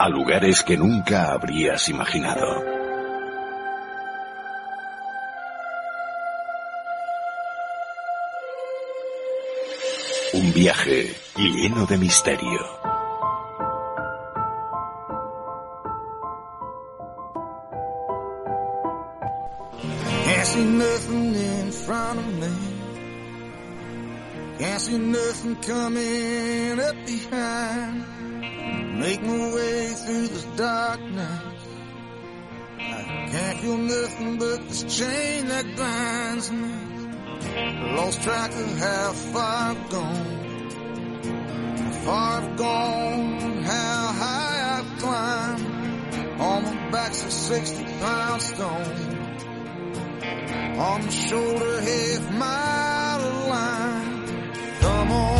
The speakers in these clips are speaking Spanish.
a lugares que nunca habrías imaginado. Un viaje lleno de misterio. Make my way through this darkness. I can't feel nothing but this chain that binds me. Lost track of how far I've gone. How far I've gone, how high I've climbed. On my back's a 60 pound stone. On my shoulder, half mile line. Come on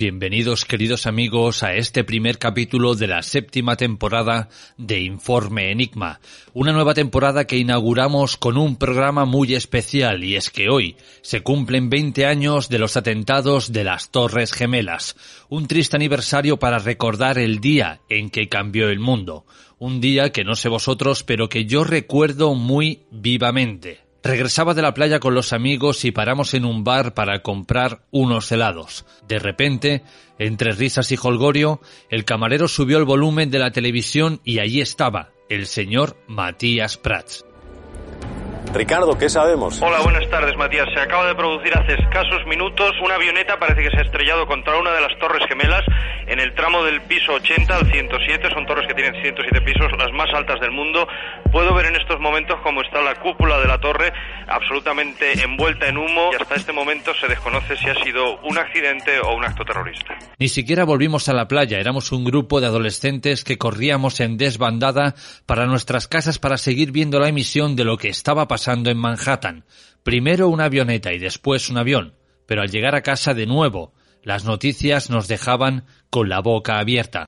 Bienvenidos queridos amigos a este primer capítulo de la séptima temporada de Informe Enigma, una nueva temporada que inauguramos con un programa muy especial y es que hoy se cumplen 20 años de los atentados de las Torres Gemelas, un triste aniversario para recordar el día en que cambió el mundo, un día que no sé vosotros pero que yo recuerdo muy vivamente. Regresaba de la playa con los amigos y paramos en un bar para comprar unos helados. De repente, entre risas y holgorio, el camarero subió el volumen de la televisión y allí estaba, el señor Matías Prats. Ricardo, ¿qué sabemos? Hola, buenas tardes, Matías. Se acaba de producir hace escasos minutos una avioneta, parece que se ha estrellado contra una de las torres gemelas en el tramo del piso 80 al 107. Son torres que tienen 107 pisos, las más altas del mundo. Puedo ver en estos momentos cómo está la cúpula de la torre absolutamente envuelta en humo y hasta este momento se desconoce si ha sido un accidente o un acto terrorista. Ni siquiera volvimos a la playa, éramos un grupo de adolescentes que corríamos en desbandada para nuestras casas para seguir viendo la emisión de lo que estaba pasando en Manhattan. Primero una avioneta y después un avión, pero al llegar a casa de nuevo, las noticias nos dejaban con la boca abierta.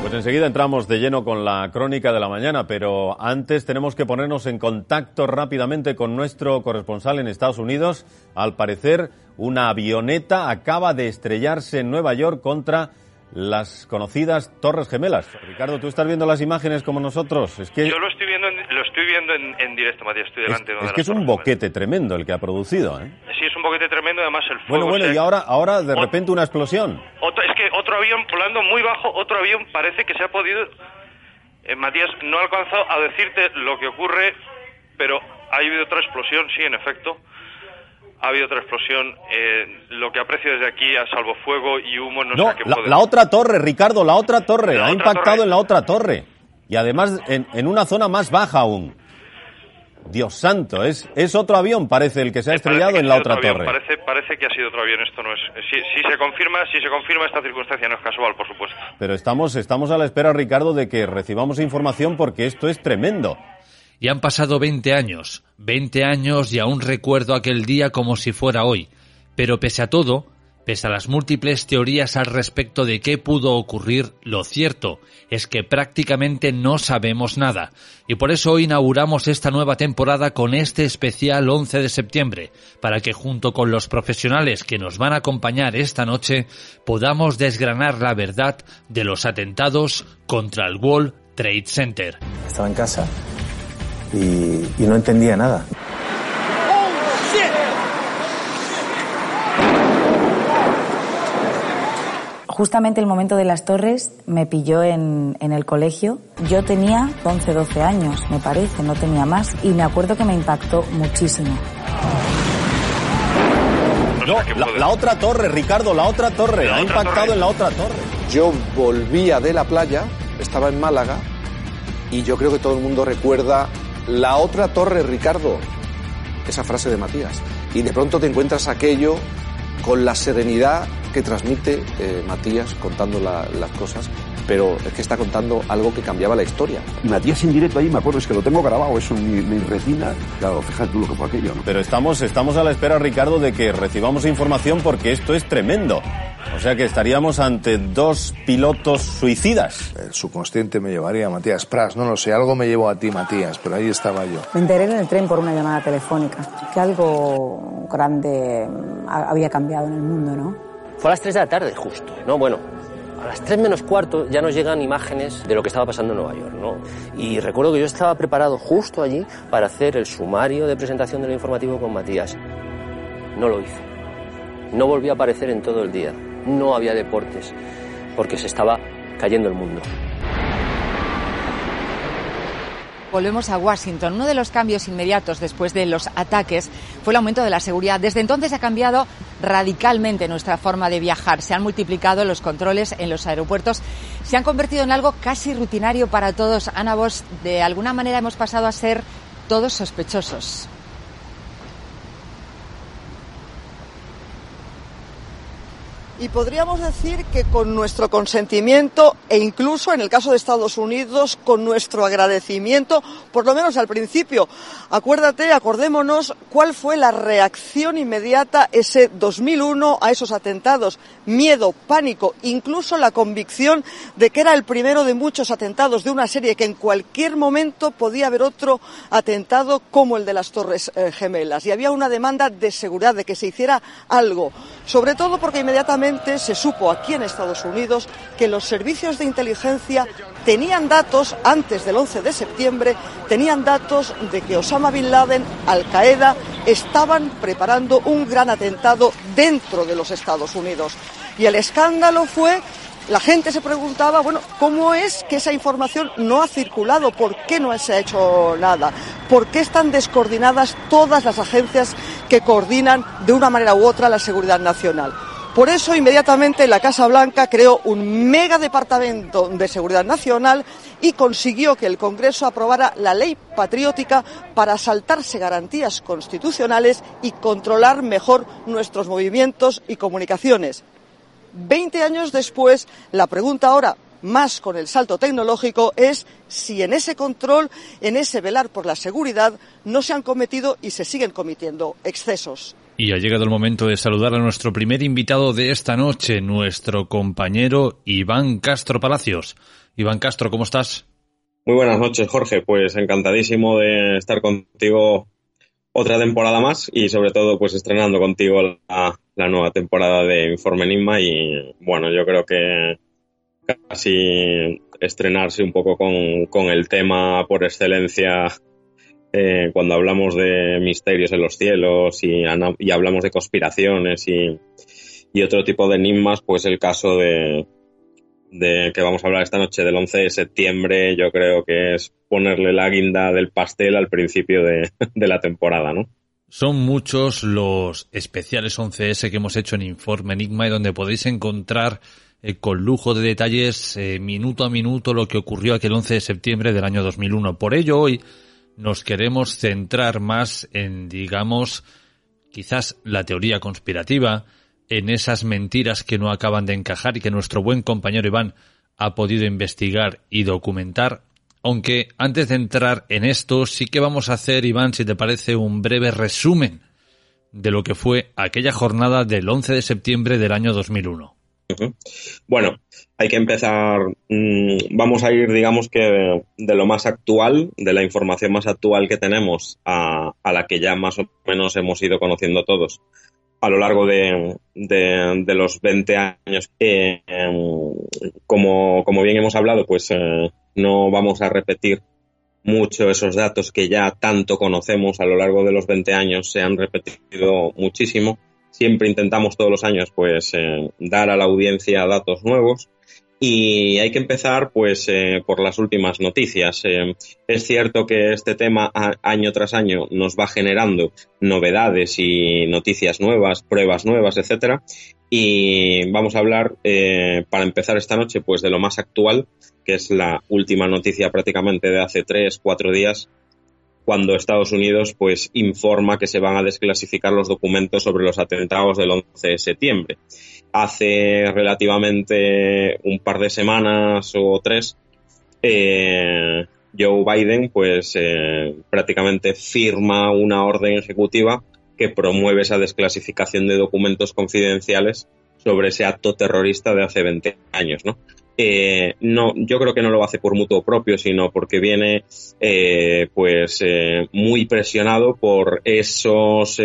Pues enseguida entramos de lleno con la crónica de la mañana, pero antes tenemos que ponernos en contacto rápidamente con nuestro corresponsal en Estados Unidos. Al parecer, una avioneta acaba de estrellarse en Nueva York contra las conocidas Torres Gemelas. Ricardo, ¿tú estás viendo las imágenes como nosotros? Es que Yo lo estoy viendo en, lo estoy viendo en, en directo, Matías. Estoy es, delante de una es de que las es un boquete tremendo el que ha producido. ¿eh? Sí, es un boquete tremendo, además el fuego... Bueno, bueno, se- y ahora, ahora de repente una explosión. Otro- es que otro otro avión volando muy bajo, otro avión parece que se ha podido... Eh, Matías, no he alcanzado a decirte lo que ocurre, pero ha habido otra explosión, sí, en efecto. Ha habido otra explosión. Eh, lo que aprecio desde aquí a salvo fuego y humo no, No, sé qué la, puede- la otra torre, Ricardo, la otra torre. La ha otra impactado torre. en la otra torre. Y además en, en una zona más baja aún. Dios santo, es, es otro avión, parece, el que se ha Eh, estrellado en la otra avión, torre. Parece, parece que ha sido otro avión. Esto no es. eh, Si, si se confirma, si se confirma esta circunstancia no es casual, por supuesto. Pero estamos, estamos a la espera, Ricardo, de que recibamos información porque esto es tremendo. Y han pasado 20 años, 20 años y aún recuerdo aquel día como si fuera hoy. Pero pese a todo, pese a las múltiples teorías al respecto de qué pudo ocurrir, lo cierto es que prácticamente no sabemos nada. Y por eso hoy inauguramos esta nueva temporada con este especial 11 de septiembre, para que junto con los profesionales que nos van a acompañar esta noche podamos desgranar la verdad de los atentados contra el World Trade Center. Estaba en casa y, y no entendía nada. Justamente el momento de las torres me pilló en, en el colegio. Yo tenía 11, 12 años, me parece, no tenía más. Y me acuerdo que me impactó muchísimo. No, la, la otra torre, Ricardo, la otra torre. La ha otra impactado torre. en la otra torre. Yo volvía de la playa, estaba en Málaga, y yo creo que todo el mundo recuerda la otra torre, Ricardo, esa frase de Matías. Y de pronto te encuentras aquello con la serenidad que transmite eh, Matías contando la- las cosas, pero es que está contando algo que cambiaba la historia. Matías en directo ahí, me acuerdo, es que lo tengo grabado, eso en mi, mi retina. Claro, fíjate tú lo que fue aquello, ¿no? Pero estamos, estamos a la espera, Ricardo, de que recibamos información porque esto es tremendo. O sea que estaríamos ante dos pilotos suicidas. El subconsciente me llevaría a Matías Pras, no lo sé, algo me llevó a ti, Matías, pero ahí estaba yo. Me enteré en el tren por una llamada telefónica, que algo grande ha- había cambiado en el mundo, ¿no? Fue a las 3 de la tarde, justo, ¿no? Bueno, a las 3 menos cuarto ya nos llegan imágenes de lo que estaba pasando en Nueva York, ¿no? Y recuerdo que yo estaba preparado justo allí para hacer el sumario de presentación de lo informativo con Matías. No lo hice. No volví a aparecer en todo el día. No había deportes, porque se estaba cayendo el mundo. Volvemos a Washington. Uno de los cambios inmediatos después de los ataques fue el aumento de la seguridad. Desde entonces ha cambiado radicalmente nuestra forma de viajar. Se han multiplicado los controles en los aeropuertos. Se han convertido en algo casi rutinario para todos. Ana Vos, de alguna manera hemos pasado a ser todos sospechosos. Y podríamos decir que con nuestro consentimiento e incluso en el caso de Estados Unidos con nuestro agradecimiento, por lo menos al principio. Acuérdate, acordémonos cuál fue la reacción inmediata ese 2001 a esos atentados. Miedo, pánico, incluso la convicción de que era el primero de muchos atentados de una serie que en cualquier momento podía haber otro atentado como el de las Torres eh, Gemelas. Y había una demanda de seguridad, de que se hiciera algo. Sobre todo porque inmediatamente se supo aquí en Estados Unidos que los servicios de inteligencia tenían datos antes del 11 de septiembre, tenían datos de que Osama Bin Laden, Al Qaeda, estaban preparando un gran atentado dentro de los Estados Unidos. Y el escándalo fue la gente se preguntaba, bueno, ¿cómo es que esa información no ha circulado? ¿Por qué no se ha hecho nada? ¿Por qué están descoordinadas todas las agencias que coordinan de una manera u otra la seguridad nacional? Por eso, inmediatamente, la Casa Blanca creó un mega departamento de seguridad nacional y consiguió que el Congreso aprobara la ley patriótica para saltarse garantías constitucionales y controlar mejor nuestros movimientos y comunicaciones. Veinte años después, la pregunta ahora, más con el salto tecnológico, es si en ese control, en ese velar por la seguridad, no se han cometido y se siguen cometiendo excesos. Y ha llegado el momento de saludar a nuestro primer invitado de esta noche, nuestro compañero Iván Castro Palacios. Iván Castro, ¿cómo estás? Muy buenas noches, Jorge. Pues encantadísimo de estar contigo otra temporada más y sobre todo pues estrenando contigo la, nueva temporada de Informe Enigma y bueno, yo creo que casi estrenarse un poco con, con el tema por excelencia eh, cuando hablamos de misterios en los cielos y, hablamos de conspiraciones y, y, otro tipo de enigmas, pues el caso de, de que vamos a hablar esta noche del 11 de septiembre, yo creo que es ponerle la guinda del pastel al principio de, la temporada, ¿no? Son muchos los especiales 11S que hemos hecho en Informe Enigma y donde podéis encontrar eh, con lujo de detalles eh, minuto a minuto lo que ocurrió aquel 11 de septiembre del año 2001. Por ello hoy nos queremos centrar más en, digamos, quizás la teoría conspirativa, en esas mentiras que no acaban de encajar y que nuestro buen compañero Iván ha podido investigar y documentar. Aunque antes de entrar en esto, sí que vamos a hacer, Iván, si te parece, un breve resumen de lo que fue aquella jornada del 11 de septiembre del año 2001. Bueno, hay que empezar, mm, vamos a ir, digamos que de, lo más actual, de la información más actual que tenemos a, la que ya más o menos hemos ido conociendo todos a lo largo de, los 20 años. Eh, como, como, bien hemos hablado, pues eh, no vamos a repetir mucho esos datos que ya tanto conocemos a lo largo de los 20 años, se han repetido muchísimo. Siempre intentamos todos los años pues eh, dar a la audiencia datos nuevos y hay que empezar, pues, eh, por las últimas noticias. Eh, es cierto que este tema año tras año nos va generando novedades y noticias nuevas, pruebas nuevas, etcétera. Y vamos a hablar, eh, para empezar esta noche, pues, de lo más actual, que es la última noticia prácticamente de hace tres, cuatro días, cuando Estados Unidos, pues, informa que se van a desclasificar los documentos sobre los atentados del 11 de septiembre hace relativamente un par de semanas o tres, eh, Joe Biden pues eh, prácticamente firma una orden ejecutiva que promueve esa desclasificación de documentos confidenciales sobre ese acto terrorista de hace 20 años, ¿no? Eh, no, yo creo que no lo hace por mutuo propio, sino porque viene pues muy presionado por esos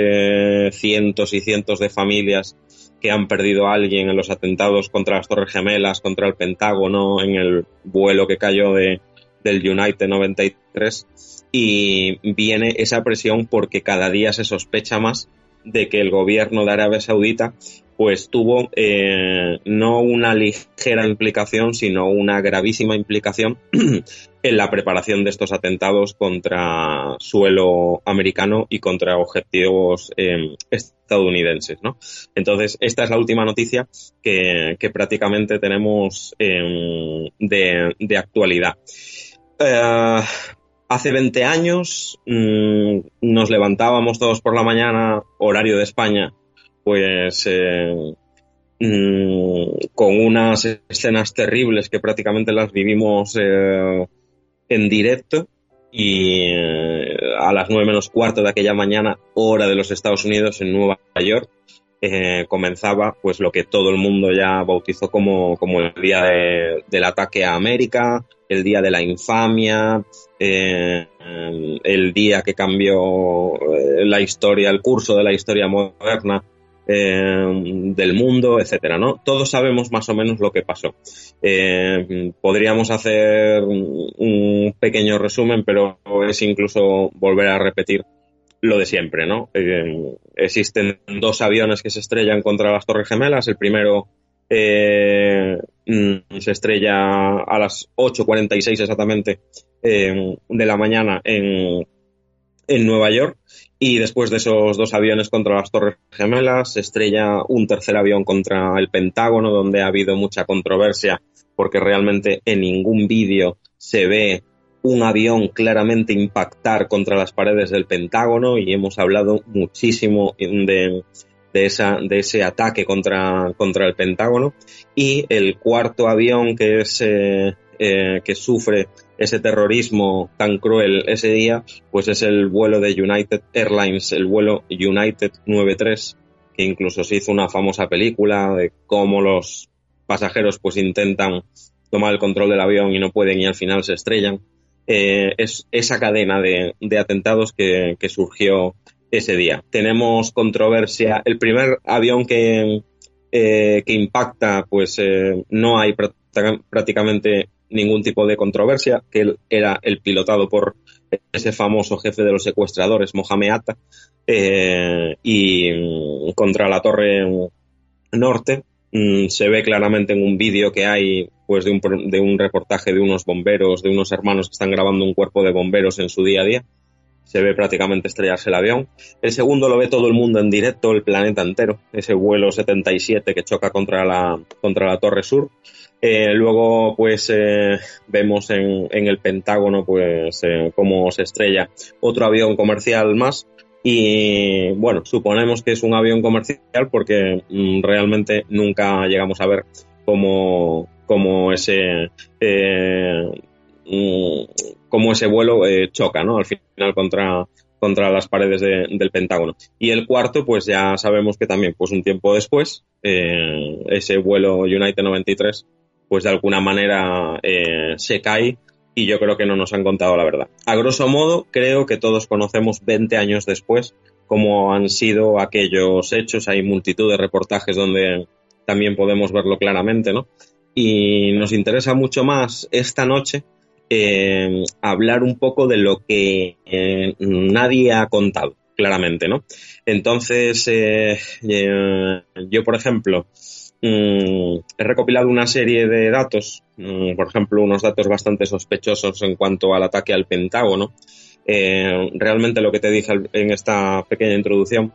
cientos y cientos de familias que han perdido a alguien en los atentados contra las Torres Gemelas, contra el Pentágono, en el vuelo que cayó de, del United 93. Y viene esa presión porque cada día se sospecha más de que el gobierno de Arabia Saudita pues tuvo eh, no una ligera implicación, sino una gravísima implicación en la preparación de estos atentados contra suelo americano y contra objetivos em, estadounidenses. ¿no? Entonces, esta es la última noticia que, prácticamente tenemos em, de, actualidad. Eh, hace 20 años mm, nos levantábamos todos por la mañana, horario de España, pues eh, mm, con unas escenas terribles que prácticamente las vivimos eh, en directo y eh, a las nueve menos cuarto de aquella mañana, hora de los Estados Unidos en Nueva York, comenzaba pues lo que todo el mundo ya bautizó como, como el día del ataque a América, el día de la infamia, el día que cambió la historia, el curso de la historia moderna eh, del mundo, etcétera, ¿no? Todos sabemos más o menos lo que pasó. Eh, podríamos hacer un pequeño resumen, pero es incluso volver a repetir lo de siempre, ¿no? Eh, existen dos aviones que se estrellan contra las Torres Gemelas. El primero se estrella a las 8.46 exactamente de la mañana en, en Nueva York y después de esos dos aviones contra las Torres Gemelas, estrella un tercer avión contra el Pentágono, donde ha habido mucha controversia, porque realmente en ningún vídeo se ve un avión claramente impactar contra las paredes del Pentágono y hemos hablado muchísimo de, de, esa, de ese ataque contra, contra el Pentágono. Y el cuarto avión que es eh, eh, que sufre ese terrorismo tan cruel ese día, pues es el vuelo de United Airlines, el vuelo United 93, que incluso se hizo una famosa película de cómo los pasajeros pues intentan tomar el control del avión y no pueden y al final se estrellan. Eh, es esa cadena de, atentados que, surgió ese día. Tenemos controversia. El primer avión que, eh, que impacta, pues no hay prácticamente ningún tipo de controversia, que él era el pilotado por ese famoso jefe de los secuestradores, Mohamed Atta, eh, y mm, contra la torre norte. Mm, se ve claramente en un vídeo que hay pues de un, de un reportaje de unos bomberos, de unos hermanos que están grabando un cuerpo de bomberos en su día a día. Se ve prácticamente estrellarse el avión. El segundo lo ve todo el mundo en directo, el planeta entero. Ese vuelo 77 que choca contra la, contra la Torre Sur. Eh, luego, pues, eh, vemos en, en, el Pentágono, pues, eh, cómo se estrella otro avión comercial más. Y bueno, suponemos que es un avión comercial porque mm, realmente nunca llegamos a ver cómo, cómo ese, mm, cómo ese vuelo choca, ¿no? Al final contra, contra las paredes de, del Pentágono. Y el cuarto, pues ya sabemos que también, pues un tiempo después, ese vuelo United 93 pues de alguna manera eh, se cae y yo creo que no nos han contado la verdad. A grosso modo, creo que todos conocemos 20 años después cómo han sido aquellos hechos. Hay multitud de reportajes donde también podemos verlo claramente, ¿no? Y nos interesa mucho más esta noche eh, hablar un poco de lo que eh, nadie ha contado, claramente, ¿no? Entonces, yo, por ejemplo, Mm, he recopilado una serie de datos, mm, por ejemplo, unos datos bastante sospechosos en cuanto al ataque al Pentágono. Eh, realmente lo que te dije en esta pequeña introducción,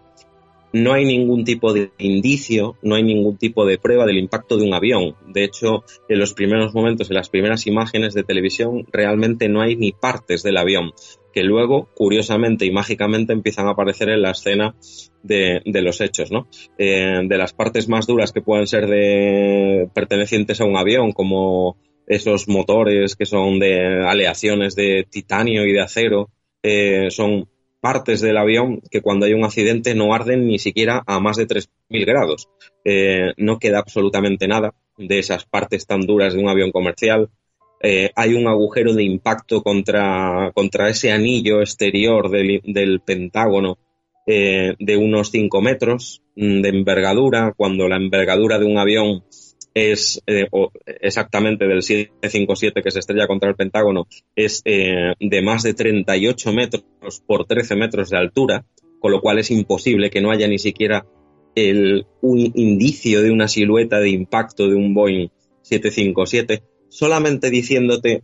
no hay ningún tipo de indicio, no hay ningún tipo de prueba del impacto de un avión. De hecho, en los primeros momentos, en las primeras imágenes de televisión, realmente no hay ni partes del avión que luego, curiosamente y mágicamente, empiezan a aparecer en la escena de, los hechos, ¿no? Eh, de las partes más duras que pueden ser de pertenecientes a un avión, como esos motores que son de aleaciones de titanio y de acero, eh, son partes del avión que cuando hay un accidente no arden ni siquiera a más de 3.000 grados. Eh, no queda absolutamente nada de esas partes tan duras de un avión comercial. Eh, hay un agujero de impacto contra, contra ese anillo exterior del, Pentágono eh, de unos 5 metros mm, de envergadura, cuando la envergadura de un avión es eh, exactamente del 757 que se estrella contra el Pentágono, es de más de 38 metros por 13 metros de altura, con lo cual es imposible que no haya ni siquiera el, un indicio de una silueta de impacto de un Boeing 757 solamente diciéndote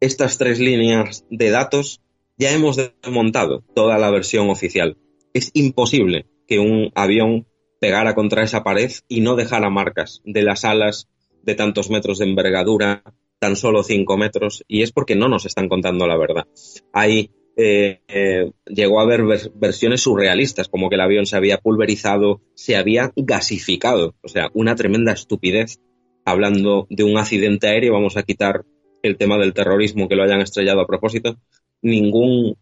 estas tres líneas de datos, ya hemos desmontado toda la versión oficial. Es imposible que un avión pegara contra esa pared y no dejara marcas de las alas de tantos metros de envergadura, tan solo cinco metros, y es porque no nos están contando la verdad. Hay eh, eh, llegó a haber versiones surrealistas, como que el avión se había pulverizado, se había gasificado, o sea, una tremenda estupidez hablando de un accidente aéreo, vamos a quitar el tema del terrorismo que lo hayan estrellado a propósito, ningún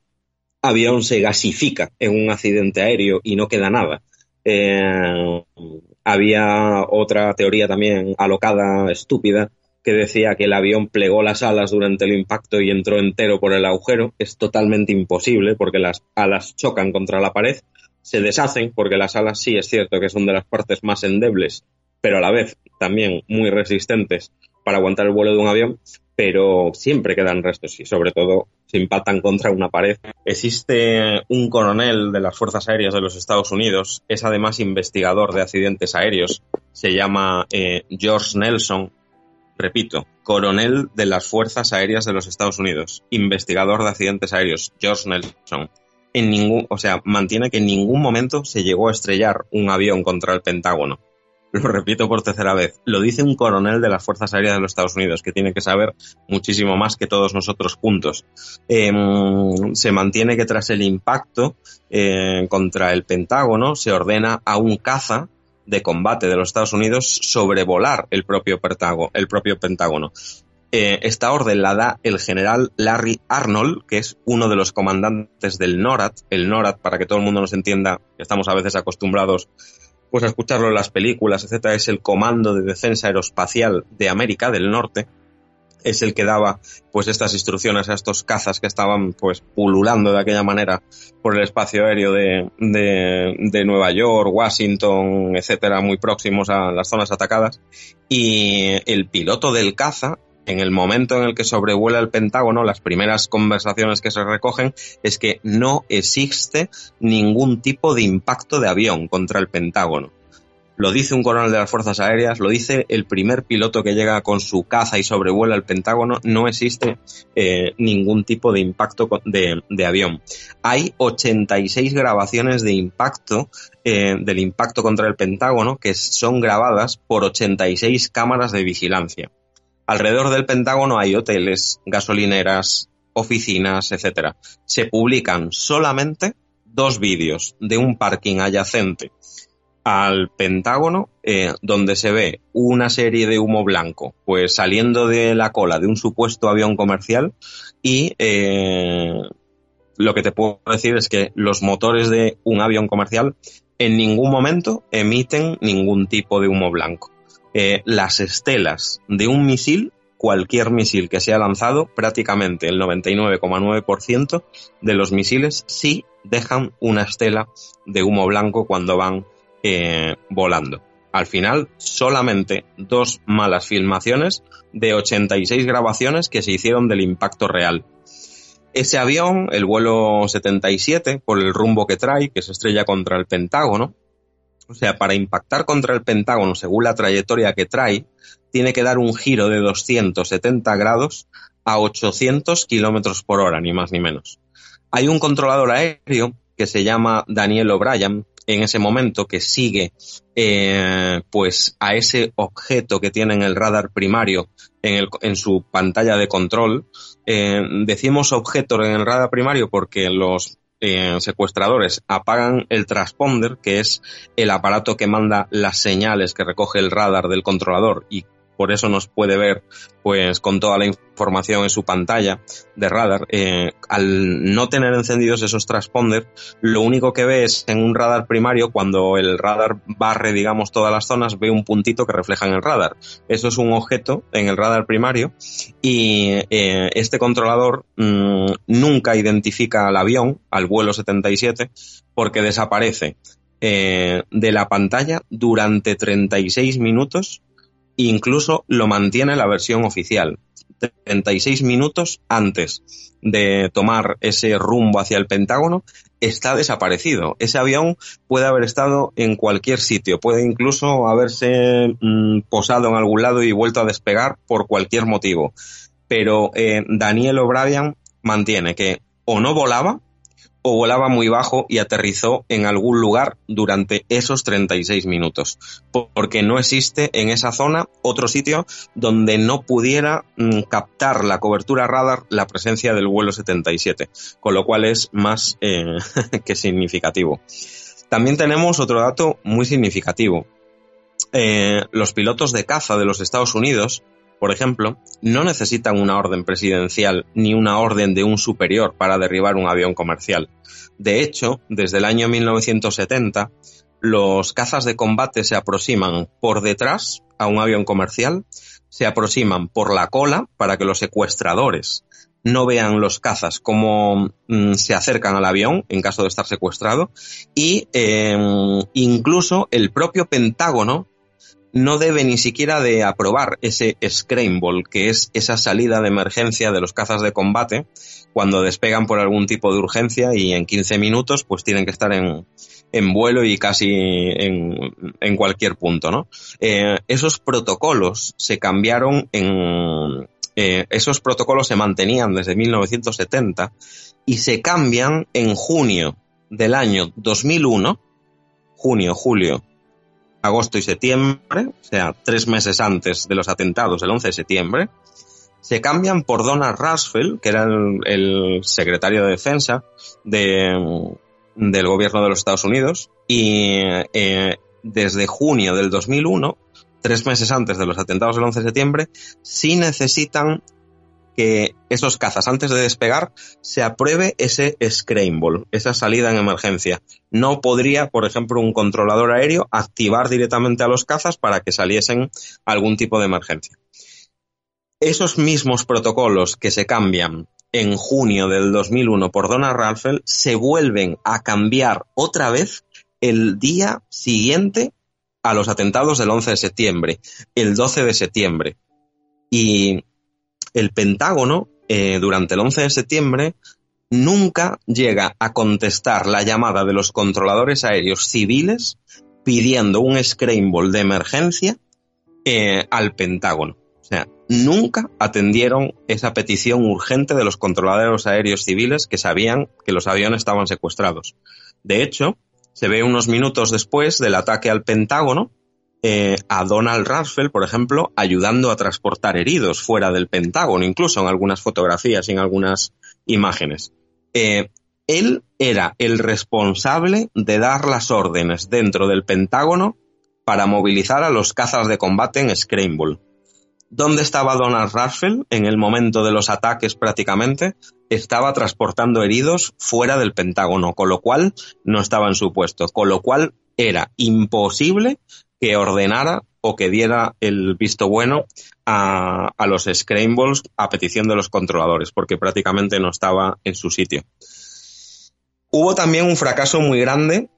avión se gasifica en un accidente aéreo y no queda nada. Eh, había otra teoría también alocada, estúpida, que decía que el avión plegó las alas durante el impacto y entró entero por el agujero. Es totalmente imposible porque las alas chocan contra la pared, se deshacen porque las alas sí es cierto que son de las partes más endebles pero a la vez también muy resistentes para aguantar el vuelo de un avión, pero siempre quedan restos y sobre todo se impactan contra una pared. Existe un coronel de las Fuerzas Aéreas de los Estados Unidos, es además investigador de accidentes aéreos, se llama eh, George Nelson, repito, coronel de las Fuerzas Aéreas de los Estados Unidos, investigador de accidentes aéreos, George Nelson. En ningún, o sea, mantiene que en ningún momento se llegó a estrellar un avión contra el Pentágono lo repito por tercera vez, lo dice un coronel de las Fuerzas Aéreas de los Estados Unidos, que tiene que saber muchísimo más que todos nosotros juntos. Em, se mantiene que tras el impacto eh, contra el Pentágono se ordena a un caza de combate de los Estados Unidos sobrevolar el propio, Pentágono. Eh, esta orden la da el general Larry Arnold, que es uno de los comandantes del NORAD. El NORAD, para que todo el mundo nos entienda, estamos a veces acostumbrados pues a escucharlo en las películas, etcétera, es el Comando de Defensa Aeroespacial de América del Norte, es el que daba pues estas instrucciones a estos cazas que estaban pues pululando de aquella manera por el espacio aéreo de, de, de, Nueva York, Washington, etcétera, muy próximos a las zonas atacadas. Y el piloto del caza en el momento en el que sobrevuela el Pentágono, las primeras conversaciones que se recogen es que no existe ningún tipo de impacto de avión contra el Pentágono. lo dice un coronel de las Fuerzas Aéreas, lo dice el primer piloto que llega con su caza y sobrevuela el Pentágono, no existe eh, ningún tipo de impacto de, de, avión. Hay 86 grabaciones de impacto, eh, del impacto contra el Pentágono, que son grabadas por 86 cámaras de vigilancia. Alrededor del Pentágono hay hoteles, gasolineras, oficinas, etc. Se publican solamente dos vídeos de un parking adyacente al Pentágono, eh, donde se ve una serie de humo blanco, pues saliendo de la cola de un supuesto avión comercial y eh, lo que te puedo decir es que los motores de un avión comercial en ningún momento emiten ningún tipo de humo blanco. Eh, las estelas de un misil, cualquier misil que sea lanzado, prácticamente el 99,9% de los misiles sí dejan una estela de humo blanco cuando van eh, volando. Al final, solamente dos malas filmaciones de 86 grabaciones que se hicieron del impacto real. Ese avión, el vuelo 77, por el rumbo que trae, que se estrella contra el Pentágono, o sea, para impactar contra el Pentágono según la trayectoria que trae, tiene que dar un giro de 270 grados a 800 kilómetros por hora, ni más ni menos. Hay un controlador aéreo que se llama Daniel O'Brien, en ese momento que sigue eh, pues a ese objeto que tiene en el radar primario en, su pantalla de control. Eh, decimos objeto en el radar primario porque los eh, secuestradores apagan el transponder, que es el aparato que manda las señales que recoge el radar del controlador y por eso nos puede ver pues con toda la información en su pantalla de radar. Eh, al no tener encendidos esos transponders, lo único que ve es en un radar primario, cuando el radar barre, digamos, todas las zonas, ve un puntito que refleja en el radar. Eso es un objeto en el radar primario y eh, este controlador mmm, nunca identifica al avión, al vuelo 77, porque desaparece eh, de la pantalla durante 36 minutos incluso lo mantiene la versión oficial. 36 minutos antes de tomar ese rumbo hacia el Pentágono, está desaparecido. Ese avión puede haber estado en cualquier sitio, puede incluso haberse mmm, posado en algún lado y vuelto a despegar por cualquier motivo. Pero eh, Daniel O'Brien mantiene que o no volaba o volaba muy bajo y aterrizó en algún lugar durante esos 36 minutos, porque no existe en esa zona otro sitio donde no pudiera mm, captar la cobertura radar la presencia del vuelo 77, con lo cual es más eh, que significativo. También tenemos otro dato muy significativo. Eh, los pilotos de caza de los Estados Unidos por ejemplo, no necesitan una orden presidencial ni una orden de un superior para derribar un avión comercial. De hecho, desde el año 1970, los cazas de combate se aproximan por detrás a un avión comercial, se aproximan por la cola para que los secuestradores no vean los cazas cómo mm, se acercan al avión en caso de estar secuestrado y eh, incluso el propio Pentágono no debe ni siquiera de aprobar ese scramble, que es esa salida de emergencia de los cazas de combate cuando despegan por algún tipo de urgencia y en 15 minutos pues tienen que estar en, en vuelo y casi en, en cualquier punto, ¿no? Eh, esos protocolos se cambiaron en... Eh, esos protocolos se mantenían desde 1970 y se cambian en junio del año 2001, junio, julio agosto y septiembre, o sea, tres meses antes de los atentados del 11 de septiembre, se cambian por Donald Rumsfeld, que era el, secretario de defensa de, del gobierno de los Estados Unidos, y eh, desde junio del 2001, tres meses antes de los atentados del 11 de septiembre, sí necesitan que esos cazas, antes de despegar, se apruebe ese scramble, esa salida en emergencia. No podría, por ejemplo, un controlador aéreo activar directamente a los cazas para que saliesen algún tipo de emergencia. Esos mismos protocolos que se cambian en junio del 2001 por Donald Rumsfeld se vuelven a cambiar otra vez el día siguiente a los atentados del 11 de septiembre, el 12 de septiembre. Y el Pentágono, eh, durante el 11 de septiembre, nunca llega a contestar la llamada de los controladores aéreos civiles pidiendo un scramble de emergencia eh, al Pentágono. O sea, nunca atendieron esa petición urgente de los controladores aéreos civiles que sabían que los aviones estaban secuestrados. De hecho, se ve unos minutos después del ataque al Pentágono eh, a Donald Rumsfeld, por ejemplo, ayudando a transportar heridos fuera del Pentágono, incluso en algunas fotografías y en algunas imágenes. Eh, él era el responsable de dar las órdenes dentro del Pentágono para movilizar a los cazas de combate en Scramble. ¿Dónde estaba Donald Rumsfeld en el momento de los ataques prácticamente? Estaba transportando heridos fuera del Pentágono, con lo cual no estaba en su puesto, con lo cual era imposible que ordenara o que diera el visto bueno a, a los Scrambles a petición de los controladores, porque prácticamente no estaba en su sitio. Hubo también un fracaso muy grande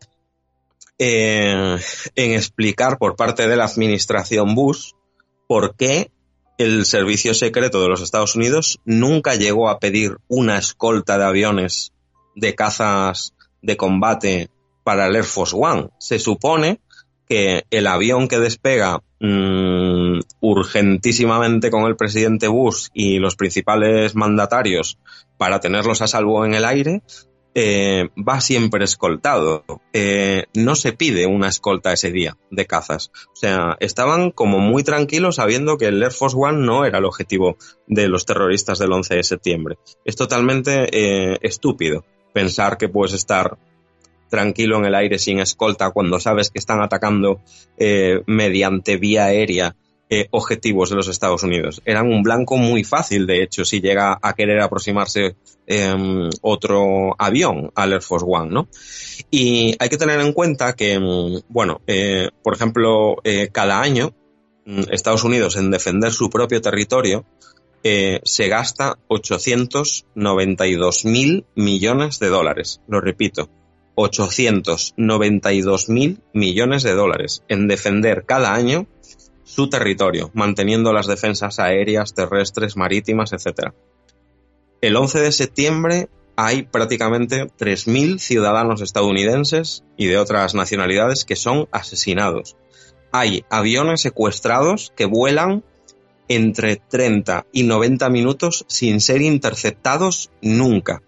eh, en explicar por parte de la administración Bush por qué el servicio secreto de los Estados Unidos nunca llegó a pedir una escolta de aviones de cazas de combate para el Air Force One. Se supone que el avión que despega mm, urgentísimamente con el presidente Bush y los principales mandatarios para tenerlos a salvo en el aire eh, va siempre escoltado. Eh, no se pide una escolta ese día de cazas. O sea, estaban como muy tranquilos sabiendo que el Air Force One no era el objetivo de los terroristas del 11 de septiembre. Es totalmente eh, estúpido pensar que puedes estar tranquilo en el aire sin escolta cuando sabes que están atacando mediante vía aérea eh, objetivos de los Estados Unidos. Eran un blanco muy fácil, de hecho, si llega a querer aproximarse em, otro avión al Air Force One, ¿no? Y hay que tener en cuenta que, em, bueno, eh, por ejemplo, eh, cada año mm, Estados Unidos en defender su propio territorio se gasta 892 mil millones de dólares. Lo repito, 892 mil millones de dólares en defender cada año su territorio, manteniendo las defensas aéreas, terrestres, marítimas, etc. El 11 de septiembre hay prácticamente 3.000 ciudadanos estadounidenses y de otras nacionalidades que son asesinados. Hay aviones secuestrados que vuelan entre 30 y 90 minutos sin ser interceptados nunca.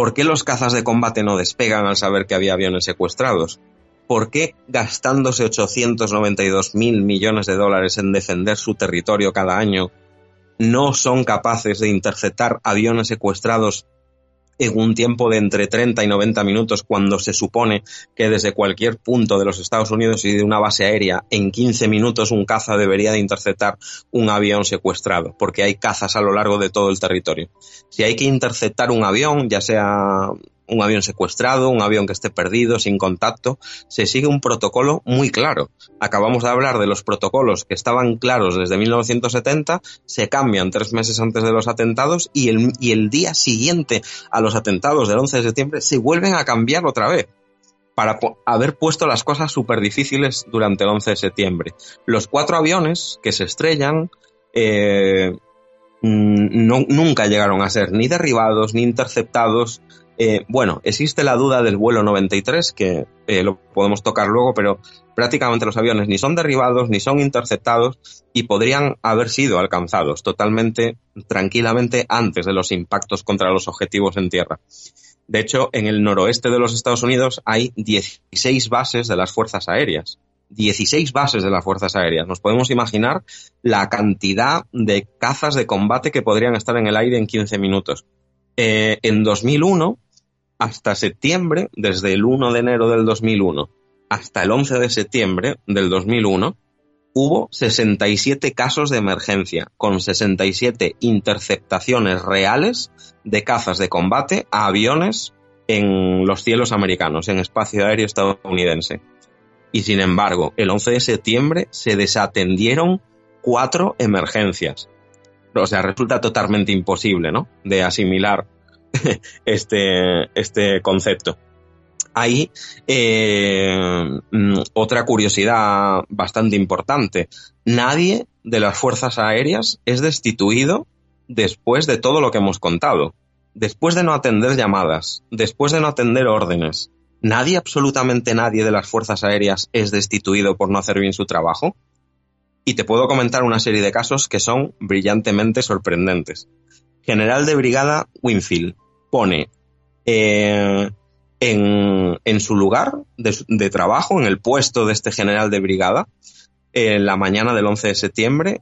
¿Por qué los cazas de combate no despegan al saber que había aviones secuestrados? ¿por qué gastándose 892 mil millones de dólares en defender su territorio cada año no son capaces de interceptar aviones secuestrados en un tiempo de entre 30 y 90 minutos cuando se supone que desde cualquier punto de los Estados Unidos y de una base aérea en 15 minutos un caza debería de interceptar un avión secuestrado, porque hay cazas a lo largo de todo el territorio. Si hay que interceptar un avión, ya sea un avión secuestrado, un avión que esté perdido, sin contacto, se sigue un protocolo muy claro. Acabamos de hablar de los protocolos que estaban claros desde 1970, se cambian tres meses antes de los atentados y el, y el día siguiente a los atentados del 11 de septiembre se vuelven a cambiar otra vez para haber puesto las cosas súper difíciles durante el 11 de septiembre. Los cuatro aviones que se estrellan eh, nunca llegaron a ser ni derribados ni interceptados eh, bueno, existe la duda del vuelo 93, que eh, lo podemos tocar luego, pero prácticamente los aviones ni son derribados ni son interceptados y podrían haber sido alcanzados totalmente tranquilamente antes de los impactos contra los objetivos en tierra. De hecho, en el noroeste de los Estados Unidos hay 16 bases de las fuerzas aéreas. 16 bases de las fuerzas aéreas. Nos podemos imaginar la cantidad de cazas de combate que podrían estar en el aire en 15 minutos. Eh, en 2001, hasta septiembre, desde el 1 de enero del 2001 hasta el 11 de septiembre del 2001, hubo 67 casos de emergencia, con 67 interceptaciones reales de cazas de combate a aviones en los cielos americanos, en espacio aéreo estadounidense. Y sin embargo, el 11 de septiembre se desatendieron cuatro emergencias. O sea, resulta totalmente imposible, ¿no? De asimilar este, este concepto. Hay eh, mm, otra curiosidad bastante importante. Nadie de las fuerzas aéreas es destituido después de todo lo que hemos contado. Después de no atender llamadas, después de no atender órdenes, nadie, absolutamente nadie de las fuerzas aéreas es destituido por no hacer bien su trabajo. Y te puedo comentar una serie de casos que son brillantemente sorprendentes. General de Brigada Winfield pone eh, en, su lugar de, de, trabajo, en el puesto de este general de brigada, en la mañana del 11 de septiembre,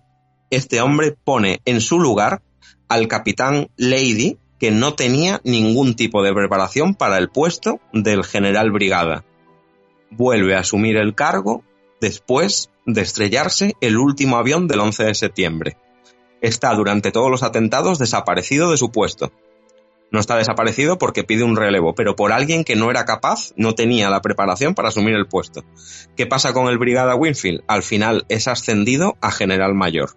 este hombre pone en su lugar al capitán Lady, que no tenía ningún tipo de preparación para el puesto del general brigada. Vuelve a asumir el cargo después de estrellarse el último avión del 11 de septiembre. Está durante todos los atentados desaparecido de su puesto. No está desaparecido porque pide un relevo, pero por alguien que no era capaz, no tenía la preparación para asumir el puesto. ¿Qué pasa con el Brigada Winfield? Al final es ascendido a general mayor.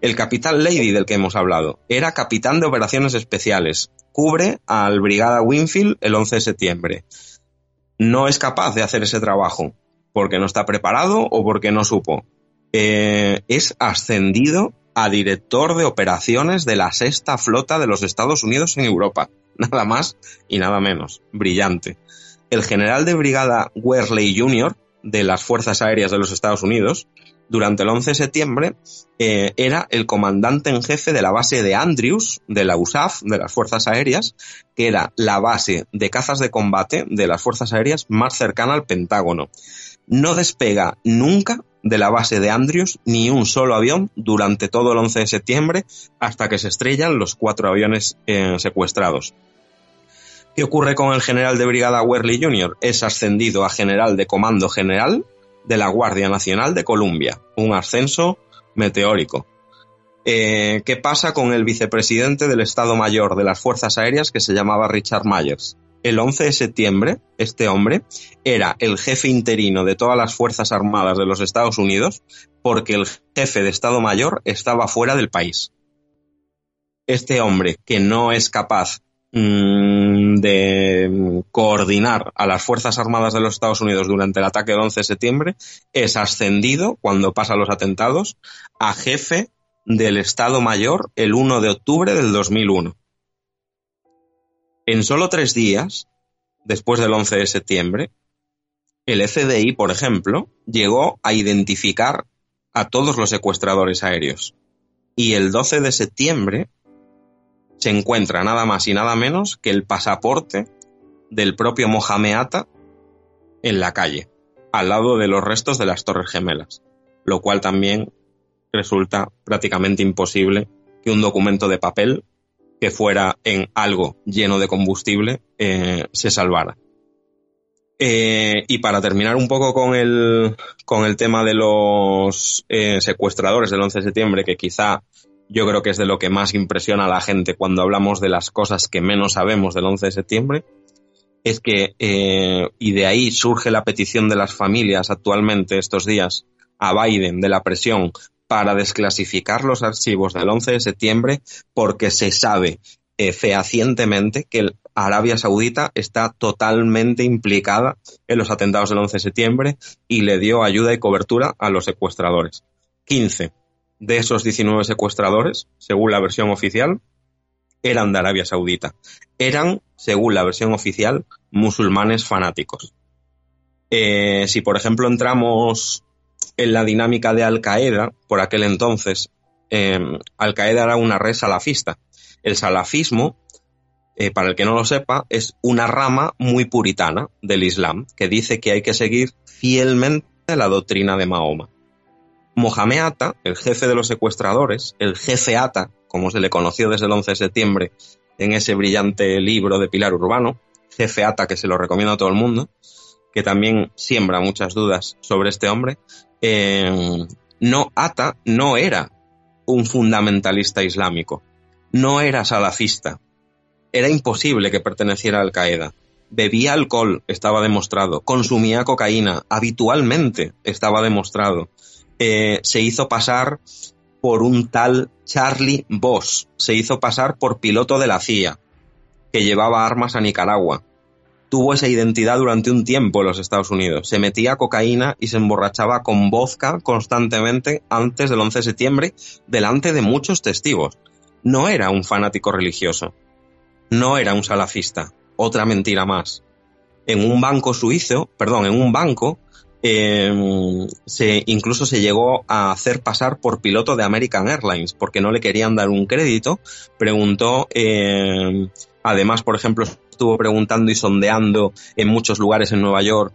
El capitán Lady del que hemos hablado era capitán de operaciones especiales. Cubre al Brigada Winfield el 11 de septiembre. No es capaz de hacer ese trabajo porque no está preparado o porque no supo. Eh, es ascendido a director de operaciones de la sexta flota de los Estados Unidos en Europa. Nada más y nada menos. Brillante. El general de brigada Wesley Jr. de las Fuerzas Aéreas de los Estados Unidos durante el 11 de septiembre, eh, era el comandante en jefe de la base de Andrews, de la USAF, de las Fuerzas Aéreas, que era la base de cazas de combate de las Fuerzas Aéreas más cercana al Pentágono. No despega nunca de la base de Andrews ni un solo avión durante todo el 11 de septiembre hasta que se estrellan los cuatro aviones eh, secuestrados. ¿Qué ocurre con el general de brigada Werley Jr.? Es ascendido a general de comando general de la Guardia Nacional de Colombia, un ascenso meteórico. Eh, ¿Qué pasa con el vicepresidente del Estado Mayor de las Fuerzas Aéreas que se llamaba Richard Myers? El 11 de septiembre, este hombre era el jefe interino de todas las Fuerzas Armadas de los Estados Unidos porque el jefe de Estado Mayor estaba fuera del país. Este hombre que no es capaz Mm, de coordinar a las Fuerzas Armadas de los Estados Unidos durante el ataque del 11 de septiembre, es ascendido, cuando pasan los atentados, a jefe del Estado Mayor el 1 de octubre del 2001. En solo tres días, después del 11 de septiembre, el FBI, por ejemplo, llegó a identificar a todos los secuestradores aéreos. Y el 12 de septiembre, se encuentra nada más y nada menos que el pasaporte del propio Mohamed Atta en la calle, al lado de los restos de las Torres Gemelas, lo cual también resulta prácticamente imposible que un documento de papel que fuera en algo lleno de combustible eh, se salvara. Eh, y para terminar un poco con el, con el tema de los eh, secuestradores del 11 de septiembre, que quizá yo creo que es de lo que más impresiona a la gente cuando hablamos de las cosas que menos sabemos del 11 de septiembre, es que, eh, y de ahí surge la petición de las familias actualmente estos días a Biden de la presión para desclasificar los archivos del 11 de septiembre porque se sabe eh, fehacientemente que Arabia Saudita está totalmente implicada en los atentados del 11 de septiembre y le dio ayuda y cobertura a los secuestradores. 15 de esos 19 secuestradores, según la versión oficial, eran de Arabia Saudita. Eran, según la versión oficial, musulmanes fanáticos. Eh, si, por ejemplo, entramos en la dinámica de Al Qaeda, por aquel entonces, eh, Al Qaeda era una red salafista. El salafismo, eh, para el que no lo sepa, es una rama muy puritana del Islam, que dice que hay que seguir fielmente la doctrina de Mahoma. Mohamed Atta, el jefe de los secuestradores, el jefe Atta, como se le conoció desde el 11 de septiembre en ese brillante libro de Pilar Urbano, jefe Atta que se lo recomiendo a todo el mundo, que también siembra muchas dudas sobre este hombre, eh, no, Atta no era un fundamentalista islámico, no era salafista, era imposible que perteneciera a Al Qaeda. Bebía alcohol, estaba demostrado, consumía cocaína, habitualmente estaba demostrado. Eh, se hizo pasar por un tal Charlie Boss, se hizo pasar por piloto de la CIA, que llevaba armas a Nicaragua. Tuvo esa identidad durante un tiempo en los Estados Unidos. Se metía cocaína y se emborrachaba con vodka constantemente antes del 11 de septiembre, delante de muchos testigos. No era un fanático religioso. No era un salafista. Otra mentira más. en un banco suizo, perdón, en un banco, eh, se, incluso se llegó a hacer pasar por piloto de American Airlines porque no le querían dar un crédito. Preguntó, eh, además, por ejemplo, estuvo preguntando y sondeando en muchos lugares en Nueva York,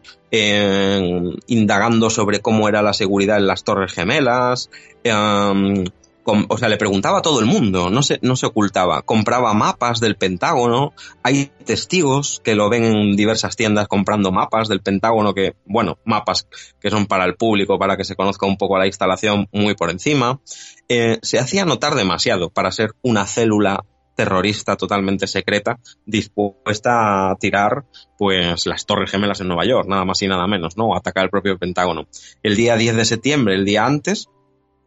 indagando sobre cómo era la seguridad en las Torres Gemelas. Eh, o sea, le preguntaba a todo el mundo, no se, no se ocultaba. Compraba mapas del Pentágono. Hay testigos que lo ven en diversas tiendas comprando mapas del Pentágono que, bueno, mapas que son para el público, para que se conozca un poco la instalación muy por encima. Eh, se hacía notar demasiado para ser una célula terrorista totalmente secreta dispuesta a tirar pues las torres gemelas en Nueva York, nada más y nada menos, ¿no? atacar el propio Pentágono. El día 10 de septiembre, el día antes,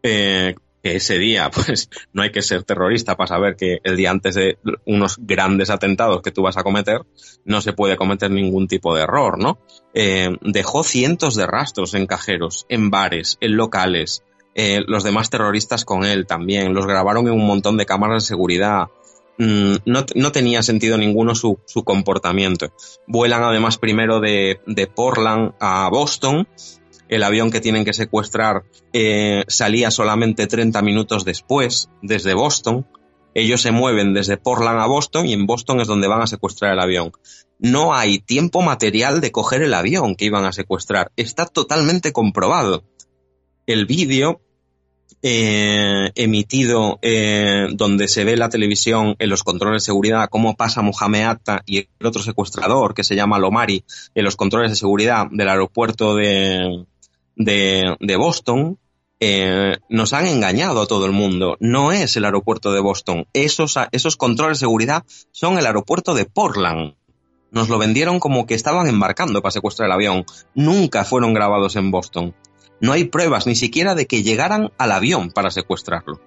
eh, que ese día, pues no hay que ser terrorista para saber que el día antes de unos grandes atentados que tú vas a cometer, no se puede cometer ningún tipo de error, ¿no? Eh, dejó cientos de rastros en cajeros, en bares, en locales, eh, los demás terroristas con él también, los grabaron en un montón de cámaras de seguridad. Mm, no, no, tenía sentido ninguno su, su, comportamiento. Vuelan además primero de, de Portland a Boston el avión que tienen que secuestrar eh, salía solamente 30 minutos después desde Boston. Ellos se mueven desde Portland a Boston y en Boston es donde van a secuestrar el avión. No hay tiempo material de coger el avión que iban a secuestrar. Está totalmente comprobado. El vídeo eh, emitido eh, donde se ve la televisión en los controles de seguridad cómo pasa Mohamed Atta y el otro secuestrador que se llama Lomari en los controles de seguridad del aeropuerto de, de, Boston, eh, nos han engañado a todo el mundo. No es el aeropuerto de Boston. Esos, esos controles de seguridad son el aeropuerto de Portland. Nos lo vendieron como que estaban embarcando para secuestrar el avión. Nunca fueron grabados en Boston. No hay pruebas ni siquiera de que llegaran al avión para secuestrarlo.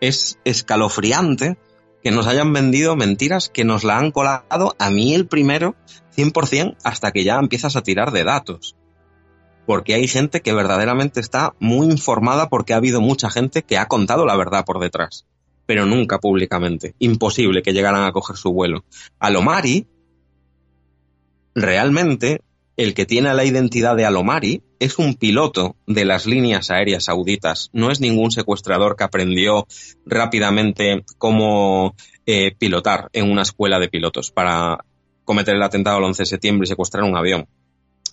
Es escalofriante que nos hayan vendido mentiras que nos la han colado a mí el primero 100% hasta que ya empiezas a tirar de datos porque hay gente que verdaderamente está muy informada porque ha habido mucha gente que ha contado la verdad por detrás, pero nunca públicamente. Imposible que llegaran a coger su vuelo. Alomari, realmente, el que tiene la identidad de Alomari es un piloto de las líneas aéreas sauditas. No es ningún secuestrador que aprendió rápidamente cómo eh, pilotar en una escuela de pilotos para cometer el atentado el 11 de septiembre y secuestrar un avión.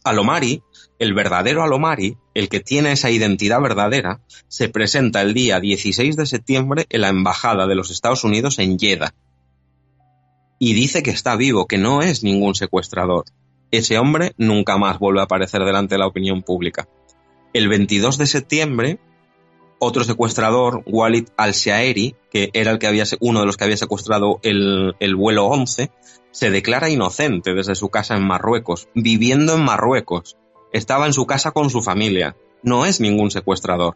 Alomari, el verdadero Alomari, el que tiene esa identidad verdadera, se presenta el día 16 de septiembre en la Embajada de los Estados Unidos en Jeddah. Y dice que está vivo, que no es ningún secuestrador. Ese hombre nunca más vuelve a aparecer delante de la opinión pública. El 22 de septiembre, otro secuestrador, Walid al-Shaeri, que era el que había, uno de los que había secuestrado el, el vuelo 11, se declara inocente desde su casa en Marruecos, viviendo en Marruecos. Estaba en su casa con su familia. No es ningún secuestrador.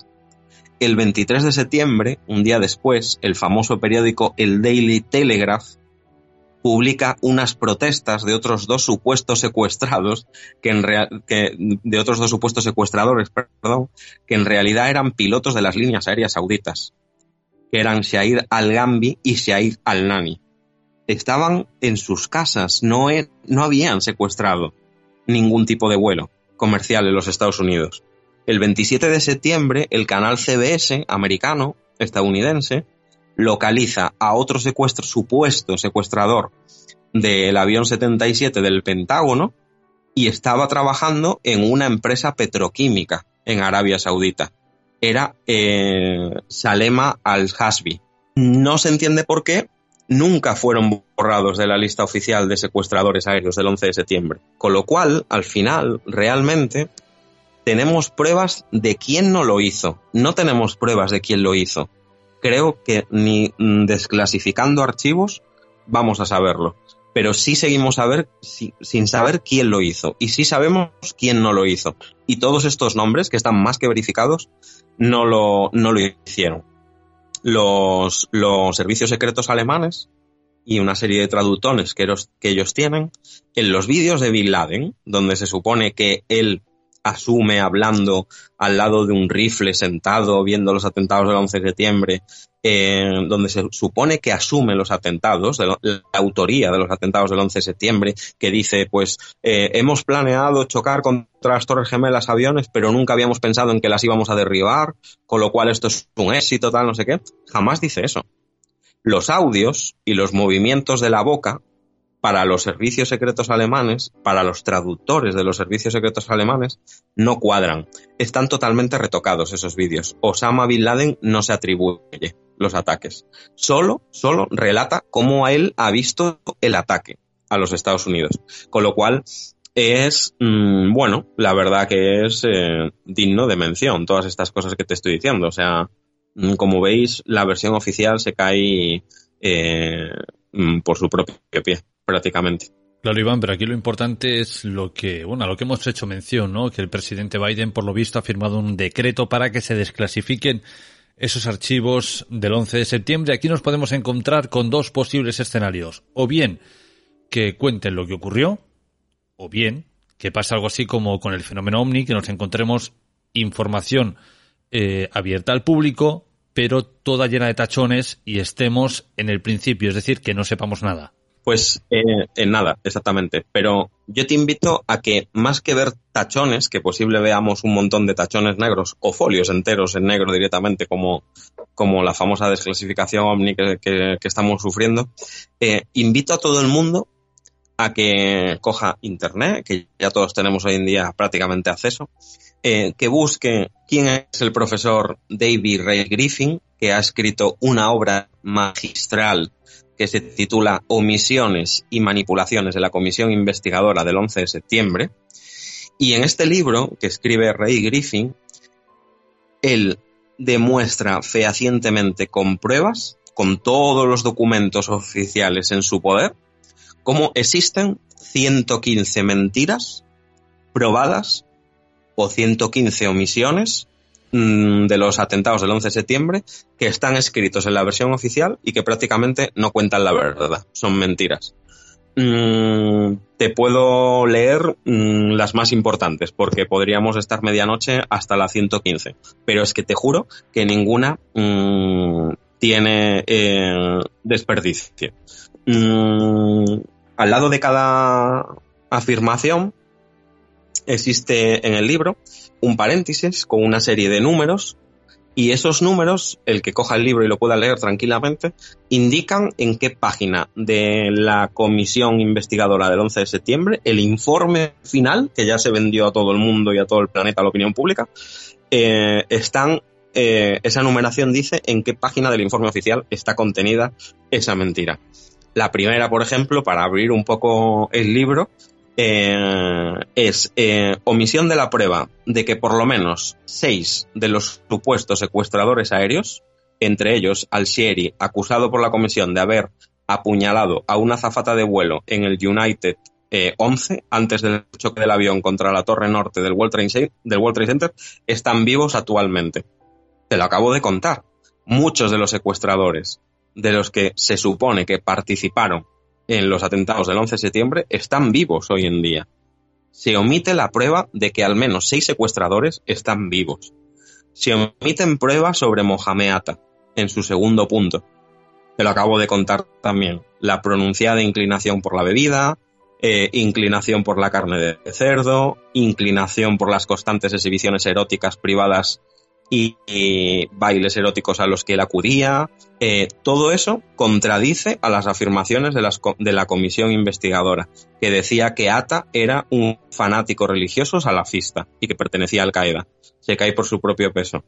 El 23 de septiembre, un día después, el famoso periódico El Daily Telegraph publica unas protestas de otros dos supuestos secuestrados, que en de otros dos supuestos secuestradores, perdón, que en realidad eran pilotos de las líneas aéreas sauditas, que eran Shair al-Gambi y Shair al-Nani estaban en sus casas, no, no habían secuestrado ningún tipo de vuelo comercial en los Estados Unidos. El 27 de septiembre, el canal CBS americano, estadounidense, localiza a otro secuestro, supuesto secuestrador del avión 77 del Pentágono y estaba trabajando en una empresa petroquímica en Arabia Saudita. Era eh, Salema al-Hasbi. No se entiende por qué, nunca fueron borrados de la lista oficial de secuestradores aéreos del 11 de septiembre. Con lo cual, al final, realmente, tenemos pruebas de quién no lo hizo. No tenemos pruebas de quién lo hizo. Creo que ni desclasificando archivos vamos a saberlo. Pero sí seguimos a ver, sin saber quién lo hizo. Y sí sabemos quién no lo hizo. Y todos estos nombres, que están más que verificados, no lo, no lo hicieron los, los servicios secretos alemanes y una serie de traductores que, que ellos tienen en los vídeos de Bin Laden, donde se supone que él asume hablando al lado de un rifle sentado viendo los atentados del 11 de septiembre, eh, donde se supone que asume los atentados, la autoría de los atentados del 11 de septiembre, que dice, pues eh, hemos planeado chocar contra las Torres Gemelas aviones, pero nunca habíamos pensado en que las íbamos a derribar, con lo cual esto es un éxito, tal, no sé qué. Jamás dice eso. Los audios y los movimientos de la boca para los servicios secretos alemanes, para los traductores de los servicios secretos alemanes, no cuadran. Están totalmente retocados esos vídeos. Osama Bin Laden no se atribuye los ataques. Solo, solo relata cómo a él ha visto el ataque a los Estados Unidos. Con lo cual, es, mm, bueno, la verdad que es eh, digno de mención todas estas cosas que te estoy diciendo. O sea, mm, como veis, la versión oficial se cae eh, mm, por su propio pie, prácticamente. Claro, Iván, pero aquí lo importante es lo que, bueno, a lo que hemos hecho mención, ¿no? Que el presidente Biden, por lo visto, ha firmado un decreto para que se desclasifiquen esos archivos del 11 de septiembre. Aquí nos podemos encontrar con dos posibles escenarios. O bien que cuenten lo que ocurrió, o bien que pase algo así como con el fenómeno OVNI, que nos encontremos información eh, abierta al público, pero toda llena de tachones y estemos en el principio, es decir, que no sepamos nada. Pues eh, en nada, exactamente. Pero yo te invito a que más que ver tachones, que posible veamos un montón de tachones negros o folios enteros en negro directamente, como, como la famosa desclasificación que, que- que estamos sufriendo, eh, invito a todo el mundo a que coja internet, que ya todos tenemos hoy en día prácticamente acceso, eh, que busque quién es el profesor David Ray Griffin, que ha escrito una obra magistral que se titula Omisiones y manipulaciones de la Comisión Investigadora del 11 de septiembre. Y en este libro que escribe Ray Griffin, él demuestra fehacientemente con pruebas, con todos los documentos oficiales en su poder, cómo existen 115 mentiras probadas o 115 omisiones de los atentados del 11 de septiembre que están escritos en la versión oficial y que prácticamente no cuentan la verdad, son mentiras. Mm, te puedo leer mm, las más importantes porque podríamos estar medianoche hasta la 115, pero es que te juro que ninguna mm, tiene eh, desperdicio. Mm, al lado de cada afirmación existe en el libro un paréntesis con una serie de números y esos números, el que coja el libro y lo pueda leer tranquilamente, indican en qué página de la comisión investigadora del 11 de septiembre el informe final, que ya se vendió a todo el mundo y a todo el planeta, a la opinión pública, eh, están, eh, esa numeración dice en qué página del informe oficial está contenida esa mentira. La primera, por ejemplo, para abrir un poco el libro, eh, es eh, omisión de la prueba de que por lo menos seis de los supuestos secuestradores aéreos, entre ellos Al-Shieri, acusado por la comisión de haber apuñalado a una azafata de vuelo en el United eh, 11 antes del choque del avión contra la torre norte del World del World Trade Center, están vivos actualmente. Te lo acabo de contar. Muchos de los secuestradores de los que se supone que participaron en los atentados del 11 de septiembre están vivos hoy en día. Se omite la prueba de que al menos seis secuestradores están vivos. Se omiten pruebas sobre Mohamed Atta, en su segundo punto. Te lo acabo de contar también. La pronunciada inclinación por la bebida, eh, inclinación por la carne de cerdo, inclinación por las constantes exhibiciones eróticas privadas y, bailes eróticos a los que él acudía. Eh, todo eso contradice a las afirmaciones de, la comisión investigadora, que decía que Ata era un fanático religioso salafista y que pertenecía a Al Qaeda. Se cae por su propio peso.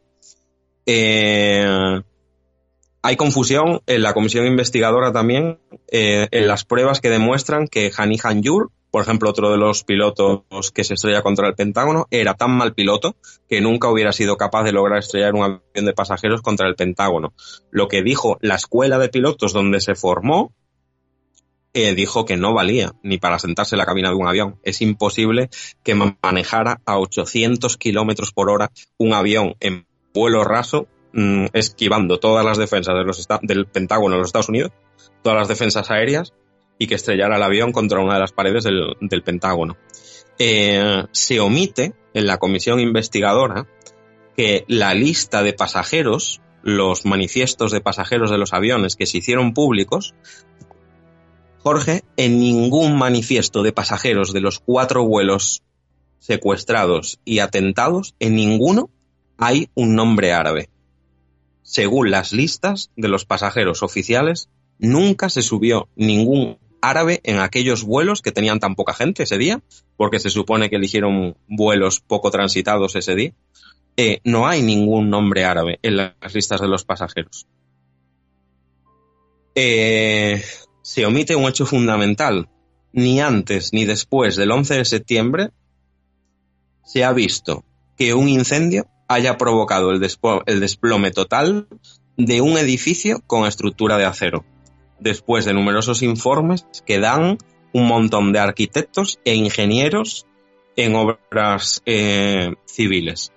Eh, hay confusión en la comisión investigadora también eh, en las pruebas que demuestran que Hani Hanjur, por ejemplo, otro de los pilotos que se estrella contra el Pentágono, era tan mal piloto que nunca hubiera sido capaz de lograr estrellar un avión de pasajeros contra el Pentágono. Lo que dijo la escuela de pilotos donde se formó, eh, dijo que no valía ni para sentarse en la cabina de un avión. Es imposible que ma- manejara a 800 kilómetros por hora un avión en vuelo raso, mm, esquivando todas las defensas de los del Pentágono de los Estados Unidos, todas las defensas aéreas, y que estrellara el avión contra una de las paredes del, Pentágono. eh, se omite en la comisión investigadora que la lista de pasajeros, los manifiestos de pasajeros de los aviones que se hicieron públicos, Jorge, en ningún manifiesto de pasajeros de los cuatro vuelos secuestrados y atentados, en ninguno hay un nombre árabe. Según las listas de los pasajeros oficiales, nunca se subió ningún árabe en aquellos vuelos que tenían tan poca gente ese día, porque se supone que eligieron vuelos poco transitados ese día. Eh, no hay ningún nombre árabe en las listas de los pasajeros. Eh, se omite un hecho fundamental. Ni antes ni después del 11 de septiembre se ha visto que un incendio haya provocado el, el desplome total de un edificio con estructura de acero, después de numerosos informes que dan un montón de arquitectos e ingenieros en obras eh, civiles.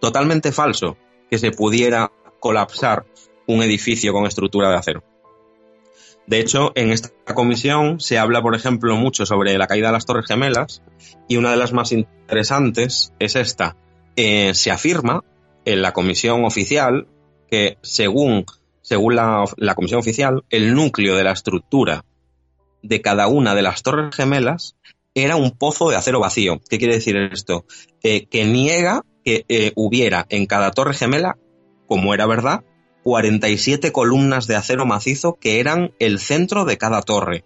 Totalmente falso que se pudiera colapsar un edificio con estructura de acero. De hecho, en esta comisión se habla, por ejemplo, mucho sobre la caída de las Torres Gemelas y una de las más interesantes es esta. Eh, se afirma en la comisión oficial que según, según la, comisión oficial, el núcleo de la estructura de cada una de las Torres Gemelas era un pozo de acero vacío. ¿Qué quiere decir esto? Que niega que eh, hubiera en cada Torre Gemela, como era verdad, 47 columnas de acero macizo que eran el centro de cada torre.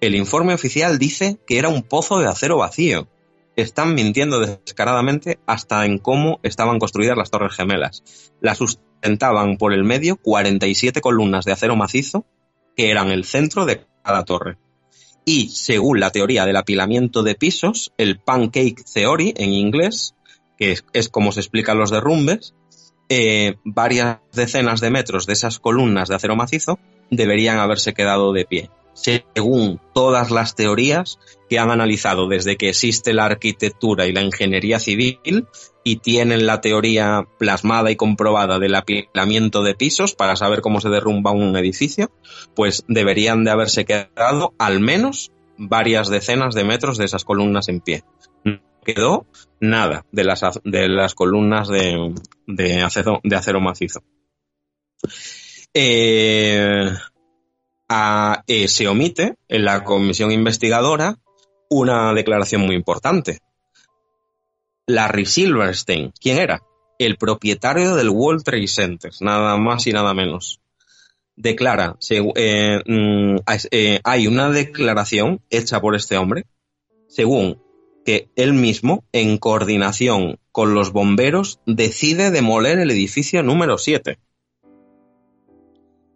El informe oficial dice que era un pozo de acero vacío. Están mintiendo descaradamente hasta en cómo estaban construidas las torres gemelas. Las sustentaban por el medio 47 columnas de acero macizo que eran el centro de cada torre. Y según la teoría del apilamiento de pisos, el pancake theory en inglés, que es, es como se explican los derrumbes, eh, varias decenas de metros de esas columnas de acero macizo deberían haberse quedado de pie, según todas las teorías que han analizado desde que existe la arquitectura y la ingeniería civil y tienen la teoría plasmada y comprobada del apilamiento de pisos para saber cómo se derrumba un edificio, pues deberían de haberse quedado al menos varias decenas de metros de esas columnas en pie quedó nada de las, de las columnas de, de, acero, de acero macizo. Eh, eh, se omite en la comisión investigadora una declaración muy importante. Larry Silverstein, ¿quién era? El propietario del World Trade Center, nada más y nada menos. Declara, eh, mm, hay una declaración hecha por este hombre, según que él mismo, en coordinación con los bomberos, decide demoler el edificio número 7.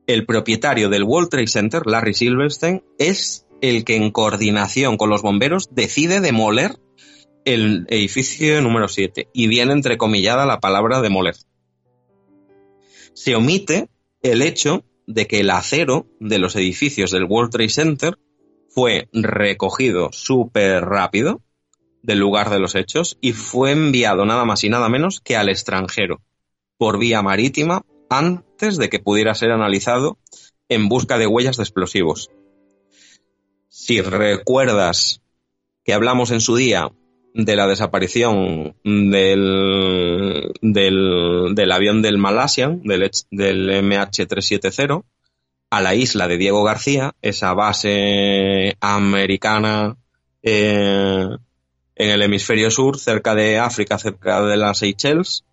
El propietario del World Trade Center, Larry Silverstein, es el que en coordinación con los bomberos decide demoler el edificio número 7 y viene entrecomillada la palabra demoler. Se omite el hecho de que el acero de los edificios del World Trade Center fue recogido súper rápido del lugar de los hechos y fue enviado nada más y nada menos que al extranjero, por vía marítima, antes de que pudiera ser analizado en busca de huellas de explosivos. Si recuerdas que hablamos en su día de la desaparición del, del, avión del Malaysian, del, del MH370, a la isla de Diego García, esa base americana eh, en el hemisferio sur, cerca de África, cerca de las Seychelles,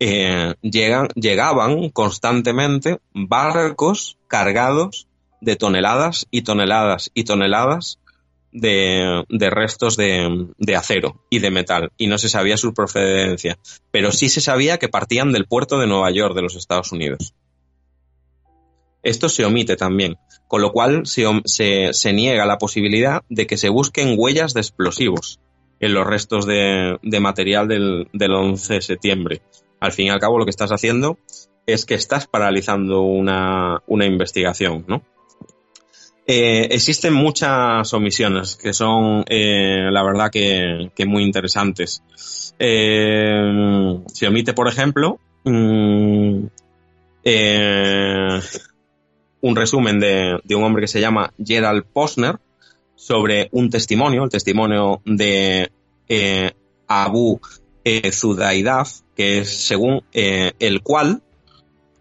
eh, llegaban constantemente barcos cargados de toneladas y toneladas y toneladas de, restos de, de, acero y de metal, y no se sabía su procedencia, pero sí se sabía que partían del puerto de Nueva York de los Estados Unidos. Esto se omite también, con lo cual se, se, se niega la posibilidad de que se busquen huellas de explosivos en los restos de, material del, del 11 de septiembre. Al fin y al cabo lo que estás haciendo es que estás paralizando una, investigación, ¿no? Eh, existen muchas omisiones que son, eh, la verdad, que, muy interesantes. Eh, se omite, por ejemplo, mm, un resumen de, de, un hombre que se llama Gerald Posner, sobre un testimonio, el testimonio de Abu eh, que es según eh, el cual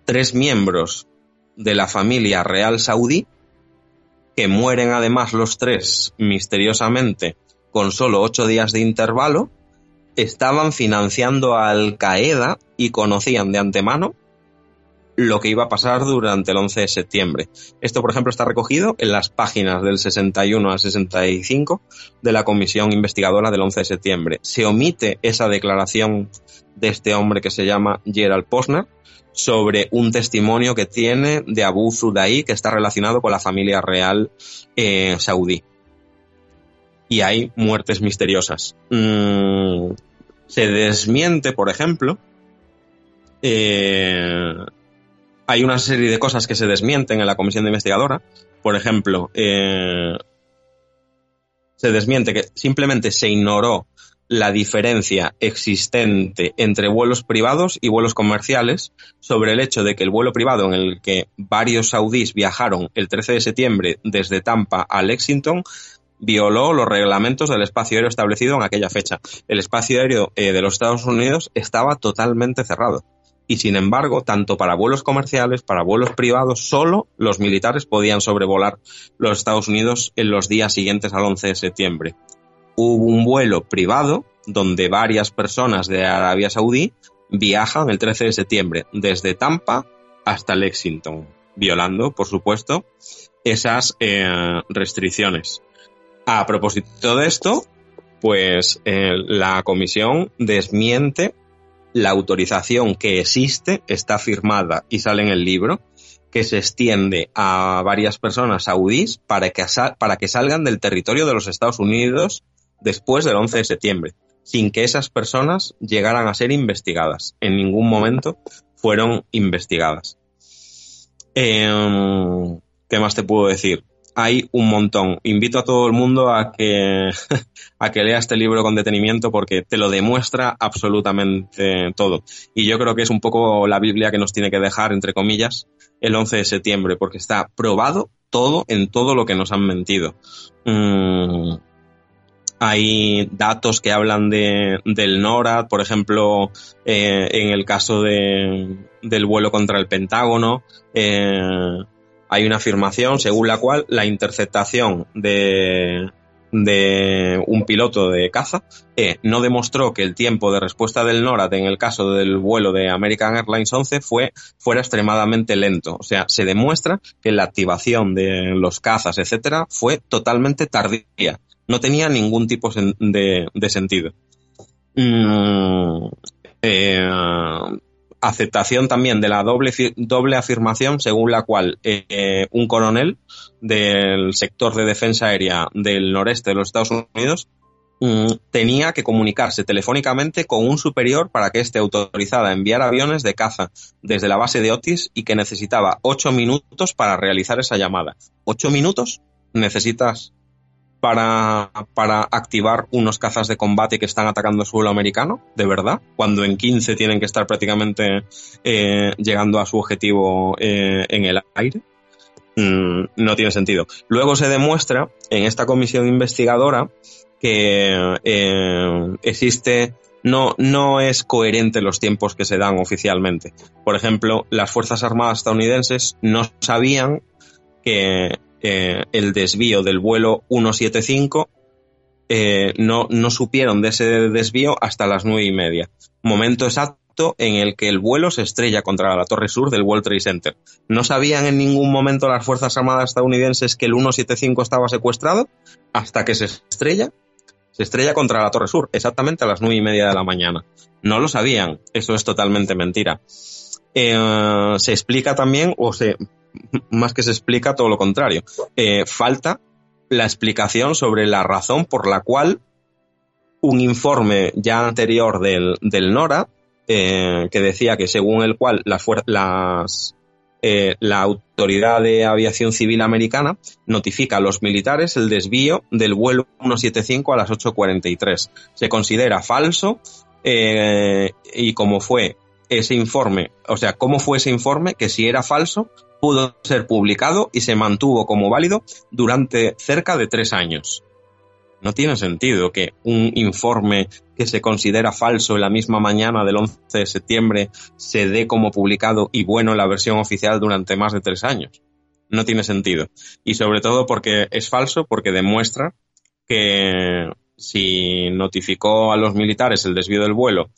tres miembros de la familia real saudí, que mueren además los tres misteriosamente con solo ocho días de intervalo, estaban financiando a Al Qaeda y conocían de antemano lo que iba a pasar durante el 11 de septiembre. Esto, por ejemplo, está recogido en las páginas del 61 al 65 de la Comisión Investigadora del 11 de septiembre. Se omite esa declaración de este hombre que se llama Gerald Posner sobre un testimonio que tiene de Abu Zudaí que está relacionado con la familia real eh, saudí. Y hay muertes misteriosas. Mm, se desmiente, por ejemplo, eh, hay una serie de cosas que se desmienten en la comisión de investigadora. Por ejemplo, eh, se desmiente que simplemente se ignoró la diferencia existente entre vuelos privados y vuelos comerciales sobre el hecho de que el vuelo privado en el que varios saudíes viajaron el 13 de septiembre desde Tampa a Lexington violó los reglamentos del espacio aéreo establecido en aquella fecha. El espacio aéreo eh, de los Estados Unidos estaba totalmente cerrado y sin embargo, tanto para vuelos comerciales, para vuelos privados, solo los militares podían sobrevolar los Estados Unidos en los días siguientes al 11 de septiembre. Hubo un vuelo privado donde varias personas de Arabia Saudí viajan el 13 de septiembre desde Tampa hasta Lexington, violando, por supuesto, esas eh, restricciones. A propósito de esto, pues eh, la comisión desmiente la autorización que existe está firmada y sale en el libro, que se extiende a varias personas saudíes para que, para que salgan del territorio de los Estados Unidos después del 11 de septiembre, sin que esas personas llegaran a ser investigadas. En ningún momento fueron investigadas. Em, ¿Qué más te puedo decir? Hay un montón. Invito a todo el mundo a que, a que lea este libro con detenimiento porque te lo demuestra absolutamente todo. Y yo creo que es un poco la Biblia que nos tiene que dejar, entre comillas, el 11 de septiembre, porque está probado todo en todo lo que nos han mentido. Mm, hay datos que hablan de, del NORAD, por ejemplo, eh, en el caso de, del vuelo contra el Pentágono. Eh, hay una afirmación según la cual la interceptación de, de un piloto de caza eh, no demostró que el tiempo de respuesta del NORAD en el caso del vuelo de American Airlines 11 fue, fuera extremadamente lento. O sea, se demuestra que la activación de los cazas, etcétera, fue totalmente tardía. No tenía ningún tipo de, sentido. Mm, eh, aceptación también de la doble, doble afirmación según la cual eh, un coronel del sector de defensa aérea del noreste de los Estados Unidos mm, tenía que comunicarse telefónicamente con un superior para que esté autorizada a enviar aviones de caza desde la base de Otis y que necesitaba ocho minutos para realizar esa llamada. ¿Ocho minutos? ¿Necesitas para, para activar unos cazas de combate que están atacando suelo americano, de verdad, cuando en 15 tienen que estar prácticamente eh, llegando a su objetivo eh, en el aire. Mm, no tiene sentido. Luego se demuestra en esta comisión investigadora que eh, existe no, no es coherente los tiempos que se dan oficialmente. Por ejemplo, las Fuerzas Armadas estadounidenses no sabían que eh, el desvío del vuelo 175 eh, no, no supieron de ese desvío hasta las nueve y media. Momento exacto en el que el vuelo se estrella contra la torre sur del World Trade Center. No sabían en ningún momento las Fuerzas Armadas estadounidenses que el 175 estaba secuestrado hasta que se estrella. Se estrella contra la torre sur, exactamente a las nueve y media de la mañana. No lo sabían. Eso es totalmente mentira. Eh, se explica también, o se más que se explica todo lo contrario. Eh, falta la explicación sobre la razón por la cual un informe ya anterior del, del NORA, eh, que decía que según el cual las, las eh, la Autoridad de Aviación Civil Americana notifica a los militares el desvío del vuelo 175 a las 8.43. Se considera falso y como fue ese informe, o sea, cómo fue ese informe, que si era falso, pudo ser publicado y se mantuvo como válido durante cerca de tres años. No tiene sentido que un informe que se considera falso en la misma mañana del 11 de septiembre se dé como publicado y bueno en la versión oficial durante más de tres años. No tiene sentido. Y sobre todo porque es falso, porque demuestra que si notificó a los militares el desvío del vuelo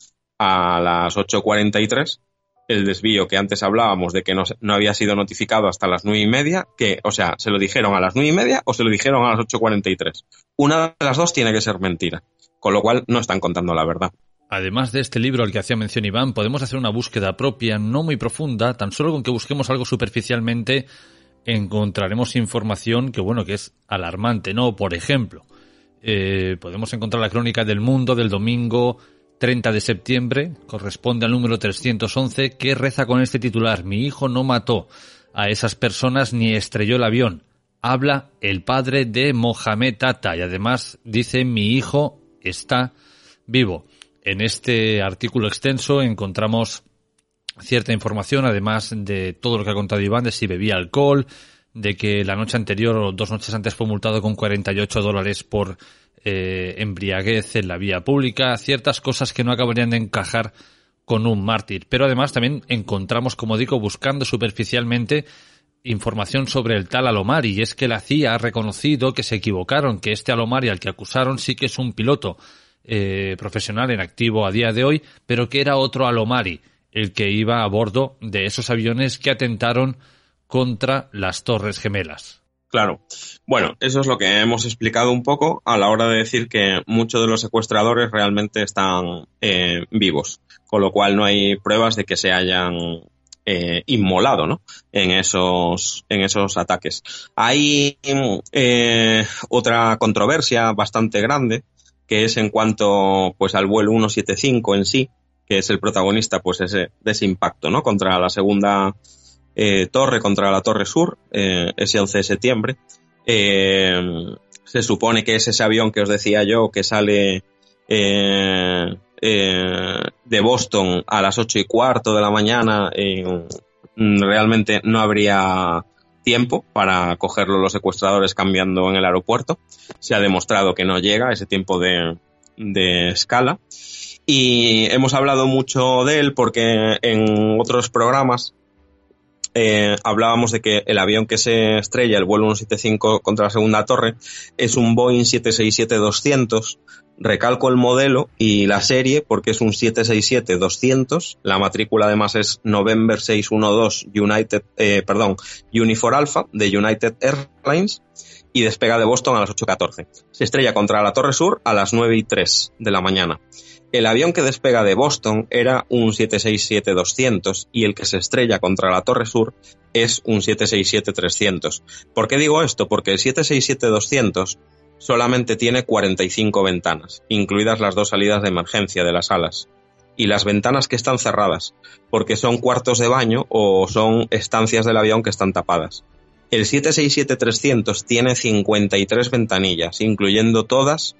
a las 8.43, el desvío que antes hablábamos de que no, no, había sido notificado hasta las nueve y media, que, o sea, se lo dijeron a las nueve y media o se lo dijeron a las 8.43. Una de las dos tiene que ser mentira, con lo cual no están contando la verdad. Además de este libro al que hacía mención Iván, podemos hacer una búsqueda propia, no muy profunda, tan solo con que busquemos algo superficialmente, encontraremos información que, bueno, que es alarmante, ¿no? Por ejemplo, eh, podemos encontrar la crónica del mundo del domingo 30 de septiembre, corresponde al número 311, que reza con este titular, Mi hijo no mató a esas personas ni estrelló el avión. Habla el padre de Mohamed Tata y además dice, mi hijo está vivo. En este artículo extenso encontramos cierta información, además de todo lo que ha contado Iván, de si bebía alcohol, de que la noche anterior o dos noches antes fue multado con 48 dólares por eh, embriaguez en la vía pública, ciertas cosas que no acabarían de encajar con un mártir. Pero además también encontramos, como digo, buscando superficialmente información sobre el tal Alomari, y es que la CIA ha reconocido que se equivocaron, que este Alomari al que acusaron sí que es un piloto eh, profesional en activo a día de hoy, pero que era otro Alomari, el que iba a bordo de esos aviones que atentaron contra las Torres Gemelas. Claro. Bueno, eso es lo que hemos explicado un poco a la hora de decir que muchos de los secuestradores realmente están eh, vivos, con lo cual no hay pruebas de que se hayan eh, inmolado ¿no? en, esos, en esos ataques. Hay eh, otra controversia bastante grande que es en cuanto pues al vuelo 175 en sí, que es el protagonista pues ese, de ese impacto ¿no? contra la segunda eh, torre contra la Torre Sur, eh, ese 11 de septiembre. Eh, se supone que es ese avión que os decía yo que sale de Boston a las ocho y cuarto de la mañana. realmente no habría tiempo para cogerlo los secuestradores cambiando en el aeropuerto. Se ha demostrado que no llega ese tiempo de escala. Y hemos hablado mucho de él porque en otros programas eh, hablábamos de que el avión que se estrella, el vuelo 175 contra la segunda torre, es un Boeing 767-200. Recalco el modelo y la serie porque es un 767-200. La matrícula además es November 612 United, eh, perdón, Unifor Alpha de United Airlines y despega de Boston a las 8.14. Se estrella contra la Torre Sur a las 9 y 3 de la mañana. El avión que despega de Boston era un 767-200 y el que se estrella contra la Torre Sur es un 767-300. ¿Por qué digo esto? Porque el 767-200 solamente tiene 45 ventanas, incluidas las dos salidas de emergencia de las alas. Y las ventanas que están cerradas, porque son cuartos de baño o son estancias del avión que están tapadas. El 767-300 tiene 53 ventanillas, incluyendo todas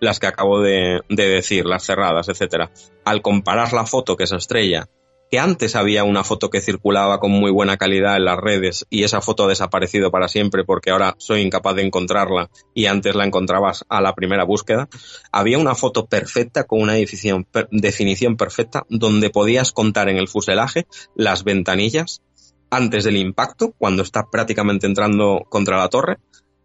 las que acabo de, decir, las cerradas, etcétera. Al comparar la foto que se estrella, que antes había una foto que circulaba con muy buena calidad en las redes y esa foto ha desaparecido para siempre porque ahora soy incapaz de encontrarla y antes la encontrabas a la primera búsqueda, había una foto perfecta con una definición, definición perfecta donde podías contar en el fuselaje las ventanillas antes del impacto, cuando está prácticamente entrando contra la torre,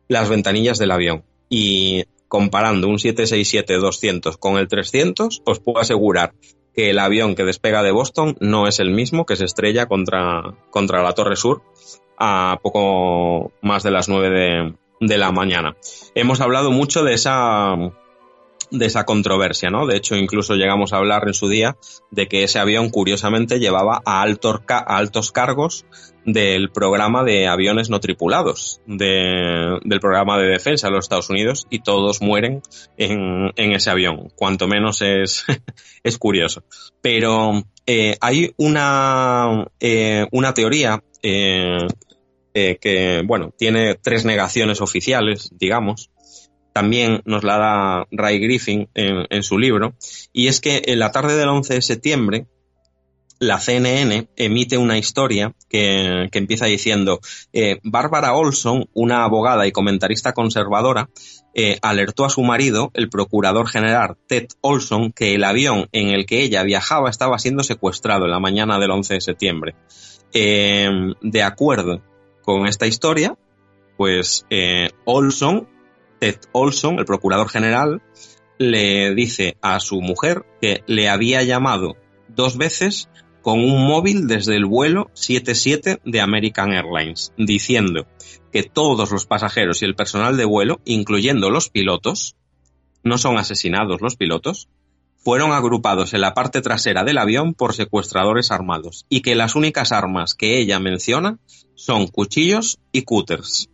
las ventanillas del avión. Y comparando un 767-200 con el 300, os puedo asegurar que el avión que despega de Boston no es el mismo que se estrella contra, contra la Torre Sur a poco más de las 9 de, de la mañana. Hemos hablado mucho de esa de esa controversia, ¿no? De hecho, incluso llegamos a hablar en su día de que ese avión, curiosamente, llevaba a a altos cargos del programa de aviones no tripulados, de, del programa de defensa de los Estados Unidos, y todos mueren en, en ese avión. Cuanto menos es, es curioso. Pero eh, hay una, eh, una teoría eh, eh que, bueno, tiene tres negaciones oficiales, digamos, también nos la da Ray Griffin en, su libro, y es que en la tarde del 11 de septiembre la CNN emite una historia que, empieza diciendo, eh, Bárbara Olson, una abogada y comentarista conservadora, eh, alertó a su marido, el procurador general Ted Olson, que el avión en el que ella viajaba estaba siendo secuestrado en la mañana del 11 de septiembre. Eh, de acuerdo con esta historia, pues Olson, Ted Olson, el procurador general, le dice a su mujer que le había llamado dos veces con un móvil desde el vuelo 77 de American Airlines, diciendo que todos los pasajeros y el personal de vuelo, incluyendo los pilotos, no son asesinados los pilotos, fueron agrupados en la parte trasera del avión por secuestradores armados y que las únicas armas que ella menciona son cuchillos y cúters.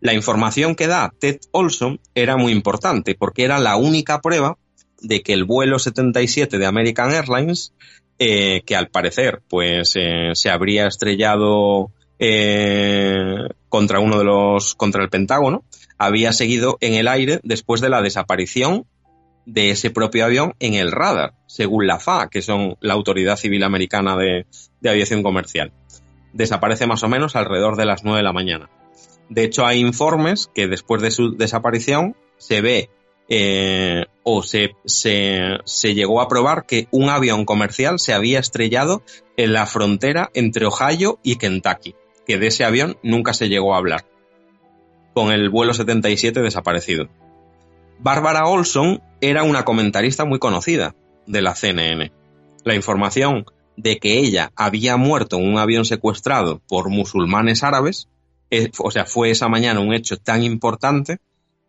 La información que da Ted Olson era muy importante porque era la única prueba de que el vuelo 77 de American Airlines eh, que al parecer pues eh, se habría estrellado eh, contra uno de los contra el Pentágono había seguido en el aire después de la desaparición de ese propio avión en el radar, según la FAA, que son la Autoridad Civil Americana de, de Aviación Comercial. Desaparece más o menos alrededor de las 9 de la mañana. De hecho, hay informes que después de su desaparición se ve o se, se, llegó a probar que un avión comercial se había estrellado en la frontera entre Ohio y Kentucky, que de ese avión nunca se llegó a hablar, con el vuelo 77 desaparecido. Bárbara Olson era una comentarista muy conocida de la CNN. La información de que ella había muerto en un avión secuestrado por musulmanes árabes, eh, o sea, fue esa mañana un hecho tan importante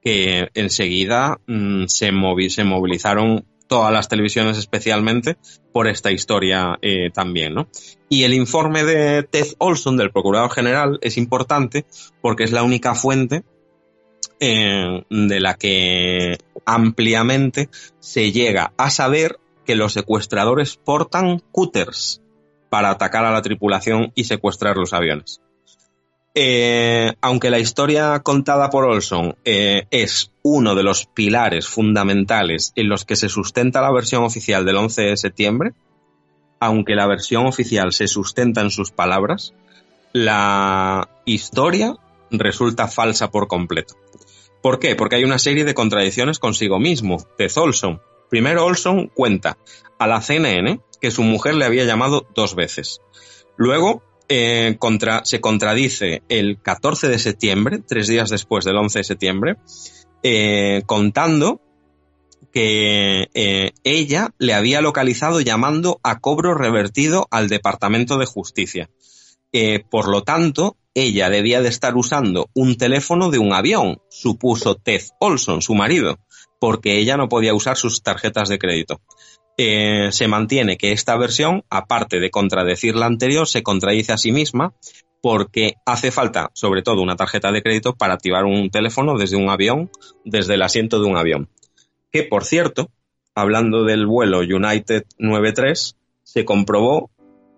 que enseguida mm, se, movilizaron todas las televisiones especialmente por esta historia eh, también, ¿no? Y el informe de Ted Olson, del Procurador General, es importante porque es la única fuente eh, de la que ampliamente se llega a saber que los secuestradores portan cúters para atacar a la tripulación y secuestrar los aviones. Eh, aunque la historia contada por Olson eh, es uno de los pilares fundamentales en los que se sustenta la versión oficial del 11 de septiembre, aunque la versión oficial se sustenta en sus palabras, la historia resulta falsa por completo. ¿Por qué? Porque hay una serie de contradicciones consigo mismo, de Olson. Primero Olson cuenta a la CNN que su mujer le había llamado dos veces. Luego eh, contra, se contradice el 14 de septiembre, tres días después del 11 de septiembre, eh, contando que eh, ella le había localizado llamando a cobro revertido al Departamento de Justicia. por lo tanto, ella debía de estar usando un teléfono de un avión, supuso Ted Olson, su marido, porque ella no podía usar sus tarjetas de crédito. Eh, se mantiene que esta versión, aparte de contradecir la anterior, se contradice a sí misma porque hace falta, sobre todo, una tarjeta de crédito para activar un teléfono desde un avión, desde el asiento de un avión. Que, por cierto, hablando del vuelo United 93, se comprobó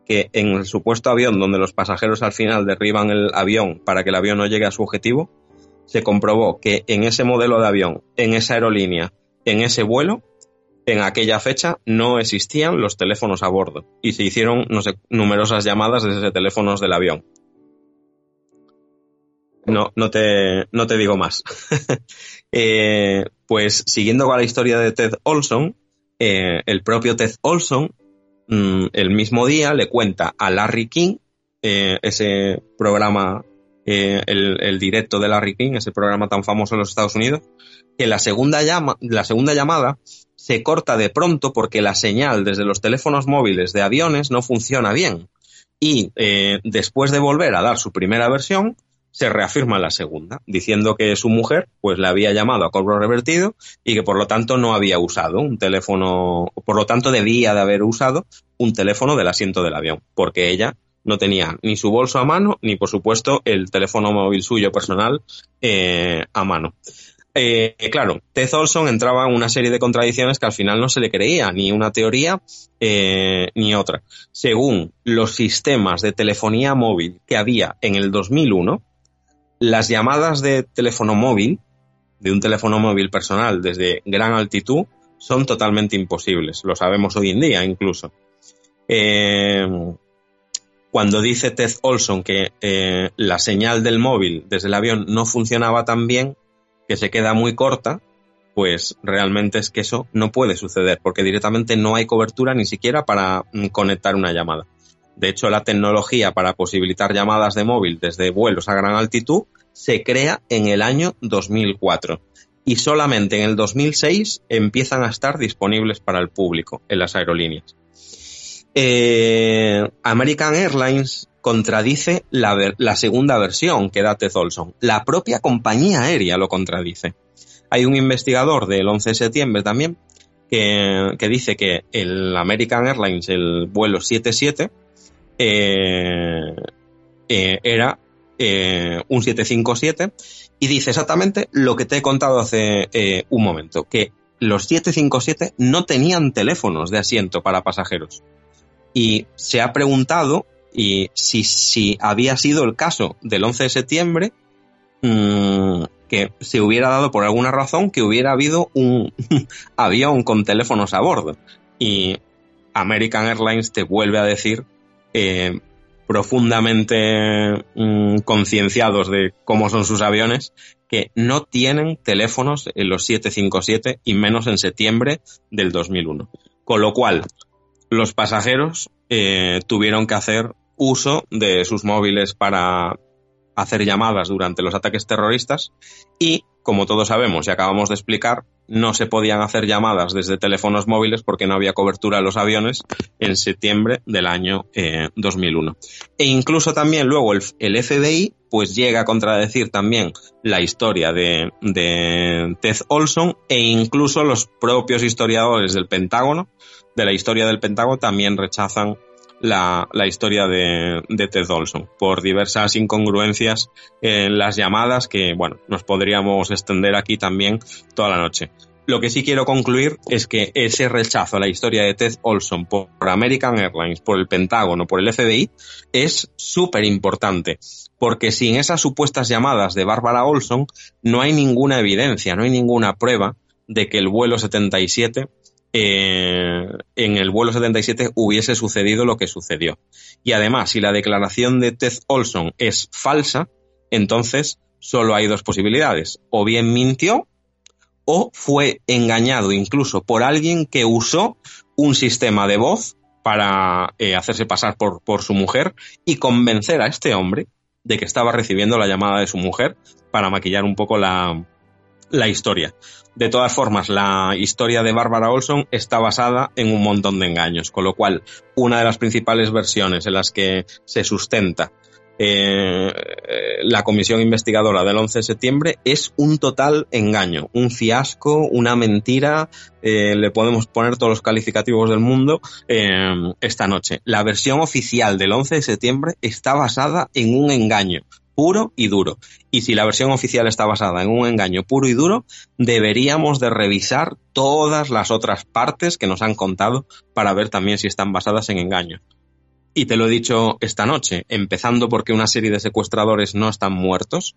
que en el supuesto avión donde los pasajeros al final derriban el avión para que el avión no llegue a su objetivo, se comprobó que en ese modelo de avión, en esa aerolínea, en ese vuelo, en aquella fecha no existían los teléfonos a bordo y se hicieron no sé, numerosas llamadas desde teléfonos del avión. No, no te, no te digo más. Eh, pues siguiendo con la historia de Ted Olson, eh, el propio Ted Olson, mm, el mismo día le cuenta a Larry King, eh, ese programa, el, el, directo de Larry King, ese programa tan famoso en los Estados Unidos, que la segunda, llama, la segunda llamada se corta de pronto porque la señal desde los teléfonos móviles de aviones no funciona bien. Y eh, después de volver a dar su primera versión, se reafirma la segunda, diciendo que su mujer pues le había llamado a cobro revertido y que por lo tanto no había usado un teléfono, por lo tanto debía de haber usado un teléfono del asiento del avión, porque ella no tenía ni su bolso a mano ni por supuesto el teléfono móvil suyo personal eh, a mano. Eh, claro, Ted Olson entraba en una serie de contradicciones que al final no se le creía, ni una teoría eh, ni otra. Según los sistemas de telefonía móvil que había en el 2001, las llamadas de teléfono móvil, de un teléfono móvil personal desde gran altitud, son totalmente imposibles. Lo sabemos hoy en día incluso. Eh, cuando dice Ted Olson que la señal del móvil desde el avión no funcionaba tan bien, que se queda muy corta, pues realmente es que eso no puede suceder, porque directamente no hay cobertura ni siquiera para mm, conectar una llamada. De hecho, la tecnología para posibilitar llamadas de móvil desde vuelos a gran altitud se crea en el año 2004 y solamente en el 2006 empiezan a estar disponibles para el público en las aerolíneas. Eh, American Airlines contradice la, segunda versión que da Ted Olson. La propia compañía aérea lo contradice. Hay un investigador del 11 de septiembre también que, que dice que el American Airlines, el vuelo 77, eh, eh, era eh, un 757 y dice exactamente lo que te he contado hace un momento, que los 757 no tenían teléfonos de asiento para pasajeros. Y se ha preguntado y si, si había sido el caso del 11 de septiembre, mmm, que se hubiera dado por alguna razón que hubiera habido un avión con teléfonos a bordo. Y American Airlines te vuelve a decir eh, profundamente mm, concienciados de cómo son sus aviones, que no tienen teléfonos en los 757 y menos en septiembre del 2001. Con lo cual, los pasajeros eh, tuvieron que hacer uso de sus móviles para hacer llamadas durante los ataques terroristas y, como todos sabemos y acabamos de explicar, no se podían hacer llamadas desde teléfonos móviles porque no había cobertura en los aviones en septiembre del año 2001. Eh, e incluso también luego el, FBI pues llega a contradecir también la historia de, de Ted Olson e incluso los propios historiadores del Pentágono, de la historia del Pentágono, también rechazan la, la historia de, de, Ted Olson por diversas incongruencias en las llamadas que, bueno, nos podríamos extender aquí también toda la noche. Lo que sí quiero concluir es que ese rechazo a la historia de Ted Olson por American Airlines, por el Pentágono, por el FBI, es súper importante. Porque sin esas supuestas llamadas de Barbara Olson, no hay ninguna evidencia, no hay ninguna prueba de que el vuelo 77 eh, en el vuelo 77 hubiese sucedido lo que sucedió. Y además, si la declaración de Ted Olson es falsa, entonces solo hay dos posibilidades. O bien mintió o fue engañado incluso por alguien que usó un sistema de voz para eh, hacerse pasar por, por su mujer y convencer a este hombre de que estaba recibiendo la llamada de su mujer para maquillar un poco la, la historia. De todas formas, la historia de Barbara Olson está basada en un montón de engaños, con lo cual una de las principales versiones en las que se sustenta eh, la comisión investigadora del 11 de septiembre es un total engaño, un fiasco, una mentira, eh, le podemos poner todos los calificativos del mundo eh, esta noche. La versión oficial del 11 de septiembre está basada en un engaño, puro y duro. Y si la versión oficial está basada en un engaño puro y duro, deberíamos de revisar todas las otras partes que nos han contado para ver también si están basadas en engaño. Y te lo he dicho esta noche, empezando porque una serie de secuestradores no están muertos.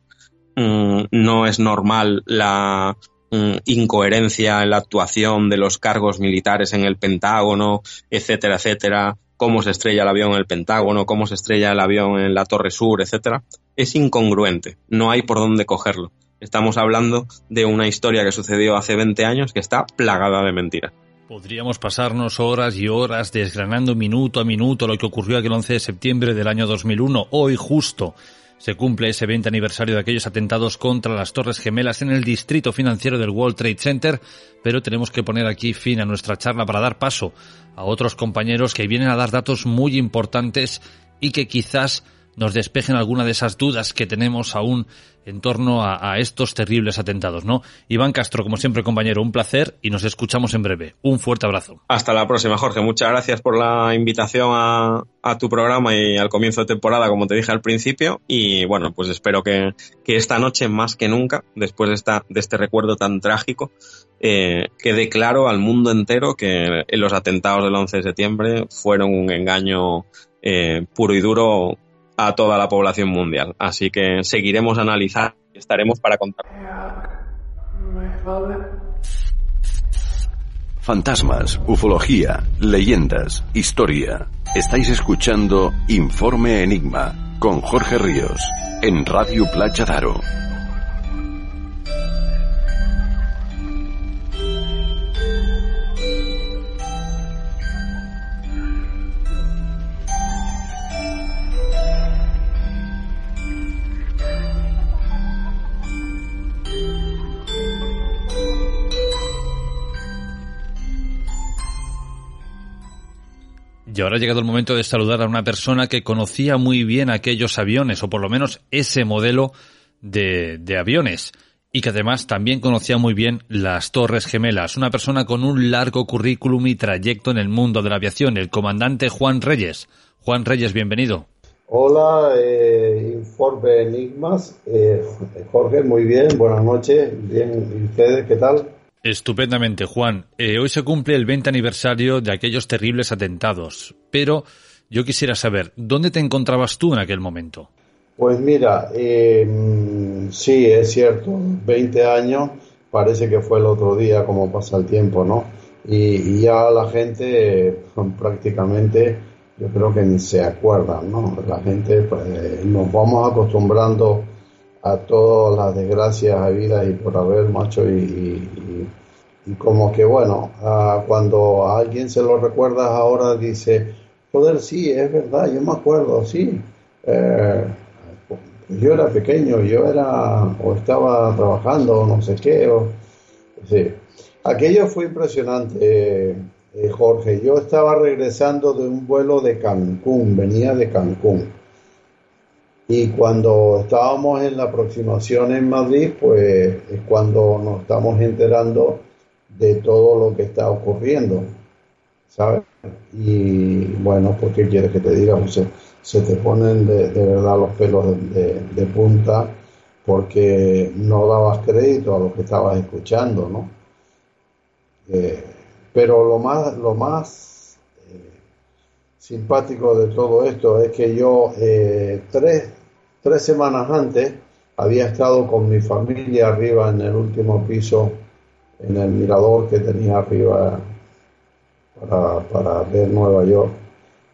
Mm, no es normal la mm, incoherencia en la actuación de los cargos militares en el Pentágono, etcétera, etcétera cómo se estrella el avión en el Pentágono, cómo se estrella el avión en la Torre Sur, etcétera, es incongruente, no hay por dónde cogerlo. Estamos hablando de una historia que sucedió hace 20 años que está plagada de mentiras. Podríamos pasarnos horas y horas desgranando minuto a minuto lo que ocurrió aquel 11 de septiembre del año 2001, hoy justo se cumple ese 20 aniversario de aquellos atentados contra las Torres Gemelas en el distrito financiero del World Trade Center, pero tenemos que poner aquí fin a nuestra charla para dar paso a otros compañeros que vienen a dar datos muy importantes y que quizás nos despejen alguna de esas dudas que tenemos aún en torno a, estos terribles atentados, ¿no? Iván Castro, como siempre, compañero, un placer y nos escuchamos en breve. Un fuerte abrazo. Hasta la próxima, Jorge. Muchas gracias por la invitación a, tu programa y al comienzo de temporada, como te dije al principio. Y bueno, pues espero que, que esta noche, más que nunca, después de, esta, de este recuerdo tan trágico, eh, quede claro al mundo entero que los atentados del 11 de septiembre fueron un engaño eh, puro y duro a toda la población mundial. Así que seguiremos analizando y estaremos para contar. Fantasmas, ufología, leyendas, historia. Estáis escuchando Informe Enigma con Jorge Ríos en Radio Playa Daro. Y ahora ha llegado el momento de saludar a una persona que conocía muy bien aquellos aviones, o por lo menos ese modelo de, de aviones, y que además también conocía muy bien las Torres Gemelas. Una persona con un largo currículum y trayecto en el mundo de la aviación, el comandante Juan Reyes. Juan Reyes, bienvenido. Hola, eh, Informe Enigmas. Eh, Jorge, muy bien, buenas noches. Bien, ¿y ustedes qué tal? Estupendamente, Juan. Eh, hoy se cumple el 20 aniversario de aquellos terribles atentados, pero yo quisiera saber, ¿dónde te encontrabas tú en aquel momento? Pues mira, eh, sí, es cierto, 20 años, parece que fue el otro día como pasa el tiempo, ¿no? Y, ya la gente eh, prácticamente, yo creo que ni se acuerda, ¿no? La gente, pues, nos vamos acostumbrando a todas las desgracias habidas y por haber, macho, y, y, como que bueno, ah, cuando alguien se lo recuerdas ahora dice, joder, sí, es verdad, yo me acuerdo, sí. Eh, yo era pequeño, yo era, o estaba trabajando, no sé qué, o, sí. Aquello fue impresionante, eh, Jorge. Yo estaba regresando de un vuelo de Cancún, venía de Cancún. Y cuando estábamos en la aproximación en Madrid, pues es cuando nos estamos enterando de todo lo que está ocurriendo, ¿sabes? Y bueno, pues qué quieres que te diga, se, te ponen de, verdad los pelos de, punta porque no dabas crédito a lo que estabas escuchando, ¿no? Eh, pero lo más, lo más eh, simpático de todo esto es que yo eh, tres Tres semanas antes había estado con mi familia arriba en el último piso, en el mirador que tenía arriba para, para ver Nueva York.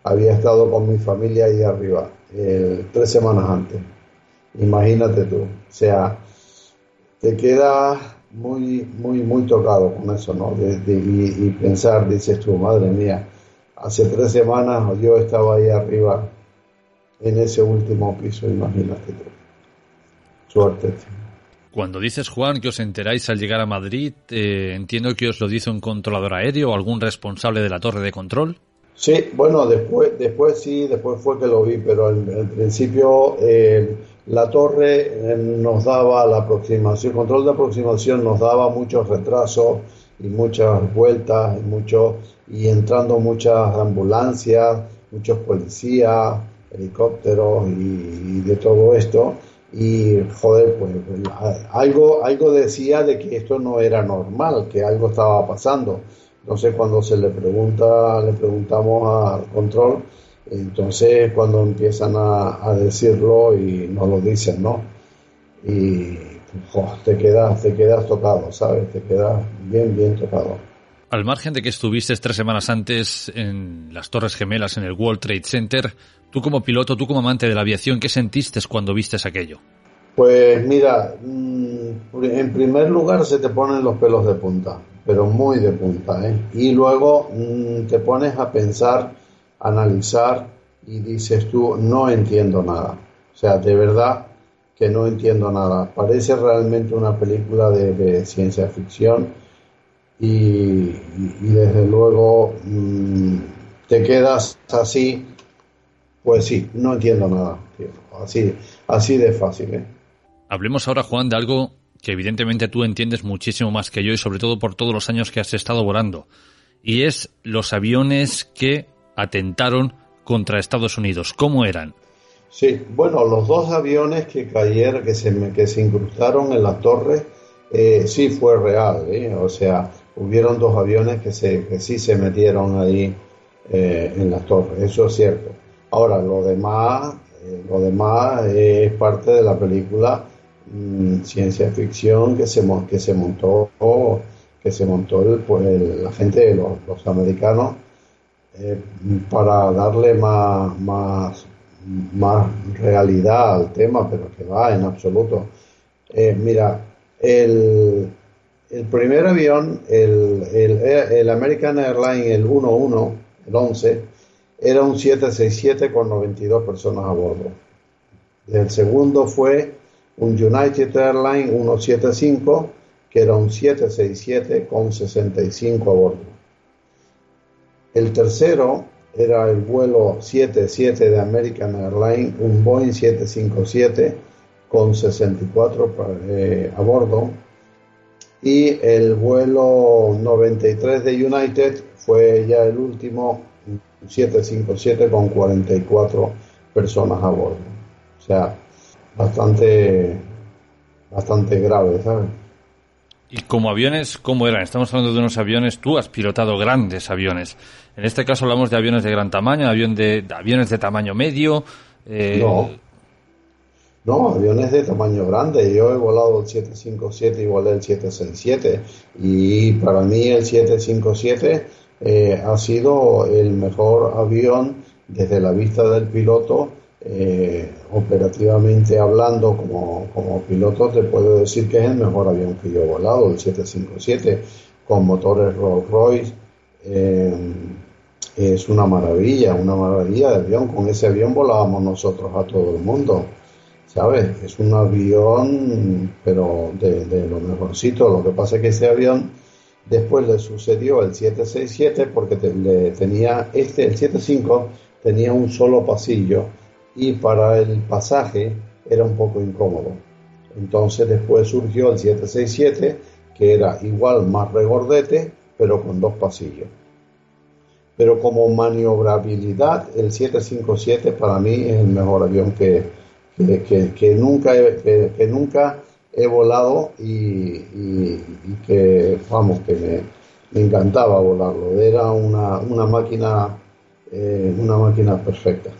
Había estado con mi familia ahí arriba, tres semanas antes. Imagínate tú. O sea, te queda muy, muy, muy tocado con eso, ¿no? Y, y pensar, dices tú, madre mía, hace tres semanas yo estaba ahí arriba en ese último piso, imagínate tú. Suerte. Cuando dices, Juan, que os enteráis al llegar a Madrid, eh, entiendo que os lo dice un controlador aéreo o algún responsable de la torre de control. Sí, bueno, después, después sí, después fue que lo vi, pero al, al principio eh, la torre eh, nos daba la aproximación, el control de aproximación nos daba muchos retrasos y muchas vueltas y, mucho, y entrando muchas ambulancias, muchos policías, helicópteros y, de todo esto. Y joder pues algo algo decía de que esto no era normal que algo estaba pasando. Entonces cuando se le pregunta le preguntamos al control entonces cuando empiezan a, decirlo y nos lo dicen no y joder, te quedas te quedas tocado sabes te quedas bien bien tocado al margen de que estuviste tres semanas antes en las Torres Gemelas en el World Trade Center, tú como piloto, tú como amante de la aviación, ¿qué sentiste cuando vistes aquello? Pues mira, mm, en primer lugar se te ponen los pelos de punta, pero muy de punta, ¿eh? Y luego mmm, te pones a pensar, analizar y dices tú, no entiendo nada. O sea, de verdad que no entiendo nada. Parece realmente una película de, de ciencia ficción y, y, desde luego mmm, te quedas así, pues sí, no entiendo nada, tío. Así, así de fácil. ¿eh? Hablemos ahora, Juan, de algo que evidentemente tú entiendes muchísimo más que yo y sobre todo por todos los años que has estado volando. Y es los aviones que atentaron contra Estados Unidos. ¿Cómo eran? Sí, bueno, los dos aviones que cayeron, que se, que se incrustaron en la torre, eh, sí fue real. ¿eh? O sea, hubieron dos aviones que, se, que sí se metieron ahí eh, en las torres, eso es cierto. Ahora, lo demás, eh, lo demás es parte de la película mmm, ciencia ficción que se, que se montó, que se montó pues, la gente, los, los americanos, eh, para darle más, más, más realidad al tema, pero que va en absoluto. Mira, el, el primer avión, el, el, American Airlines, el 11, el 11, era un 767 con 92 personas a bordo. El segundo fue un United Airlines 175, que era un 767 con 65 a bordo. El tercero era el vuelo 77 de American Airlines, un Boeing 757 con 64 eh, a bordo. Y el vuelo 93 de United fue ya el último 757 con 44 personas a bordo. O sea, bastante, bastante grave, ¿sabes? Y como aviones, ¿cómo eran? Estamos hablando de unos aviones, tú has pilotado grandes aviones. En este caso hablamos de aviones de gran tamaño, avión de, aviones de tamaño medio. Eh, no. No, aviones de tamaño grande. Yo he volado el 757 y volé el 767. Y para mí el 757 eh, ha sido el mejor avión desde la vista del piloto eh, operativamente hablando como, como, piloto te puedo decir que es el mejor avión que yo he volado, el 757, con motores Rolls Royce. Eh, es una maravilla, una maravilla de avión. Con ese avión volábamos nosotros a todo el mundo. ¿Sabes? Es un avión, pero de, lo mejorcito. Lo que pasa es que ese avión después le sucedió el 767 porque le tenía este, el 75, tenía un solo pasillo y para el pasaje era un poco incómodo. Entonces después surgió el 767, que era igual más regordete, pero con dos pasillos. Pero como maniobrabilidad, el 757 para mí es el mejor avión que, que, nunca, he, que, nunca he volado y, que, vamos, que me, encantaba volarlo. Era una, una máquina, eh, una máquina perfecta.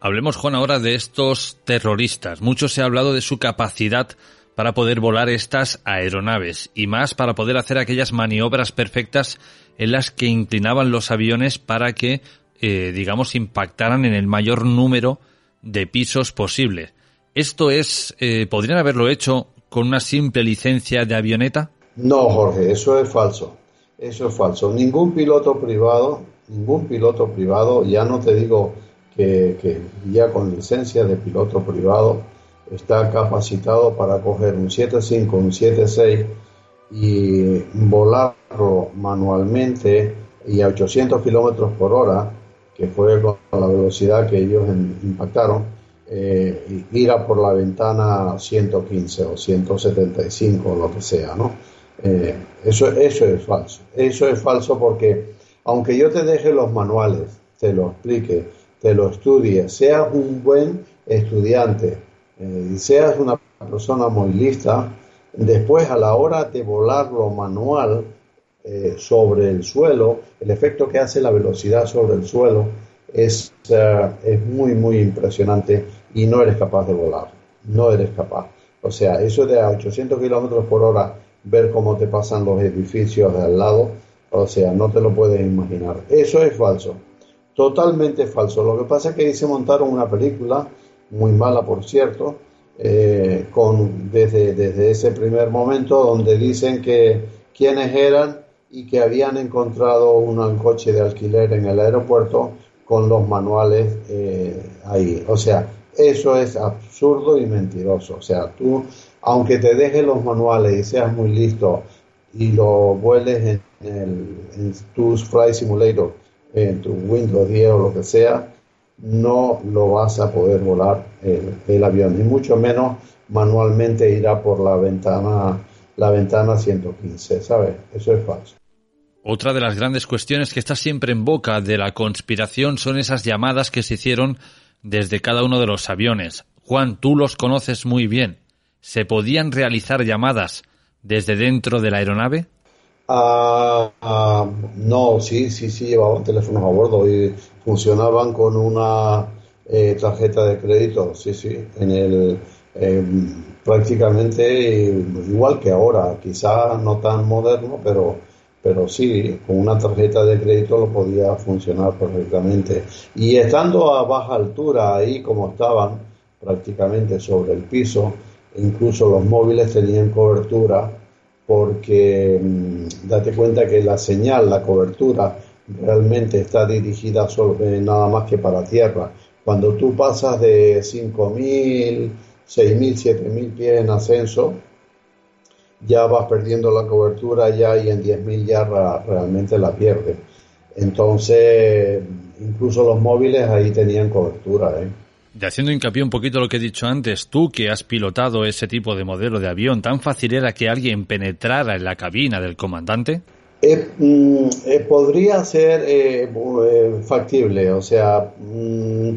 Hablemos, Juan, ahora de estos terroristas. Mucho se ha hablado de su capacidad para poder volar estas aeronaves y más para poder hacer aquellas maniobras perfectas en las que inclinaban los aviones para que, eh, digamos, impactaran en el mayor número de pisos posible. ¿Esto es, eh, podrían haberlo hecho con una simple licencia de avioneta? No, Jorge, eso es falso. Eso es falso. Ningún piloto privado, ningún piloto privado, ya no te digo que, ya con licencia de piloto privado está capacitado para coger un 7.5, un 7.6 y volarlo manualmente y a 800 kilómetros por hora, que fue con la velocidad que ellos impactaron, eh, ir a por la ventana 115 o 175 o lo que sea, ¿no? Eh, eso, eso es falso. Eso es falso porque, aunque yo te deje los manuales, te lo explique, te lo estudies, seas un buen estudiante eh, y seas una persona muy lista, después a la hora de volarlo manual eh, sobre el suelo, el efecto que hace la velocidad sobre el suelo es, eh, es muy, muy impresionante y no eres capaz de volar, no eres capaz. O sea, eso de a 800 kilómetros por hora, ver cómo te pasan los edificios de al lado, o sea, no te lo puedes imaginar. Eso es falso. Totalmente falso. Lo que pasa es que ahí se montaron una película, muy mala por cierto, eh, con, desde, desde ese primer momento donde dicen que quiénes eran y que habían encontrado un coche de alquiler en el aeropuerto con los manuales eh, ahí. O sea, eso es absurdo y mentiroso. O sea, tú, aunque te dejes los manuales y seas muy listo y lo vueles en, el, tu Flight Simulator en tu Windows 10 o lo que sea, no lo vas a poder volar el, avión, ni mucho menos manualmente irá por la ventana, la ventana 115, ¿sabes? Eso es falso. Otra de las grandes cuestiones que está siempre en boca de la conspiración son esas llamadas que se hicieron desde cada uno de los aviones. Juan, tú los conoces muy bien. ¿Se podían realizar llamadas desde dentro de la aeronave? Ah, ah, no, sí, sí, sí, llevaban teléfonos a bordo y funcionaban con una eh, tarjeta de crédito, sí, sí, en el em, prácticamente igual que ahora, quizá no tan moderno, pero pero sí, con una tarjeta de crédito lo podía funcionar perfectamente. Y estando a baja altura ahí como estaban, prácticamente sobre el piso, incluso los móviles tenían cobertura porque mm, date cuenta que la señal, la cobertura realmente está dirigida solo, eh, nada más que para tierra. Cuando tú pasas de 5.000, 6.000, 7.000 pies en ascenso, ya vas perdiendo la cobertura ya y en 10.000 ya realmente la pierdes. Entonces, incluso los móviles ahí tenían cobertura. ¿eh? Y haciendo hincapié un poquito lo que he dicho antes, tú que has pilotado ese tipo de modelo de avión, ¿tan fácil era que alguien penetrara en la cabina del comandante? Eh, mm, eh, podría ser eh, factible, o sea, mm,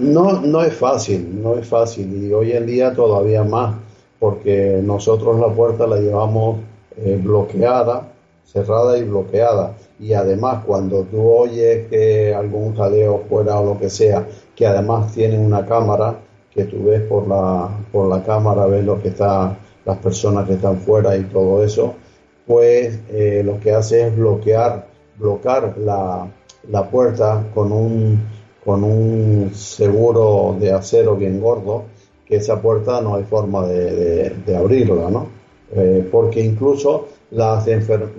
no, no es fácil, no es fácil y hoy en día todavía más porque nosotros la puerta la llevamos eh, bloqueada, cerrada y bloqueada. Y además cuando tú oyes que algún jaleo fuera o lo que sea, que además tiene una cámara, que tú ves por la, por la cámara, ves lo que está, las personas que están fuera y todo eso, pues eh, lo que hace es bloquear, bloquear la, la puerta con un, con un seguro de acero bien gordo esa puerta no hay forma de, abrirla, ¿no? Eh, porque incluso las,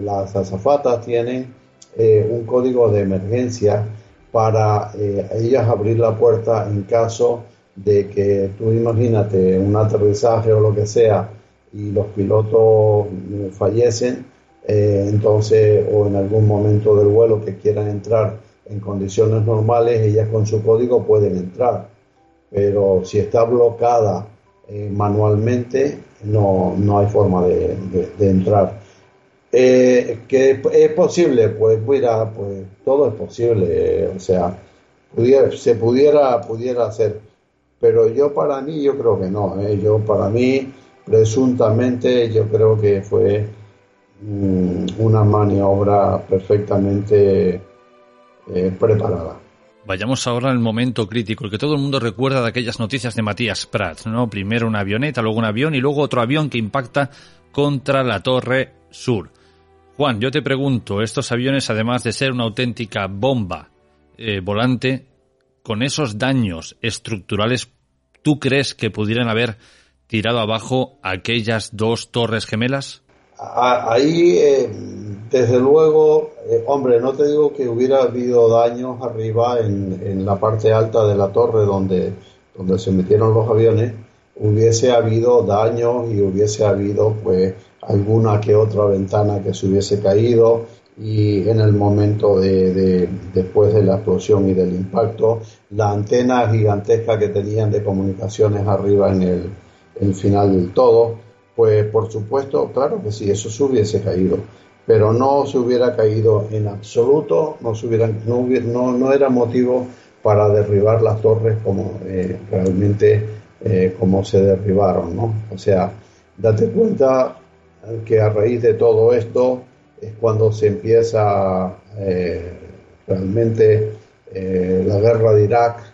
las azafatas tienen eh, un código de emergencia para eh, ellas abrir la puerta en caso de que tú imagínate un aterrizaje o lo que sea y los pilotos fallecen, entonces o en algún momento del vuelo que quieran entrar en condiciones normales, ellas con su código pueden entrar pero si está bloqueada eh, manualmente no, no hay forma de, entrar. Eh, que es posible, pues mira, pues todo es posible, o sea, pudiera, se pudiera, pudiera hacer, pero yo para mí yo creo que no, eh, yo para mí presuntamente yo creo que fue mm, una maniobra perfectamente preparada. Vayamos ahora al momento crítico, el que todo el mundo recuerda de aquellas noticias de Matías Prats, ¿no? Primero una avioneta, luego un avión y luego otro avión que impacta contra la Torre Sur. Juan, yo te pregunto, estos aviones, además de ser una auténtica bomba eh, volante, con esos daños estructurales, ¿tú crees que pudieran haber tirado abajo aquellas dos torres gemelas? Ahí eh, desde luego, eh, hombre, no te digo que hubiera habido daños arriba en, la parte alta de la torre donde, donde se metieron los aviones, hubiese habido daños y hubiese habido pues alguna que otra ventana que se hubiese caído y en el momento de, después de la explosión y del impacto, la antena gigantesca que tenían de comunicaciones arriba en en el final del todo, pues por supuesto, claro que sí, eso se hubiese caído pero no se hubiera caído en absoluto, no, se no, no, era motivo para derribar las torres como eh, realmente eh, como se derribaron, ¿no? O sea, date cuenta que a raíz de todo esto es cuando se empieza eh, realmente la guerra de Irak,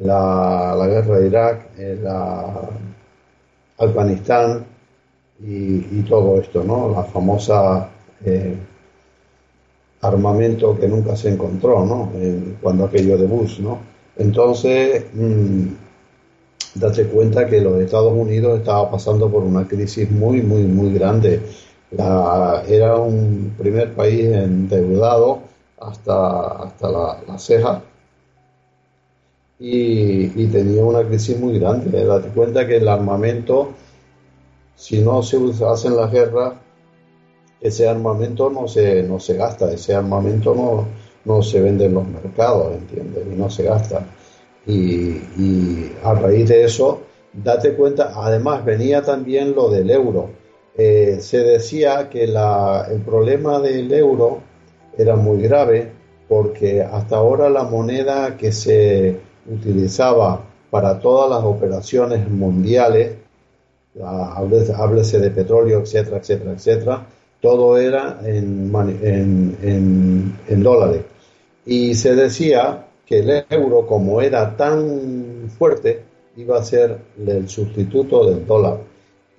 la, la guerra de Irak, la Afganistán, y, todo esto, ¿no? La famosa eh, armamento que nunca se encontró, ¿no? cuando aquello de Bush, ¿no? Entonces, mm, date cuenta que los Estados Unidos estaba pasando por una crisis muy, muy, muy grande. era un primer país endeudado hasta, hasta la, ceja y, y, tenía una crisis muy grande. Date cuenta que el armamento si no se hacen las guerras, ese armamento no se, no se gasta, ese armamento no, no se vende en los mercados, ¿entiendes? Y no se gasta. Y, a raíz de eso, date cuenta, además venía también lo del euro. Eh, se decía que el problema del euro era muy grave porque hasta ahora la moneda que se utilizaba para todas las operaciones mundiales háblese de petróleo, etcétera, etcétera, etcétera, todo era en, en, en, dólares. Y se decía que el euro, como era tan fuerte, iba a ser el sustituto del dólar.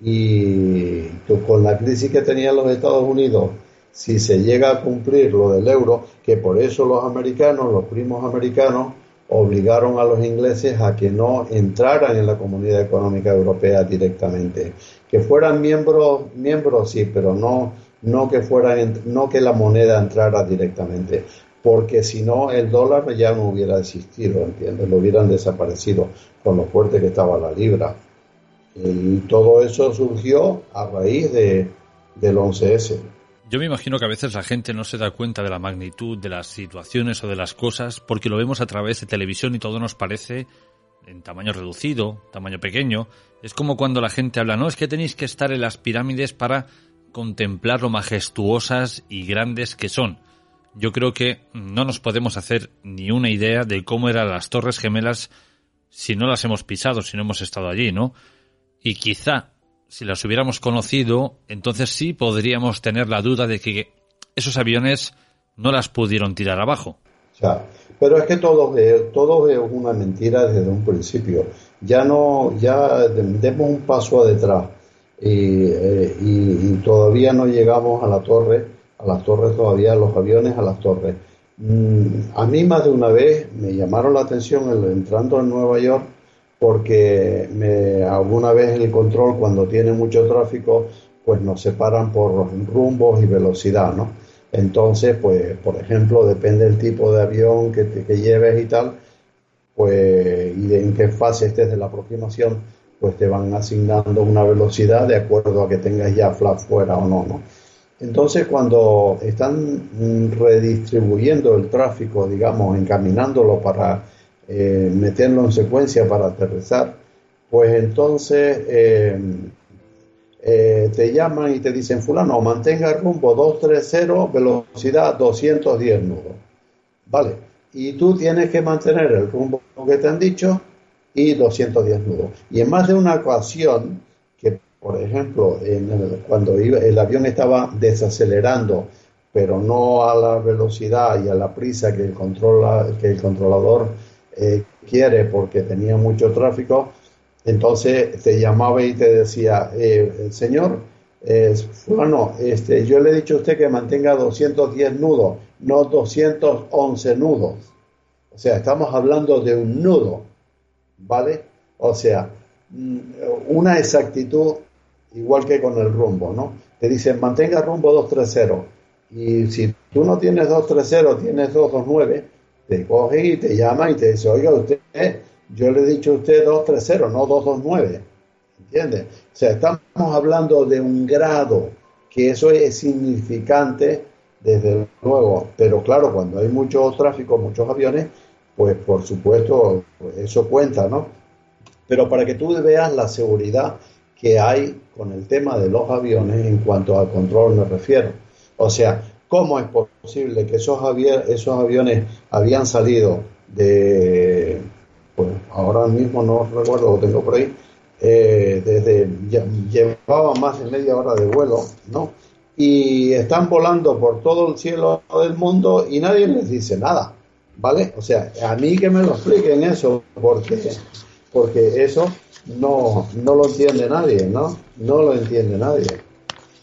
y con la crisis que tenían los Estados Unidos, si se llega a cumplir lo del euro, que por eso los americanos, los primos americanos, obligaron a los ingleses a que no entraran en la Comunidad Económica Europea directamente, que fueran miembros, miembros sí, pero no, no que fueran, no que la moneda entrara directamente, porque si no el dólar ya no hubiera existido, ¿entiendes? Lo hubieran desaparecido con lo fuerte que estaba la libra. Y todo eso surgió a raíz de, del 11S. Yo me imagino que a veces la gente no se da cuenta de la magnitud de las situaciones o de las cosas porque lo vemos a través de televisión y todo nos parece en tamaño reducido, tamaño pequeño. Es como cuando la gente habla, no, es que tenéis que estar en las pirámides para contemplar lo majestuosas y grandes que son. Yo creo que no nos podemos hacer ni una idea de cómo eran las Torres Gemelas si no las hemos pisado, si no hemos estado allí, ¿no? Y quizá si las hubiéramos conocido, entonces sí podríamos tener la duda de que esos aviones no las pudieron tirar abajo. pero es que todo, todo es una mentira desde un principio. Ya no, ya demos un paso atrás y, eh, y, todavía no llegamos a la torre, a las torres todavía, los aviones a las torres. Mm, a mí más de una vez me llamaron la atención entrando en Nueva York porque me, alguna vez el control cuando tiene mucho tráfico pues nos separan por rumbos y velocidad, ¿no? Entonces, pues, por ejemplo, depende del tipo de avión que, que lleves y tal, pues, y de en qué fase estés de la aproximación, pues te van asignando una velocidad de acuerdo a que tengas ya flap fuera o no, ¿no? Entonces, cuando están redistribuyendo el tráfico, digamos, encaminándolo para eh, meterlo en secuencia para aterrizar, pues entonces eh, eh, te llaman y te dicen, fulano, mantenga el rumbo 230, velocidad 210 nudos. Vale, y tú tienes que mantener el rumbo que te han dicho y 210 nudos. Y en más de una ocasión, que por ejemplo, cuando el avión estaba desacelerando, pero no a la velocidad y a la prisa que el controlador eh, quiere porque tenía mucho tráfico, entonces te llamaba y te decía, eh, señor, bueno, este, yo le he dicho a usted que mantenga 210 nudos, no 211 nudos. O sea, estamos hablando de un nudo, ¿vale? O sea, mm, una exactitud igual que con el rumbo, ¿no? Te dicen, mantenga rumbo 230. Y si tú no tienes 230, tienes 229, te coge y te llama y te dice, oiga, usted, yo le he dicho a usted 230, no 229. ¿Entiendes? O sea, estamos hablando de un grado, que eso es significante, desde luego. Pero claro, cuando hay mucho tráfico, muchos aviones, pues por supuesto, eso cuenta, ¿no? Pero para que tú veas la seguridad que hay con el tema de los aviones en cuanto al control me refiero. O sea, ¿Cómo es posible que esos, aviones habían salido de, pues ahora mismo no recuerdo, lo tengo por ahí, eh, desde, llevaban más de media hora de vuelo, ¿no? Y están volando por todo el cielo del mundo y nadie les dice nada, ¿vale? O sea, a mí que me lo expliquen eso, porque, porque eso no, no lo entiende nadie, ¿no? No lo entiende nadie.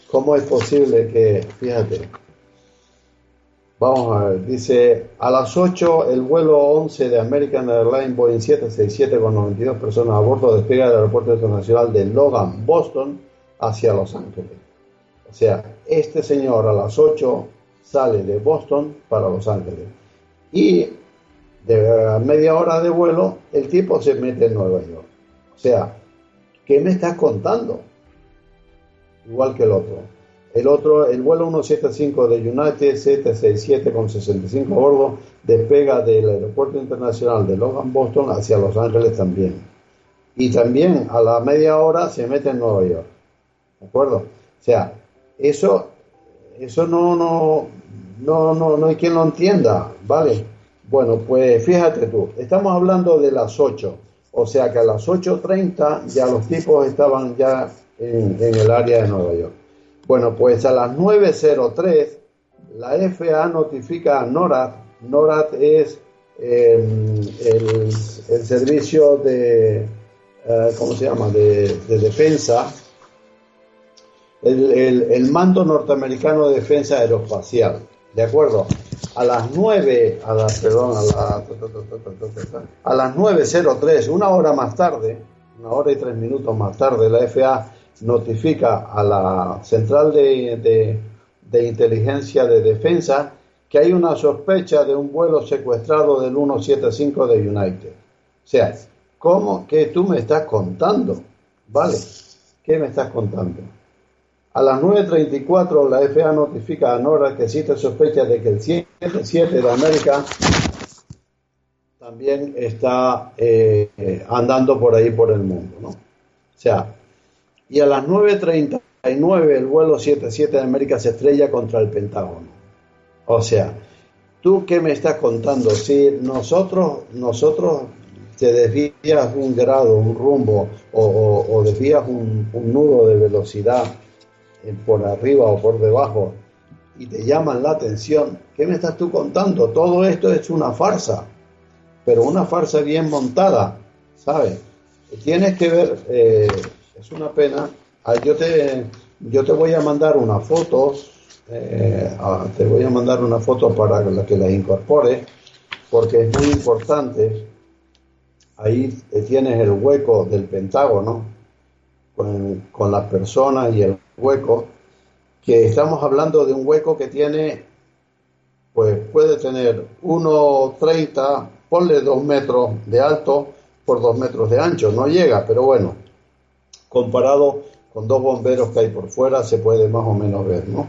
¿Cómo es posible que, fíjate, Vamos a ver, dice, a las 8 el vuelo 11 de American Airlines Boeing 767 con 92 personas a bordo despega del aeropuerto internacional de Logan, Boston, hacia Los Ángeles. O sea, este señor a las 8 sale de Boston para Los Ángeles. Y de media hora de vuelo, el tipo se mete en Nueva York. O sea, ¿qué me estás contando? Igual que el otro. El otro, el vuelo 175 de United 767 con 65 a bordo despega del aeropuerto internacional de Logan, Boston hacia Los Ángeles también. Y también a la media hora se mete en Nueva York. ¿De acuerdo? O sea, eso, eso no, no, no, no, no hay quien lo entienda, ¿vale? Bueno, pues fíjate tú, estamos hablando de las 8, o sea que a las 8.30 ya los tipos estaban ya en el área de Nueva York. Bueno, pues a las 9.03 la FAA notifica a NORAD. NORAD es em, el, servicio de, eh, ¿cómo se llama?, de, defensa el, mando norteamericano de defensa aeroespacial, ¿de acuerdo? A las 9, a las, perdón, a, la- a las 9.03, una hora más tarde, una hora y tres minutos más tarde, la FA notifica a la Central de, de- Inteligencia de Defensa que hay una sospecha de un vuelo secuestrado del 175 de United. O sea, ¿cómo que tú me estás contando? ¿Vale? ¿Qué me estás contando? A las 9.34 la FA notifica a NORAD que existe sospecha de que el 77 de América también está eh, andando por ahí por el mundo, ¿no? O sea, y a las 9.39 el vuelo 77 de América se estrella contra el Pentágono. O sea, ¿tú qué me estás contando? Si nosotros, nosotros te desvías un grado, un rumbo o, o- desvías un, un nudo de velocidad eh, por arriba o por debajo y te llaman la atención, ¿qué me estás tú contando? Todo esto es una farsa, pero una farsa bien montada, ¿sabes? Tienes que ver, eh, es una pena, Ah, yo te, yo te voy a mandar una foto, eh, ah, te voy a mandar una foto para que la incorpore, porque es muy importante. Ahí tienes el hueco del Pentágono con, con las personas y el hueco, que estamos hablando de un hueco que tiene, pues puede tener 1,30, ponle 2 metros de alto por 2 metros de ancho, no llega, pero bueno, comparado con dos bomberos que hay por fuera, se puede más o menos ver, ¿no? O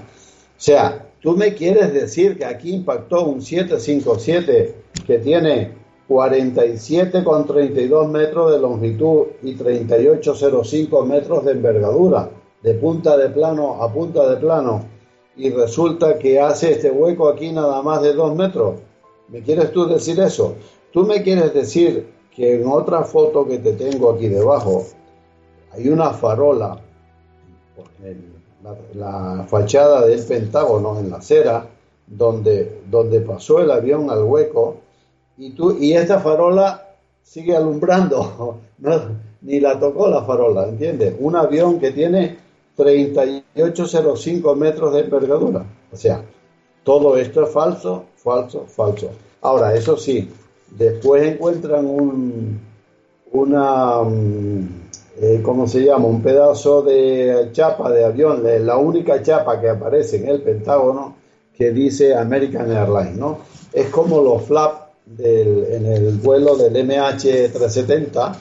sea, tú me quieres decir que aquí impactó un 757 que tiene 47,32 metros de longitud y 38,05 metros de envergadura, de punta de plano a punta de plano, y resulta que hace este hueco aquí nada más de 2 metros. ¿Me quieres tú decir eso? Tú me quieres decir que en otra foto que te tengo aquí debajo hay una farola en la, fachada del Pentágono en la acera donde, donde pasó el avión al hueco y tú y esta farola sigue alumbrando. Ni la tocó la farola ¿entiendes? un avión que tiene 3805 metros de envergadura. O sea todo esto es falso falso falso. Ahora eso sí después encuentran un una mm, eh, ¿cómo se llama? Un pedazo de chapa de avión, eh, la única chapa que aparece en el Pentágono que dice American Airlines, ¿no? Es como los flaps en el vuelo del MH370,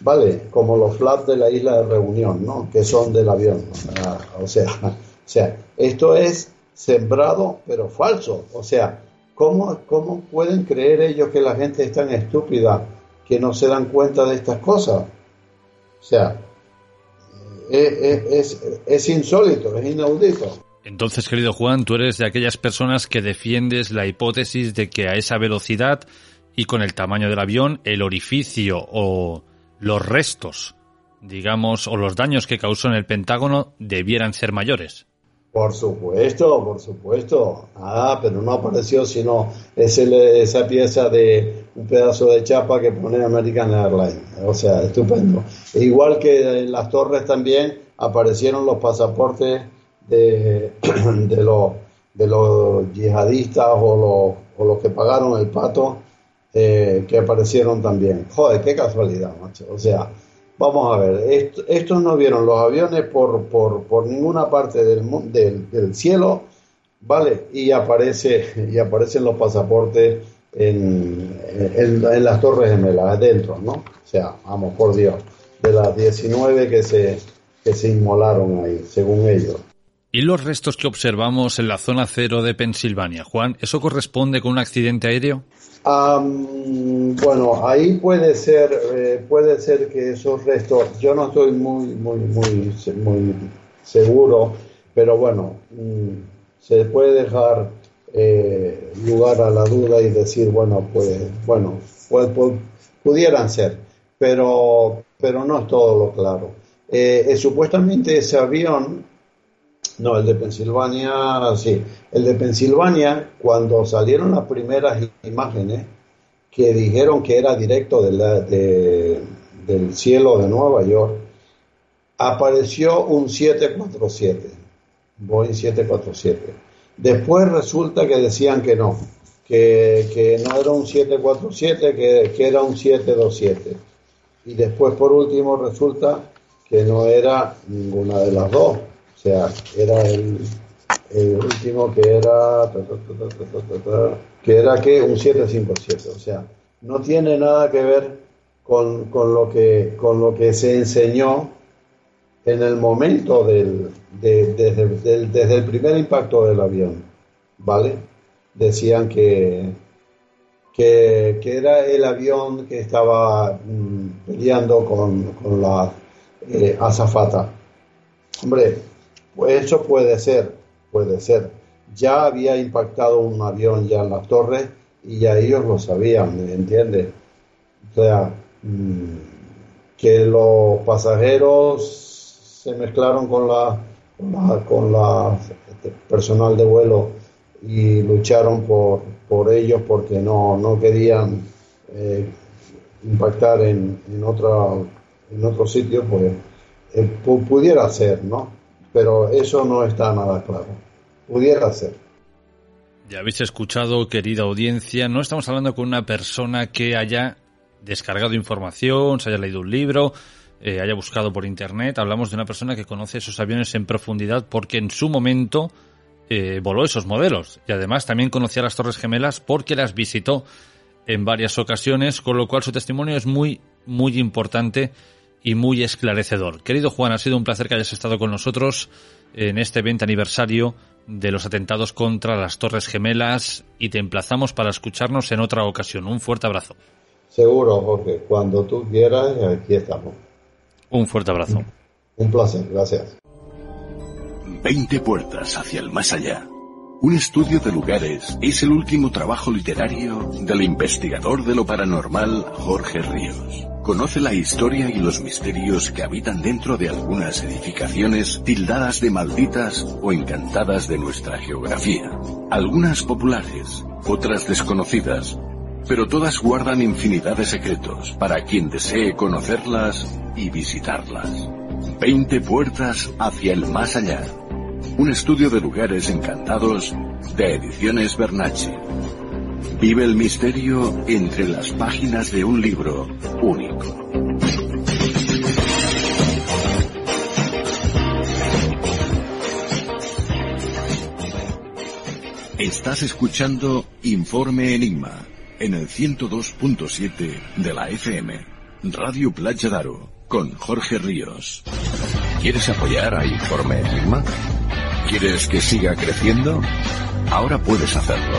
¿vale? Como los flaps de la isla de Reunión, ¿no? Que son del avión. O sea, o sea, esto es sembrado pero falso. O sea, ¿cómo, ¿cómo pueden creer ellos que la gente es tan estúpida que no se dan cuenta de estas cosas? O sea, es, es, es insólito, es inaudito. Entonces, querido Juan, tú eres de aquellas personas que defiendes la hipótesis de que a esa velocidad y con el tamaño del avión, el orificio o los restos, digamos, o los daños que causó en el Pentágono debieran ser mayores. Por supuesto, por supuesto. Ah, pero no apareció sino ese, esa pieza de un pedazo de chapa que pone American Airlines. O sea, estupendo. Igual que en las torres también aparecieron los pasaportes de, de, los, de los yihadistas o los, o los que pagaron el pato eh, que aparecieron también. Joder, qué casualidad, macho. O sea, Vamos a ver, esto, estos no vieron los aviones por, por, ninguna parte del, del, del cielo, ¿vale? Y aparece y aparecen los pasaportes en las Torres Gemelas, adentro, ¿no? O sea, vamos, por Dios, de las 19 que se, que se inmolaron ahí, según ellos. ¿Y los restos que observamos en la zona cero de Pensilvania, Juan, eso corresponde con un accidente aéreo? Bueno, ahí puede ser, eh, puede ser que esos restos, yo no estoy muy, muy, muy, muy seguro, pero bueno, mm, se puede dejar eh, lugar a la duda y decir, bueno, pues, bueno, pues, pues, pudieran ser, pero, pero no es todo lo claro. Eh, eh, supuestamente ese avión no, el de Pensilvania, sí. El de Pensilvania, cuando salieron las primeras imágenes que dijeron que era directo del cielo de Nueva York, apareció un 747, Boeing 747. Después resulta que decían que no, que, no era un 747, que, que era un 727. Y después, por último, resulta que no era ninguna de las dos. O sea, era el, el último que era que era que un 757 o sea no tiene nada que ver con, con, lo que con lo que se enseñó en el momento del, desde, el primer impacto del avión vale decían que que, era el avión que estaba mm, peleando con, con la eh, azafata. Hombre pues eso puede ser puede ser. Ya había impactado un avión ya en las torres y ya ellos lo sabían, ¿me entiendes? O sea, mm, que los pasajeros se mezclaron con la, con la, este, personal de vuelo y lucharon por, por ellos porque no, no querían eh, impactar en, en, otra, en otro sitio, pues eh, pudiera ser, ¿no? Pero eso no está nada claro. Pudiera ser. Ya habéis escuchado, querida audiencia, no estamos hablando con una persona que haya descargado información, se haya leído un libro, eh, haya buscado por internet. Hablamos de una persona que conoce esos aviones en profundidad porque en su momento eh, voló esos modelos y además también conocía las Torres Gemelas porque las visitó en varias ocasiones, con lo cual su testimonio es muy, muy importante y muy esclarecedor. Querido Juan, ha sido un placer que hayas estado con nosotros en este 20 aniversario de los atentados contra las Torres Gemelas y te emplazamos para escucharnos en otra ocasión. Un fuerte abrazo. Seguro, Jorge. Cuando tú quieras, aquí estamos. Un fuerte abrazo. Un placer, gracias. 20 puertas hacia el más allá. Un estudio de lugares es el último trabajo literario del investigador de lo paranormal Jorge Ríos. Conoce la historia y los misterios que habitan dentro de algunas edificaciones tildadas de malditas o encantadas de nuestra geografía. Algunas populares, otras desconocidas, pero todas guardan infinidad de secretos para quien desee conocerlas y visitarlas. Veinte puertas hacia el más allá. Un estudio de lugares encantados de Ediciones Bernacci. Vive el misterio entre las páginas de un libro único. Estás escuchando Informe Enigma en el 102.7 de la FM, Radio Playa Daro, con Jorge Ríos. ¿Quieres apoyar a Informe Enigma? ¿Quieres que siga creciendo? Ahora puedes hacerlo.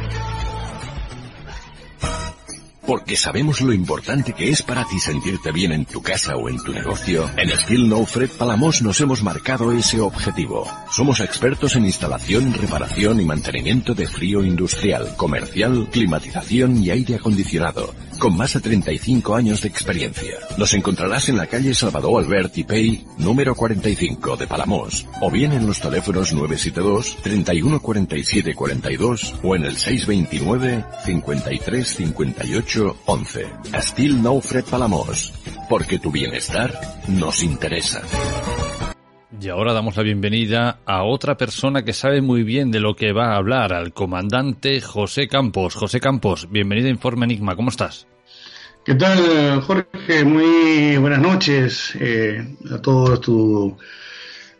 porque sabemos lo importante que es para ti sentirte bien en tu casa o en tu negocio, en Steel No Fred Palamos nos hemos marcado ese objetivo. Somos expertos en instalación, reparación y mantenimiento de frío industrial, comercial, climatización y aire acondicionado con más de 35 años de experiencia. Nos encontrarás en la calle Salvador Alberti Pay, número 45 de Palamos, o bien en los teléfonos 972 3147 42 o en el 629 53 58 11. Still No Fred Palamos, porque tu bienestar nos interesa. Y ahora damos la bienvenida a otra persona que sabe muy bien de lo que va a hablar, al comandante José Campos. José Campos, bienvenido a Informe Enigma, ¿cómo estás? ¿Qué tal, Jorge? Muy buenas noches eh, a todos tu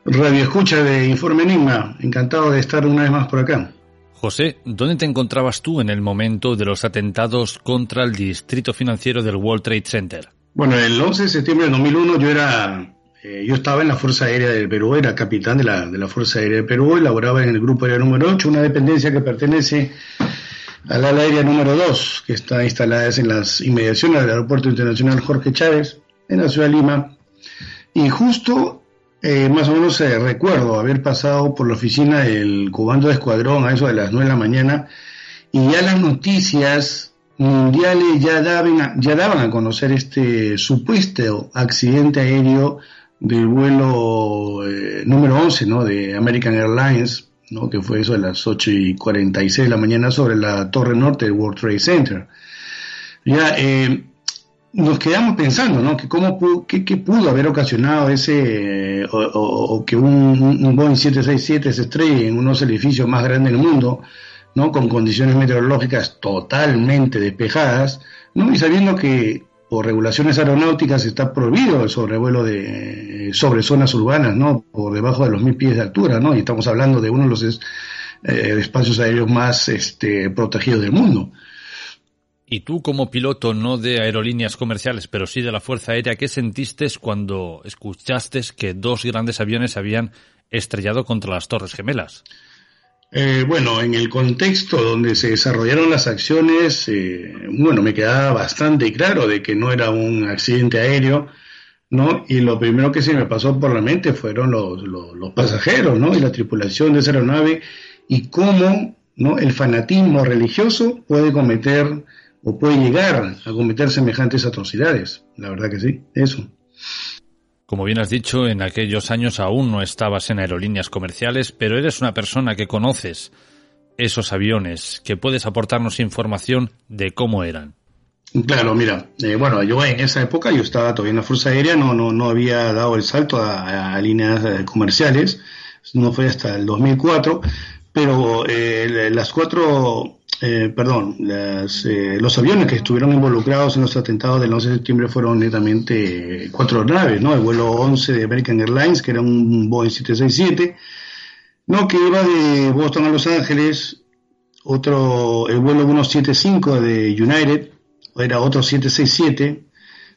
radio escucha de Informe Enigma. Encantado de estar una vez más por acá. José, ¿dónde te encontrabas tú en el momento de los atentados contra el distrito financiero del World Trade Center? Bueno, el 11 de septiembre de 2001 yo era Eh, yo estaba en la Fuerza Aérea del Perú, era capitán de la, de la Fuerza Aérea del Perú, elaboraba en el Grupo Aéreo número 8, una dependencia que pertenece al ala aérea número 2, que está instalada en las inmediaciones del Aeropuerto Internacional Jorge Chávez, en la ciudad de Lima. Y justo, eh, más o menos eh, recuerdo haber pasado por la oficina del comando de escuadrón a eso de las 9 de la mañana, y ya las noticias mundiales ya daban, ya daban a conocer este supuesto accidente aéreo del vuelo eh, número 11 ¿no? de American Airlines, ¿no? que fue eso a las 8 y 46 de la mañana sobre la torre norte del World Trade Center. Ya, eh, nos quedamos pensando, ¿no? Que cómo pudo, qué, pudo haber ocasionado ese, o, que un, un, Boeing 767 se estrelle en unos edificios más grandes del mundo, ¿no? Con condiciones meteorológicas totalmente despejadas, ¿no? Y sabiendo que por regulaciones aeronáuticas está prohibido el sobrevuelo de sobre zonas urbanas, ¿no? Por debajo de los mil pies de altura, ¿no? Y estamos hablando de uno de los eh, espacios aéreos más este, protegidos del mundo. Y tú como piloto no de aerolíneas comerciales, pero sí de la Fuerza Aérea, ¿qué sentiste cuando escuchaste que dos grandes aviones habían estrellado contra las Torres Gemelas? Eh, bueno, en el contexto donde se desarrollaron las acciones, eh, bueno, me quedaba bastante claro de que no era un accidente aéreo, ¿no? Y lo primero que se me pasó por la mente fueron los, los, pasajeros, ¿no? Y la tripulación de esa aeronave y cómo, ¿no? El fanatismo religioso puede cometer o puede llegar a cometer semejantes atrocidades. La verdad que sí, eso. Como bien has dicho, en aquellos años aún no estabas en aerolíneas comerciales, pero eres una persona que conoces esos aviones, que puedes aportarnos información de cómo eran. Claro, mira, eh, bueno, yo en esa época yo estaba todavía en la Fuerza Aérea, no, no, no había dado el salto a, líneas eh, comerciales, no fue hasta el 2004, pero eh, las cuatro eh, perdón, eh, los aviones que estuvieron involucrados en los atentados del 11 de septiembre fueron netamente cuatro naves, ¿no? El vuelo 11 de American Airlines, que era un Boeing 767, ¿no? Que iba de Boston a Los Ángeles, otro, el vuelo 175 de United, era otro 767,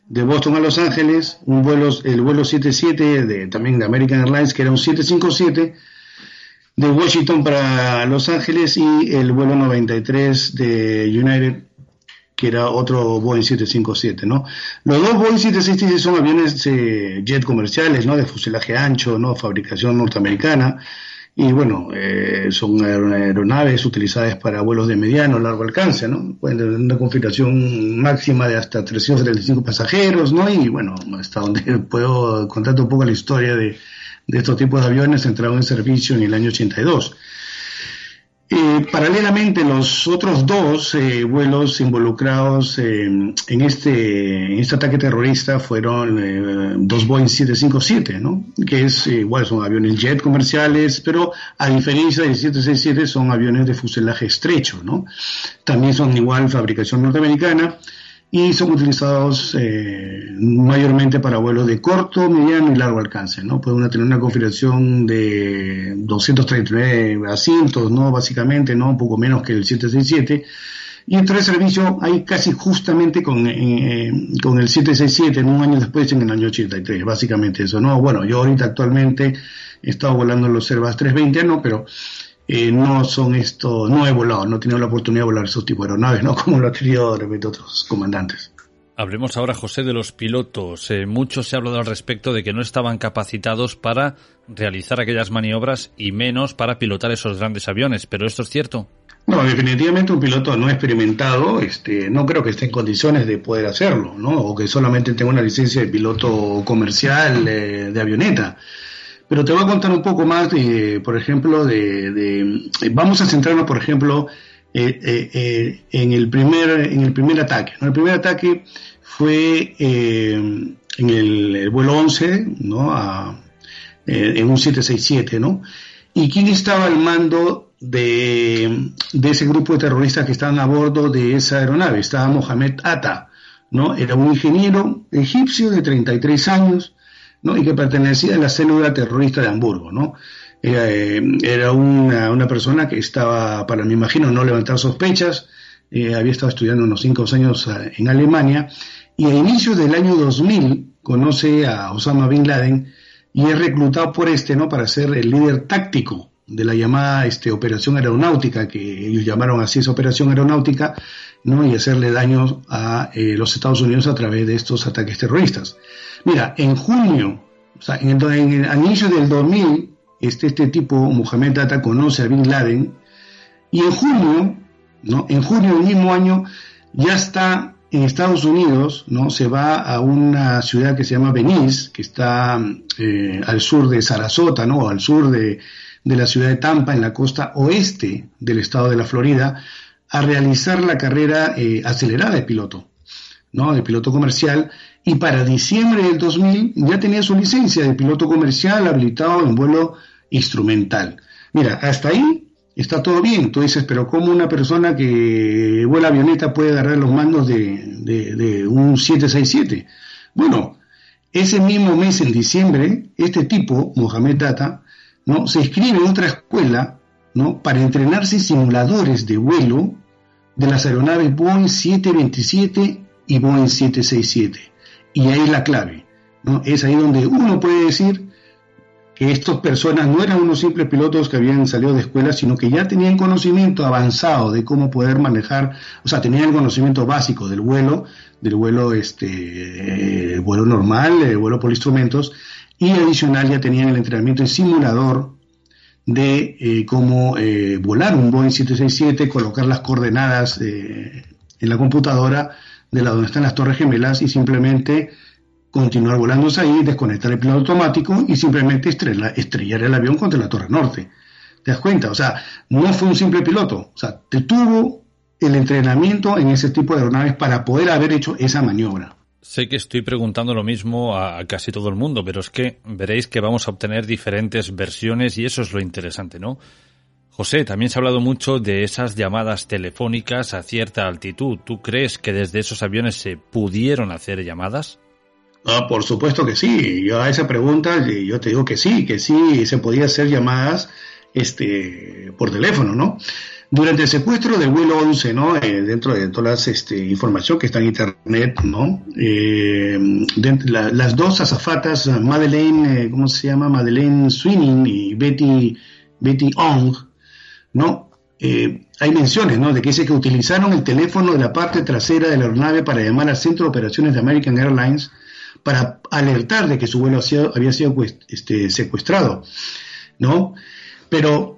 de Boston a Los Ángeles, un vuelo, el vuelo 77 de, también de American Airlines, que era un 757, de Washington para Los Ángeles y el vuelo 93 de United que era otro Boeing 757, ¿no? Los dos Boeing 767 son aviones eh, jet comerciales, ¿no? De fuselaje ancho, ¿no? Fabricación norteamericana. Y bueno, eh, son aeronaves utilizadas para vuelos de mediano largo alcance, ¿no? Pueden tener una configuración máxima de hasta 335 pasajeros, ¿no? Y bueno, hasta donde puedo contar un poco la historia de, de estos tipos de aviones entraron en servicio en el año 82. Eh, paralelamente, los otros dos eh, vuelos involucrados en, este, este ataque terrorista fueron eh, dos Boeing 757, ¿no? que es igual, son aviones jet comerciales, pero a diferencia del 767 son aviones de fuselaje estrecho. ¿no? También son igual fabricación norteamericana y son utilizados eh, mayormente para vuelos de corto, mediano y largo alcance, ¿no? Puede tener una configuración de 239 asientos, ¿no? Básicamente, ¿no? Un poco menos que el 767. Y entró en servicio ahí casi justamente con, eh, con el 767, en un año después, en el año 83, básicamente eso, ¿no? Bueno, yo ahorita actualmente he estado volando los Airbus 320, ¿no? Pero eh, no son esto, no he volado, no he tenido la oportunidad de volar esos tipos de aeronaves, ¿no? Como lo han tenido de repente otros comandantes. Hablemos ahora, José, de los pilotos. Eh, mucho se ha hablado al respecto de que no estaban capacitados para realizar aquellas maniobras y menos para pilotar esos grandes aviones, pero ¿esto es cierto? No, definitivamente un piloto no experimentado, este, no creo que esté en condiciones de poder hacerlo, ¿no? O que solamente tenga una licencia de piloto comercial eh, de avioneta. Pero te voy a contar un poco más, de, por ejemplo, de, vamos a centrarnos, por ejemplo, eh, eh, eh, en el primer en el primer ataque. El primer ataque fue en el, vuelo 11, ¿no? en un 767, ¿no? ¿Y quién estaba al mando de, de, ese grupo de terroristas que estaban a bordo de esa aeronave? Estaba Mohamed Atta, ¿no? Era un ingeniero egipcio de 33 años, y que pertenecía a la célula terrorista de Hamburgo. ¿no? Era, eh, una, una, persona que estaba, para me imagino, no levantar sospechas, eh, había estado estudiando unos cinco años eh, en Alemania, y a inicios del año 2000 conoce a Osama Bin Laden y es reclutado por este, ¿no? Para ser el líder táctico de la llamada este, operación aeronáutica, que ellos llamaron así esa operación aeronáutica, ¿no? Y hacerle daño a eh, los Estados Unidos a través de estos ataques terroristas. Mira, en junio, o sea, en el, inicio del 2000, este, este tipo, Mohamed Data, conoce a Bin Laden, y en junio, ¿no? En junio del mismo año, ya está en Estados Unidos, ¿no? Se va a una ciudad que se llama Venice, que está eh, al sur de Sarasota, ¿no? Al sur de, de la ciudad de Tampa, en la costa oeste del estado de la Florida, a realizar la carrera eh, acelerada de piloto, ¿no? De piloto comercial. Y para diciembre del 2000 ya tenía su licencia de piloto comercial habilitado en vuelo instrumental. Mira, hasta ahí está todo bien. Tú dices, pero ¿cómo una persona que vuela avioneta puede agarrar los mandos de, un 767? Bueno, ese mismo mes, en diciembre, este tipo, Mohamed Data, ¿no? se inscribe en otra escuela ¿no? para entrenarse en simuladores de vuelo de las aeronaves Boeing 727 y Boeing 767. Y ahí es la clave. ¿no? Es ahí donde uno puede decir que estas personas no eran unos simples pilotos que habían salido de escuela, sino que ya tenían conocimiento avanzado de cómo poder manejar, o sea, tenían conocimiento básico del vuelo, del vuelo, este, vuelo normal, el vuelo por instrumentos, y adicional ya tenían el entrenamiento en simulador de eh, cómo eh, volar un Boeing 767, colocar las coordenadas eh, en la computadora de la donde están las torres gemelas y simplemente continuar volándose ahí, desconectar el piloto automático y simplemente estrella, estrellar el avión contra la torre norte. ¿Te das cuenta? O sea, no fue un simple piloto, o sea, te tuvo el entrenamiento en ese tipo de aeronaves para poder haber hecho esa maniobra. Sé que estoy preguntando lo mismo a, casi todo el mundo, pero es que veréis que vamos a obtener diferentes versiones y eso es lo interesante, ¿no? José, también se ha hablado mucho de esas llamadas telefónicas a cierta altitud. ¿Tú crees que desde esos aviones se pudieron hacer llamadas? Ah, por supuesto que sí. Yo a esa pregunta yo te digo que sí, que sí se podía hacer llamadas este por teléfono, ¿no? Durante el secuestro del vuelo 11, ¿no? Eh, dentro de toda la este, información que está en internet, ¿no? Eh, las dos azafatas, Madeleine, eh, ¿cómo se llama? Madeleine Swinning y Betty, Betty Ong, ¿no? hay menciones, ¿no? De que dice que utilizaron el teléfono de la parte trasera de la aeronave para llamar al centro de operaciones de American Airlines para alertar de que su vuelo había sido este, secuestrado, ¿no? Pero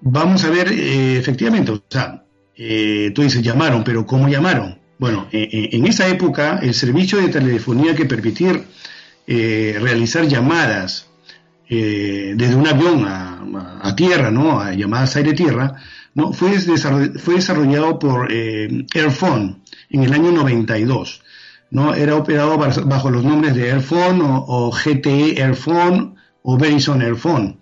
vamos a ver, eh, efectivamente, o sea, eh, tú dices, llamaron, pero ¿cómo llamaron? Bueno, eh, en esa época el servicio de telefonía que permitir realizar llamadas desde un avión a, tierra, ¿no? A llamadas aire-tierra, ¿no? Fue, fue desarrollado por Airphone en el año 92. ¿no? Era operado bajo los nombres de Airphone o, GTE Airphone o Verizon Airphone.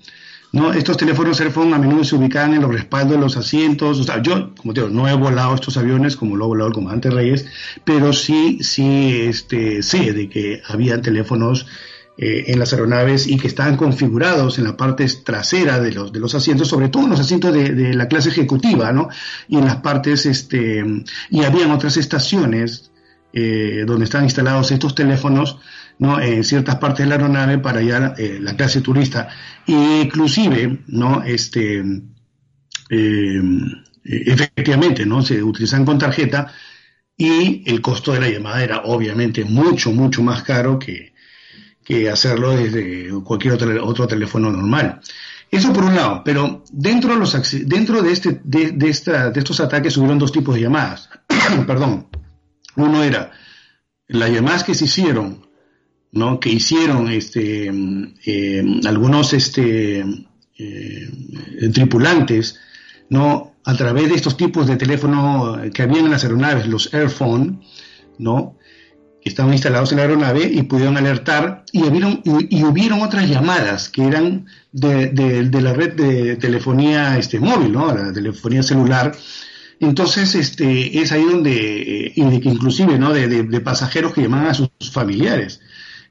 ¿No? Estos teléfonos Airphone a menudo se ubicaban en los respaldos de los asientos. O sea, yo, como te digo, no he volado estos aviones como lo ha volado el comandante Reyes, pero sí, sí este, sé de que había teléfonos eh, en las aeronaves y que estaban configurados en la parte trasera de los, de los asientos, sobre todo en los asientos de, de la clase ejecutiva, ¿no? Y en las partes, este, y habían otras estaciones eh, donde están instalados estos teléfonos ¿no? en ciertas partes de la aeronave para ya eh, la clase turista. E inclusive, ¿no? este, eh, efectivamente, ¿no? se utilizan con tarjeta y el costo de la llamada era obviamente mucho, mucho más caro que, que hacerlo desde cualquier otro, otro teléfono normal. Eso por un lado, pero dentro de, los, dentro de, este, de, de, esta, de estos ataques hubieron dos tipos de llamadas. Perdón. Uno era las llamadas que se hicieron, ¿no? Que hicieron este, eh, algunos este, eh, tripulantes, ¿no? A través de estos tipos de teléfono que habían en las aeronaves, los Airphone, ¿no? Que estaban instalados en la aeronave y pudieron alertar y hubieron, otras llamadas que eran de, la red de telefonía este, móvil, ¿no? La telefonía celular, entonces, este, es ahí donde, eh, inclusive, ¿no? De, pasajeros que llaman a sus familiares.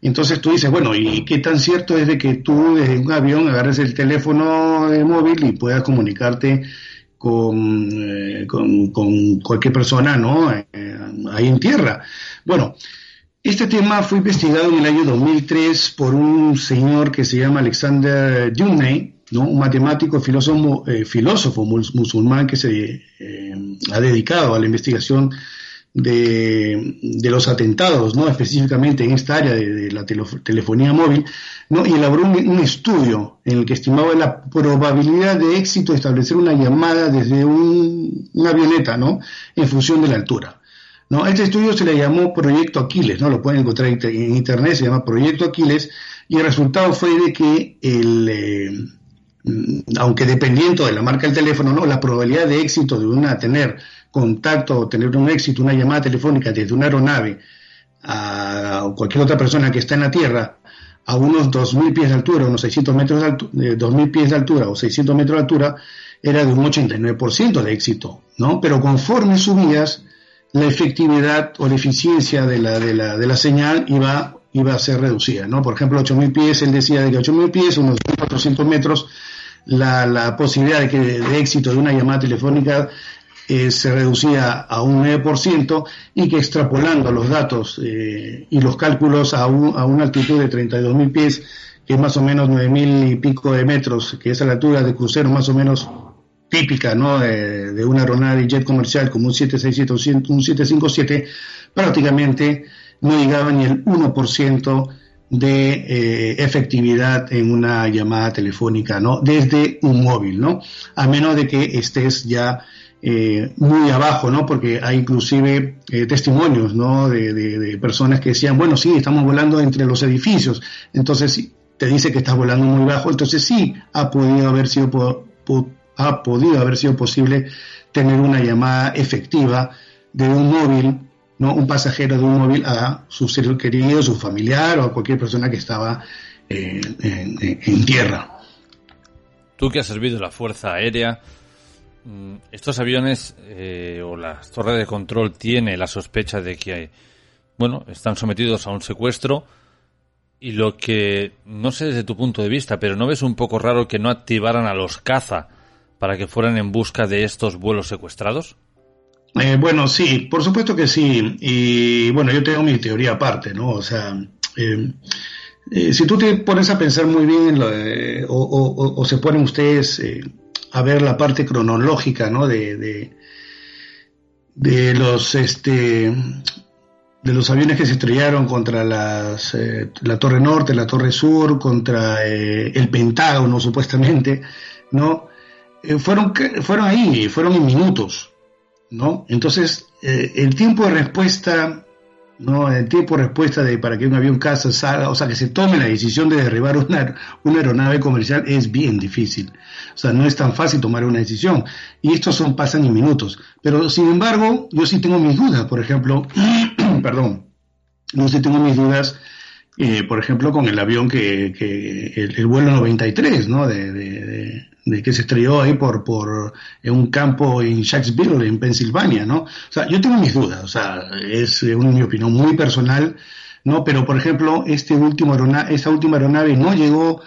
Entonces tú dices, bueno, ¿y qué tan cierto es de que tú desde un avión agarres el teléfono de móvil y puedas comunicarte con, eh, con, cualquier persona, ¿no? Eh, ahí en tierra. Bueno, Este tema fue investigado en el año 2003 por un señor que se llama Alexander Dumney, ¿no? un matemático filósofo, eh, filósofo musulmán que se eh, ha dedicado a la investigación de, los atentados, ¿no? específicamente en esta área de, la telefonía móvil, ¿no? y elaboró un, estudio en el que estimaba la probabilidad de éxito de establecer una llamada desde una avioneta ¿no? en función de la altura. ¿no? Este estudio se le llamó Proyecto Aquiles, ¿no? lo pueden encontrar en internet, se llama Proyecto Aquiles, y el resultado fue de que el... Eh, aunque dependiendo de la marca del teléfono, ¿no? la probabilidad de éxito de una tener contacto o tener un éxito, una llamada telefónica desde una aeronave a cualquier otra persona que está en la Tierra a unos 2.000 pies de altura, unos 600 metros de altura, 2.000 pies de altura o 600 metros de altura, era de un 89% de éxito, ¿no? Pero conforme subías, la efectividad o la eficiencia de la, de la, de la señal iba, iba a ser reducida, ¿no? Por ejemplo, 8.000 pies, él decía de que 8.000 pies, unos 400 metros, la, la posibilidad de, que, de éxito de una llamada telefónica eh, se reducía a un 9% y que extrapolando los datos eh, y los cálculos a, a una altitud de 32.000 pies, que es más o menos 9.000 y pico de metros, que es a la altura de crucero más o menos típica ¿no? de, una aeronave jet comercial como un 767 un 757, prácticamente no llegaba ni el 1% de eh, efectividad en una llamada telefónica, ¿no? Desde un móvil, ¿no? A menos de que estés ya eh, muy abajo, ¿no? Porque hay inclusive eh, testimonios, ¿no? De, personas que decían, bueno, sí, estamos volando entre los edificios, entonces te dice que estás volando muy bajo, entonces sí ha podido haber sido ha podido haber sido posible tener una llamada efectiva de un móvil, ¿no? Un pasajero de un móvil a su ser querido, su familiar o a cualquier persona que estaba eh, en tierra. Tú que has servido la Fuerza Aérea, estos aviones eh, o las torres de control tiene la sospecha de que, bueno, están sometidos a un secuestro y lo que, no sé desde tu punto de vista, pero ¿no ves un poco raro que no activaran a los caza para que fueran en busca de estos vuelos secuestrados? Eh, bueno, sí, por supuesto que sí. Y bueno, yo tengo mi teoría aparte, ¿no? O sea, eh, si tú te pones a pensar muy bien, o, se ponen ustedes a ver la parte cronológica ¿no? de, de, los este de los aviones que se estrellaron contra eh, la Torre Norte, la Torre Sur, contra eh, el Pentágono supuestamente, ¿no? Eh, fueron, fueron ahí, fueron en minutos, ¿no? Entonces, el tiempo de respuesta ¿no? El tiempo de respuesta de para que un avión caza salga, o sea, que se tome la decisión de derribar una, una aeronave comercial es bien difícil. O sea, no es tan fácil tomar una decisión. Y estos son, pasan en minutos. Pero, sin embargo, yo sí tengo mis dudas, por ejemplo, perdón, yo sí tengo mis dudas, eh, por ejemplo, con el avión que, que el, vuelo 93, ¿no? de, de que se estrelló ahí por, por en un campo en Shanksville, en Pensilvania, ¿no? O sea, yo tengo mis dudas, o sea, es una mi opinión muy personal, ¿no? Pero, por ejemplo, este último aeronave, esta última aeronave no llegó,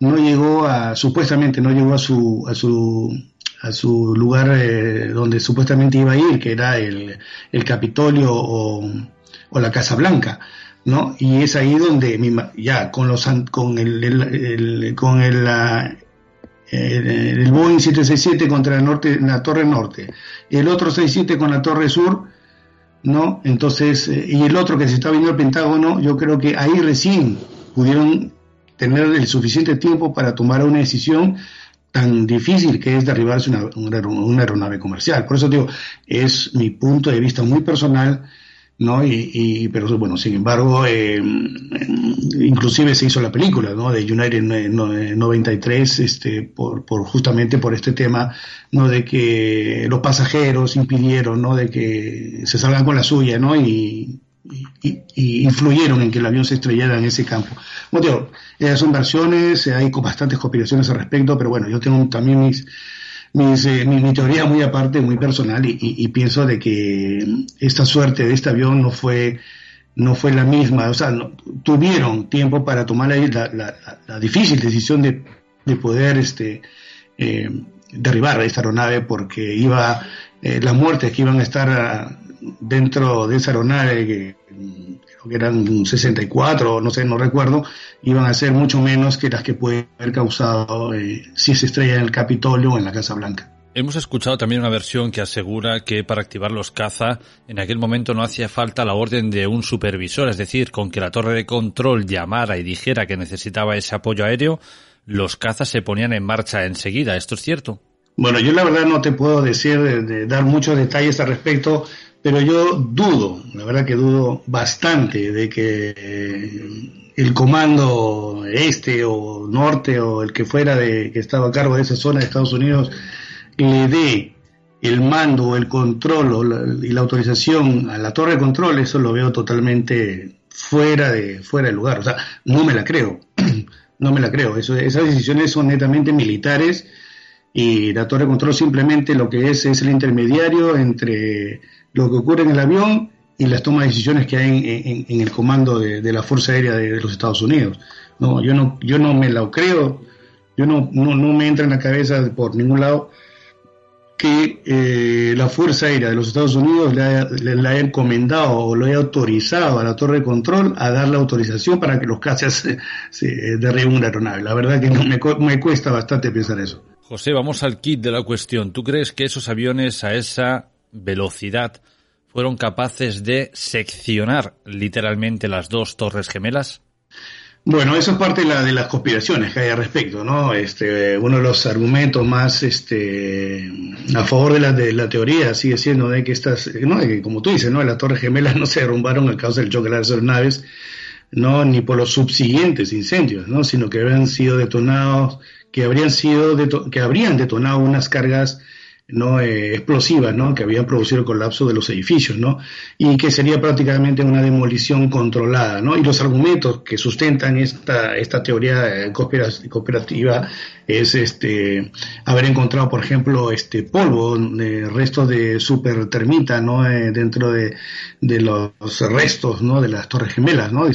no llegó a, supuestamente no llegó a su, a su, a su lugar eh, donde supuestamente iba a ir, que era el, el Capitolio o, o la Casa Blanca. ¿No? Y es ahí donde ya con los con el, el con el, el Boeing 767 contra la, norte, la Torre Norte, el otro 67 con la Torre Sur, ¿no? Entonces, eh, y el otro que se está viendo el Pentágono, yo creo que ahí recién pudieron tener el suficiente tiempo para tomar una decisión tan difícil que es derribarse una, una aeronave comercial. Por eso digo, es mi punto de vista muy personal ¿no? Y, pero bueno, sin embargo, eh, inclusive se hizo la película, ¿no? De United 93, este, por, por, justamente por este tema, ¿no? De que los pasajeros impidieron, ¿no? De que se salgan con la suya, ¿no? Y, influyeron en que el avión se estrellara en ese campo. Bueno, esas son versiones, hay bastantes conspiraciones al respecto, pero bueno, yo tengo también mis eh, mi, teoría muy aparte, muy personal, y, pienso de que esta suerte de este avión no fue, no fue la misma. O sea, tuvieron tiempo para tomar la, la, difícil decisión de, de poder este, eh, derribar esta aeronave porque iba, eh, las muertes que iban a estar ah, dentro de esa aeronave, creo que eran 64, no sé, no recuerdo, iban a ser mucho menos que las que puede haber causado eh, si se estrella en el Capitolio o en la Casa Blanca. Hemos escuchado también una versión que asegura que para activar los caza en aquel momento no hacía falta la orden de un supervisor, es decir, con que la torre de control llamara y dijera que necesitaba ese apoyo aéreo, los cazas se ponían en marcha enseguida. ¿Esto es cierto? Bueno, yo la verdad no te puedo decir, de, dar muchos detalles al respecto, pero yo dudo, la verdad que dudo bastante de que eh, el comando este o norte o el que fuera de que estaba a cargo de esa zona de Estados Unidos le dé el mando o el control y la autorización a la torre de control, eso lo veo totalmente fuera de, fuera de lugar. O sea, no me la creo. no me la creo. Esas decisiones son netamente militares y la torre de control simplemente lo que es es el intermediario entre lo que ocurre en el avión y las tomas de decisiones que hay en, el comando de, la Fuerza Aérea de, los Estados Unidos. No, yo no, yo no me la creo, yo no, no, no me entra en la cabeza por ningún lado que eh, la Fuerza Aérea de los Estados Unidos le haya, encomendado o lo haya autorizado a la torre de control a dar la autorización para que los cazas se, se derriben una aeronave. La verdad que me, me cuesta bastante pensar eso. José, vamos al kit de la cuestión. ¿Tú crees que esos aviones a esa velocidad fueron capaces de seccionar literalmente las dos torres gemelas? Bueno, eso es parte de, la, de las conspiraciones que hay al respecto, ¿no? Este, uno de los argumentos más este, a favor de la, de la teoría sigue siendo de que estas, ¿no? que como tú dices, ¿no? Las torres gemelas no se derrumbaron a causa del choque de las aeronaves, no, ni por los subsiguientes incendios, ¿no? Sino que habían sido detonados, que habrían sido, que habrían detonado unas cargas no eh, explosivas ¿no? que habían producido el colapso de los edificios ¿no? y que sería prácticamente una demolición controlada ¿no? y los argumentos que sustentan esta, esta teoría eh, cooperativa es este haber encontrado por ejemplo este polvo de restos de supertermita ¿no? Eh, dentro de, de, los restos ¿no? de las torres gemelas ¿no?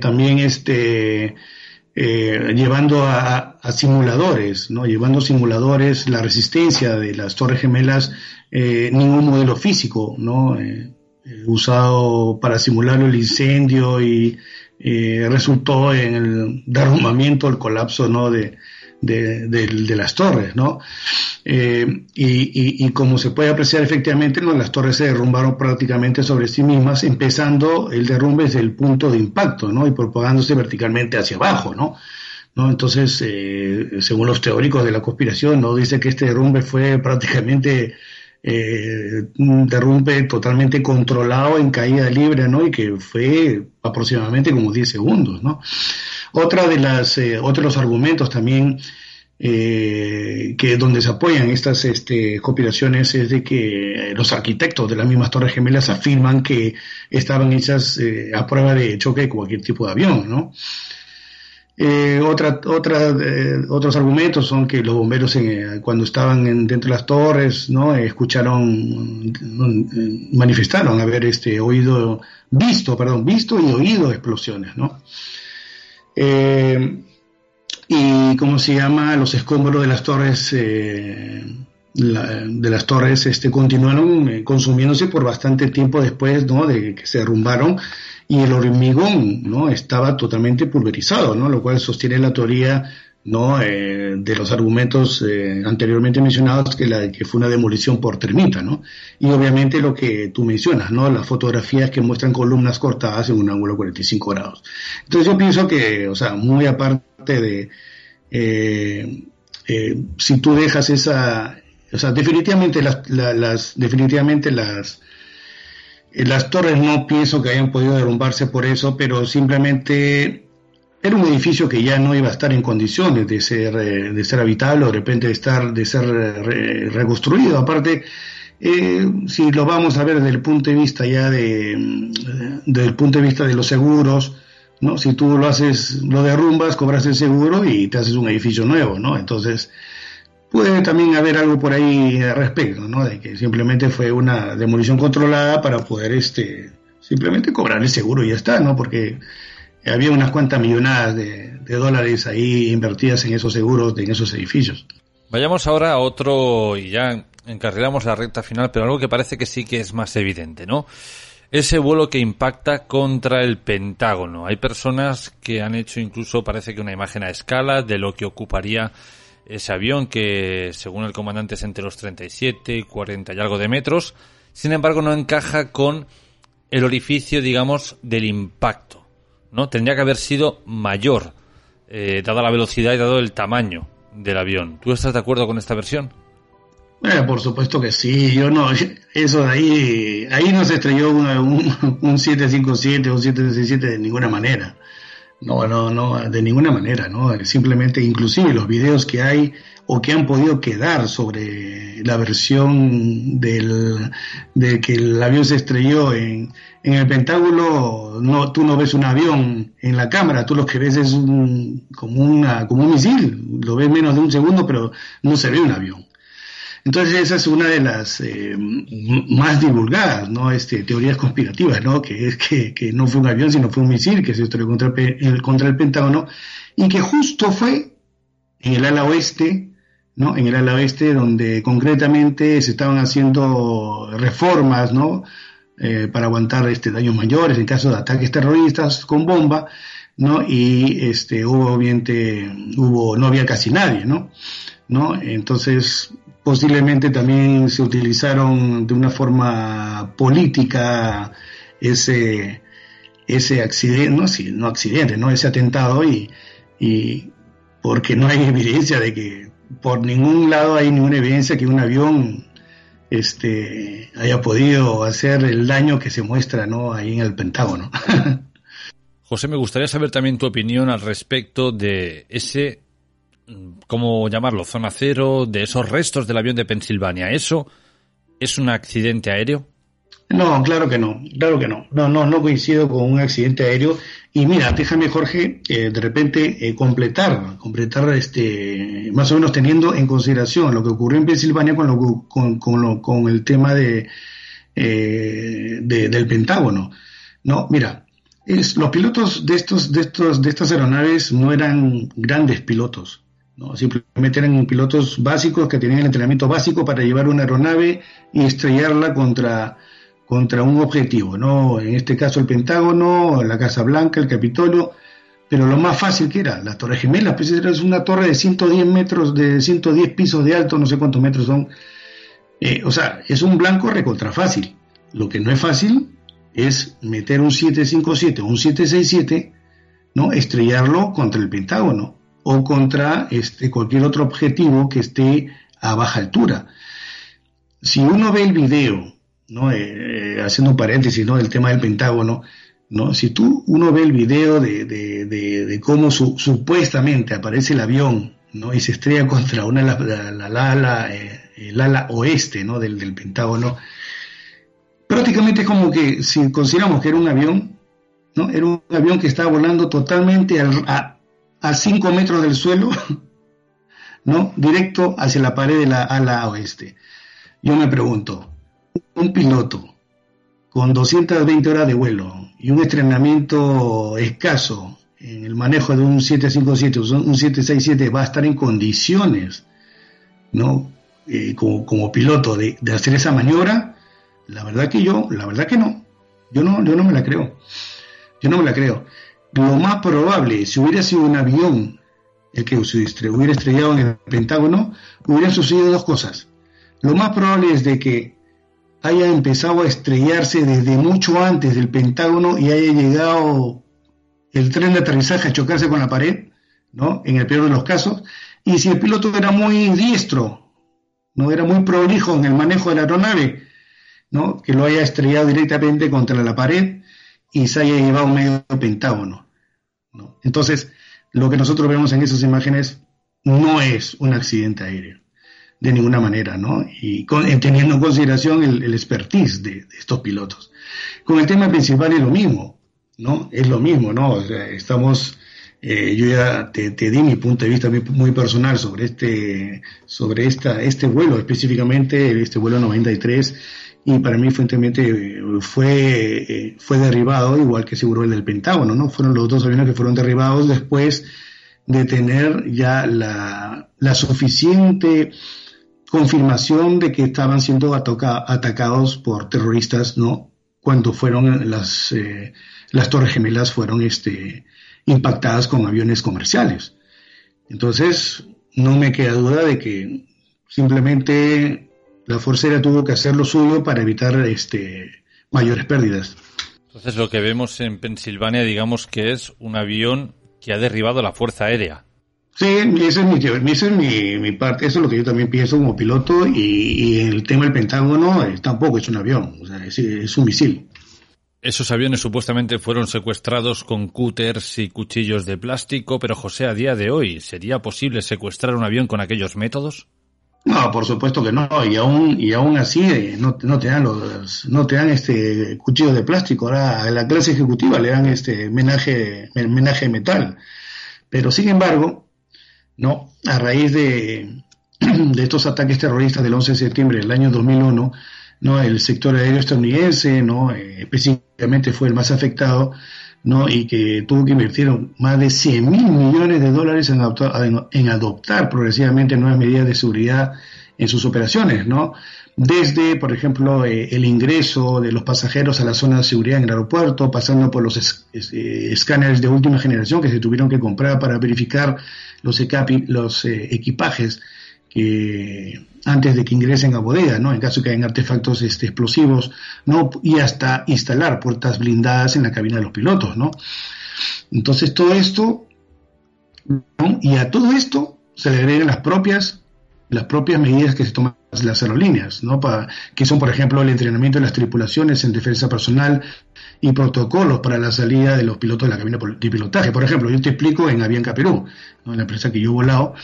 también este eh, llevando a, simuladores, ¿no? llevando simuladores la resistencia de las torres gemelas, eh, ningún modelo físico, ¿no? Eh, usado para simular el incendio y resultó en el derrumbamiento, el colapso ¿no? de, de, las torres, ¿no? Eh, y, como se puede apreciar efectivamente, las torres se derrumbaron prácticamente sobre sí mismas, empezando el derrumbe desde el punto de impacto, ¿no? Y propagándose verticalmente hacia abajo, ¿no? ¿No? Entonces, eh, según los teóricos de la conspiración, ¿no? Dice que este derrumbe fue prácticamente eh, un derrumbe totalmente controlado en caída libre, ¿no? Y que fue aproximadamente como 10 segundos, ¿no? Otra de las, eh, otros argumentos también eh, que donde se apoyan estas este, conspiraciones es de que los arquitectos de las mismas Torres Gemelas afirman que estaban hechas eh, a prueba de choque de cualquier tipo de avión, ¿no? otros argumentos son que los bomberos cuando estaban dentro de las torres, ¿no? escucharon, manifestaron haber este, oído, visto, perdón, visto y oído explosiones, ¿no? Eh, y cómo se llama los escombros de las torres eh, de las torres este continuaron eh, consumiéndose por bastante tiempo después ¿no? de que se derrumbaron y el hormigón no estaba totalmente pulverizado no lo cual sostiene la teoría ¿no? Eh, de los argumentos eh, anteriormente mencionados que, la, que fue una demolición por termita, ¿no? Y obviamente lo que tú mencionas, ¿no? Las fotografías que muestran columnas cortadas en un ángulo de 45 grados. Entonces yo pienso que, o sea, muy aparte de, eh, si tú dejas esa, o sea, definitivamente las, las definitivamente las, las torres no pienso que hayan podido derrumbarse por eso, pero simplemente era un edificio que ya no iba a estar en condiciones de ser, eh, de ser habitable o de repente de, estar, de ser eh, reconstruido. Aparte, eh, si lo vamos a ver desde el punto de vista ya de, desde el punto de vista de los seguros, ¿no? Si tú lo haces, lo derrumbas, cobras el seguro y te haces un edificio nuevo, ¿no? Entonces, puede también haber algo por ahí al respecto, ¿no? De que simplemente fue una demolición controlada para poder, este, simplemente cobrar el seguro y ya está, ¿no? Porque había unas cuantas millonadas de, dólares ahí invertidas en esos seguros, en esos edificios. Vayamos ahora a otro, y ya encarrilamos la recta final, pero algo que parece que sí que es más evidente, ¿no? ese vuelo que impacta contra el Pentágono. Hay personas que han hecho incluso, parece que una imagen a escala de lo que ocuparía ese avión que, según el comandante, es entre los 37 y 40 y algo de metros. Sin embargo, no encaja con el orificio, digamos, del impacto. ¿No? Tendría que haber sido mayor, eh, dada la velocidad y dado el tamaño del avión. ¿Tú estás de acuerdo con esta versión? Eh, por supuesto que sí, yo no, eso de ahí, ahí no se estrelló un, un, 757 o un 767 de ninguna manera. No, no, no, de ninguna manera, ¿no? Simplemente, inclusive los videos que hay o que han podido quedar sobre la versión del, de que el avión se estrelló en, en el Pentágono, no, tú no ves un avión en la cámara, tú lo que ves es un, como, una, como un misil, lo ves menos de un segundo, pero no se ve un avión. Entonces esa es una de las eh, más divulgadas, ¿no? Este, teorías conspirativas, ¿no? Que es que, que, no fue un avión, sino fue un misil que se estrelló contra el, contra el Pentágono y que justo fue en el ala oeste, ¿no? En el ala oeste donde concretamente se estaban haciendo reformas, ¿no? Eh, para aguantar este, daños mayores en caso de ataques terroristas con bomba, ¿no? Y este, hubo, obviamente, hubo, no había casi nadie, ¿no? ¿no? Entonces, posiblemente también se utilizaron de una forma política ese, ese accidente, no, sí, no accidente, ¿no? ese atentado y, y porque no hay evidencia de que por ningún lado hay ninguna evidencia que un avión este, haya podido hacer el daño que se muestra ¿no? ahí en el Pentágono. José, me gustaría saber también tu opinión al respecto de ese ¿cómo llamarlo? Zona cero, de esos restos del avión de Pensilvania. ¿Eso es un accidente aéreo? No, claro que no, claro que no. No, no, no coincido con un accidente aéreo. Y mira, déjame, Jorge, eh, de repente eh, completar, completar este, más o menos teniendo en consideración lo que ocurrió en Pensilvania con, lo, con, con, con el tema de, eh, del Pentágono. No, mira, es, los pilotos de estos, de estos, de estas aeronaves no eran grandes pilotos. ¿no? Simplemente eran pilotos básicos que tenían el entrenamiento básico para llevar una aeronave y estrellarla contra, contra un objetivo, ¿no? En este caso el Pentágono, la Casa Blanca, el Capitolio, pero lo más fácil que era, las Torres Gemelas, pues es una torre de 110 metros, de 110 pisos de alto, no sé cuántos metros son. Eh, o sea, es un blanco recontra fácil. Lo que no es fácil es meter un 757 o un 767, ¿no? Estrellarlo contra el Pentágono o contra este, cualquier otro objetivo que esté a baja altura. Si uno ve el video, Eh, eh, haciendo un paréntesis ¿no? del tema del Pentágono, ¿no? si tú uno ve el video de, de, cómo supuestamente aparece el avión ¿no? y se estrella contra una la, la, eh, el ala oeste ¿no? del, del Pentágono, prácticamente es como que si consideramos que era un avión, ¿no? era un avión que estaba volando totalmente al, a, a 5 metros del suelo, ¿no? Directo hacia la pared de la ala oeste. Yo me pregunto, un piloto con 220 horas de vuelo y un entrenamiento escaso en el manejo de un 757 o un 767 va a estar en condiciones, ¿no? Eh, como, piloto de, hacer esa maniobra, la verdad que yo, la verdad que no, yo no, yo no me la creo, yo no me la creo lo más probable, si hubiera sido un avión el que se hubiera estrellado en el Pentágono, hubieran sucedido dos cosas. Lo más probable es de que haya empezado a estrellarse desde mucho antes del Pentágono y haya llegado el tren de aterrizaje a chocarse con la pared, ¿no? En el peor de los casos. Y si el piloto era muy diestro, no era muy prolijo en el manejo de la aeronave, ¿no? Que lo haya estrellado directamente contra la pared y se haya llevado medio pentágono. Entonces, lo que nosotros vemos en esas imágenes no es un accidente aéreo, de ninguna manera, ¿no? Y teniendo en consideración el, expertise de, estos pilotos. Con el tema principal es lo mismo, ¿no? Es lo mismo, ¿no? estamos, eh, yo ya te, di mi punto de vista muy personal sobre este, sobre esta, este vuelo, específicamente este vuelo 93 y para mí fuertemente fue, eh, fue derribado, igual que seguro el del Pentágono, ¿no? Fueron los dos aviones que fueron derribados después de tener ya la, la suficiente confirmación de que estaban siendo atacados por terroristas, ¿no? cuando fueron las, eh, las Torres Gemelas fueron este, impactadas con aviones comerciales. Entonces, no me queda duda de que simplemente la Fuerza Aérea tuvo que hacer lo suyo para evitar este, mayores pérdidas. Entonces, lo que vemos en Pensilvania, digamos que es un avión que ha derribado la Fuerza Aérea. Sí, esa es mi, esa es mi, mi, parte, eso es lo que yo también pienso como piloto y, y el tema del Pentágono eh, tampoco es un avión, o sea, es, es, un misil. Esos aviones supuestamente fueron secuestrados con cúters y cuchillos de plástico, pero José, a día de hoy, ¿sería posible secuestrar un avión con aquellos métodos? No, por supuesto que no, y aún, y aún así eh, no, no, te dan los, no te dan este cuchillo de plástico, ahora a la clase ejecutiva le dan este menaje, menaje de metal. Pero sin embargo, ¿no? A raíz de, de estos ataques terroristas del 11 de septiembre del año 2001, ¿no? El sector aéreo estadounidense, ¿no? Eh, específicamente fue el más afectado, ¿no? Y que tuvo que invertir más de 100 mil millones de dólares en adoptar, en, adoptar progresivamente nuevas medidas de seguridad en sus operaciones, ¿no? Desde, por ejemplo, eh, el ingreso de los pasajeros a la zona de seguridad en el aeropuerto, pasando por los eh, escáneres de última generación que se tuvieron que comprar para verificar los, eh, equipajes que antes de que ingresen a bodega, ¿no? En caso que hayan artefactos este, explosivos, ¿no? Y hasta instalar puertas blindadas en la cabina de los pilotos, ¿no? Entonces todo esto, y a todo esto se le agregan las propias las propias medidas que se toman las aerolíneas, ¿no? Para, que son, por ejemplo, el entrenamiento de las tripulaciones en defensa personal y protocolos para la salida de los pilotos de la cabina de pilotaje. Por ejemplo, yo te explico en Avianca Perú, la empresa que yo he volado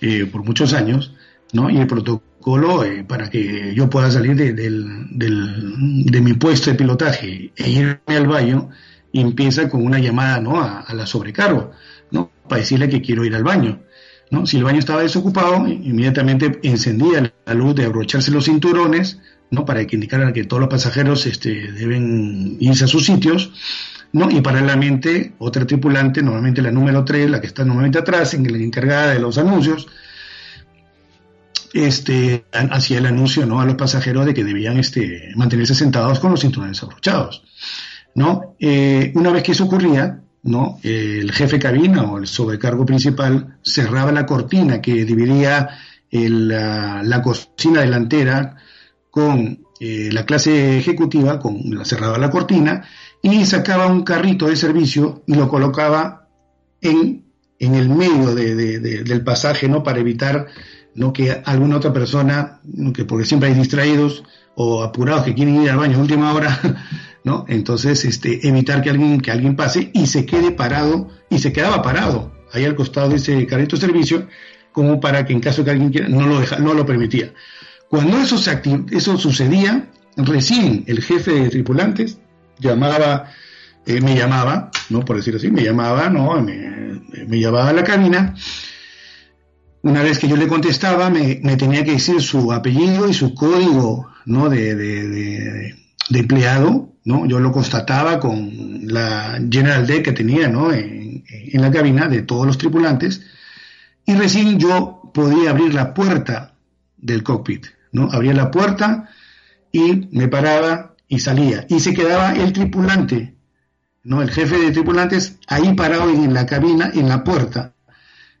eh, por muchos años, ¿no? Y el protocolo eh, para que yo pueda salir de, mi puesto de pilotaje e irme al baño, empieza con una llamada, ¿no? A, a la sobrecargo, ¿no? Para decirle que quiero ir al baño. ¿No? Si el baño estaba desocupado, inmediatamente encendía la luz de abrocharse los cinturones, ¿no? Para que indicaran que todos los pasajeros este, deben irse a sus sitios, ¿no? Y paralelamente, otra tripulante, normalmente la número 3, la que está normalmente atrás, en la encargada de los anuncios, este, hacía el anuncio, ¿no? A los pasajeros de que debían este, mantenerse sentados con los cinturones abrochados, ¿no? Eh, una vez que eso ocurría, ¿no? El jefe cabina o el sobrecargo principal cerraba la cortina que dividía el, la, la, cocina delantera con eh, la clase ejecutiva, con, cerraba la cortina y sacaba un carrito de servicio y lo colocaba en, el medio de, de, de, del pasaje, ¿no? Para evitar que alguna otra persona, que porque siempre hay distraídos o apurados que quieren ir al baño a última hora, ¿no? Entonces, este, evitar que alguien, que alguien pase y se quede parado, y se quedaba parado ahí al costado de ese carrito de servicio, como para que en caso que alguien quiera, no lo, deja, no lo permitía. Cuando eso, se eso sucedía, recién el jefe de tripulantes llamaba, eh, me llamaba, ¿no? Por decirlo así, me llamaba, ¿no? Me, me llamaba a la cabina. Una vez que yo le contestaba, me, tenía que decir su apellido y su código, ¿no? De, de, de, de empleado, ¿no? Yo lo constataba con la General D que tenía, ¿no? En, la cabina de todos los tripulantes y recién yo podía abrir la puerta del cockpit, ¿no? Abría la puerta y me paraba y salía y se quedaba el tripulante, ¿no? El jefe de tripulantes ahí parado en la cabina, en la puerta,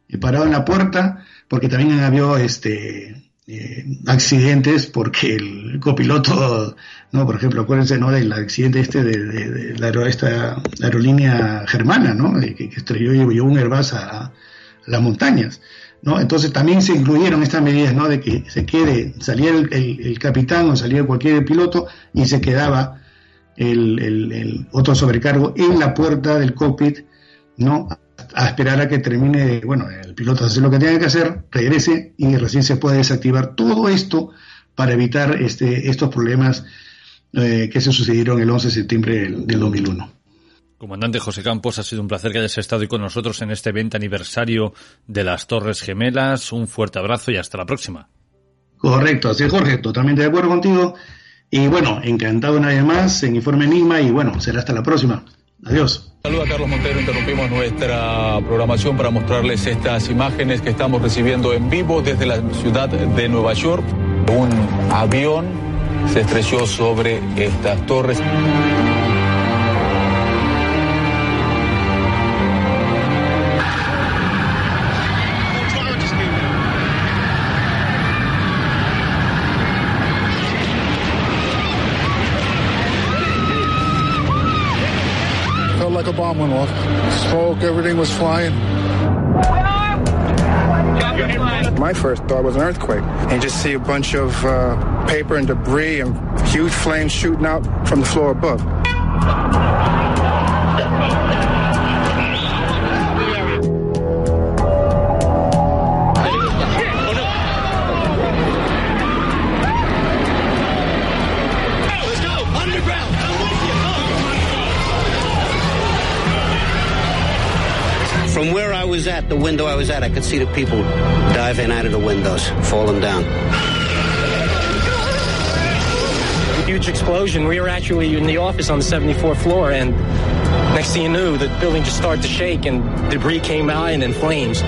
y parado en la puerta porque también había este eh, accidentes porque el copiloto, no, por ejemplo, acuérdense, ¿no? Del accidente este de, la aerolínea germana, ¿no? Que, que estrelló y llevó un Airbus a, las montañas, ¿no? Entonces también se incluyeron estas medidas, ¿no? De que se quede, salía el, el, el capitán o salía cualquier piloto y se quedaba el, el, otro sobrecargo en la puerta del cockpit, ¿no? A esperar a que termine, bueno, el piloto hace lo que tiene que hacer, regrese y recién se puede desactivar todo esto para evitar este, estos problemas eh, que se sucedieron el 11 de septiembre del, del 2001. Comandante José Campos, ha sido un placer que hayas estado hoy con nosotros en este 20 aniversario de las Torres Gemelas. Un fuerte abrazo y hasta la próxima. Correcto, así es Jorge, totalmente de acuerdo contigo. Y bueno, encantado una vez más en Informe Enigma y bueno, será hasta la próxima. Adiós. Saluda Carlos Montero, interrumpimos nuestra programación para mostrarles estas imágenes que estamos recibiendo en vivo desde la ciudad de Nueva York. Un avión se estrelló sobre estas torres. Bomb went off. Smoke, everything was flying. My first thought was an earthquake. And you just see a bunch of uh, paper and debris and huge flames shooting out from the floor above. Was at, the window I was at, I could see the people diving out of the windows, falling down. Huge explosion. We were actually in the office on the 74th floor, and next thing you knew, the building just started to shake, and debris came out and then flames.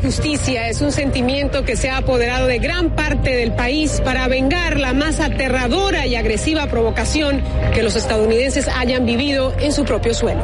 Justicia es un sentimiento que se ha apoderado de gran parte del país para vengar la más aterradora y agresiva provocación que los estadounidenses hayan vivido en su propio suelo.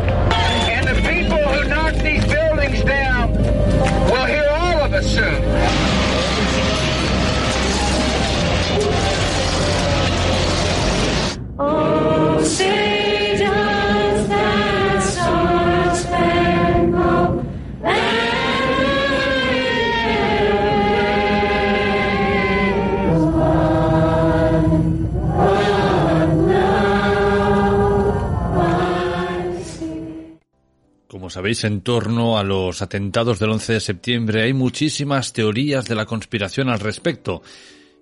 Sabéis, en torno a los atentados del 11 de septiembre hay muchísimas teorías de la conspiración al respecto.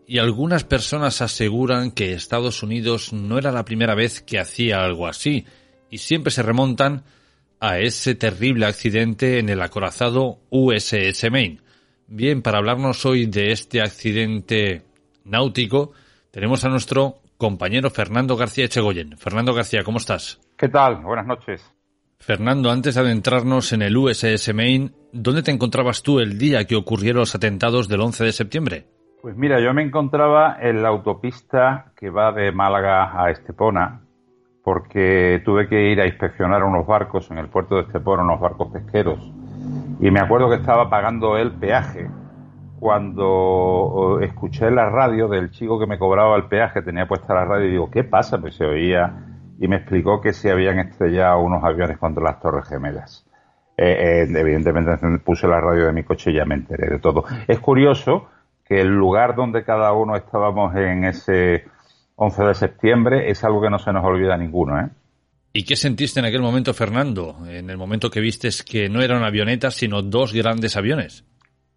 Y algunas personas aseguran que Estados Unidos no era la primera vez que hacía algo así, y siempre se remontan a ese terrible accidente en el acorazado USS Maine. Bien, para hablarnos hoy de este accidente náutico, tenemos a nuestro compañero Fernando García Echegoyen. Fernando García, ¿cómo estás? ¿Qué tal? Buenas noches. Fernando, antes de adentrarnos en el USS Maine, ¿dónde te encontrabas tú el día que ocurrieron los atentados del 11 de septiembre? Pues mira, yo me encontraba en la autopista que va de Málaga a Estepona, porque tuve que ir a inspeccionar unos barcos en el puerto de Estepona, unos barcos pesqueros. Y me acuerdo que estaba pagando el peaje cuando escuché la radio del chico que me cobraba el peaje, tenía puesta la radio y digo, ¿qué pasa? Pues se oía y me explicó que se habían estrellado unos aviones contra las Torres Gemelas. Eh, eh, evidentemente puse la radio de mi coche y ya me enteré de todo. Es curioso que el lugar donde cada uno estábamos en ese 11 de septiembre es algo que no se nos olvida a ninguno, ¿eh? ¿Y qué sentiste en aquel momento, Fernando? En el momento que vistes que no era una avioneta, sino dos grandes aviones.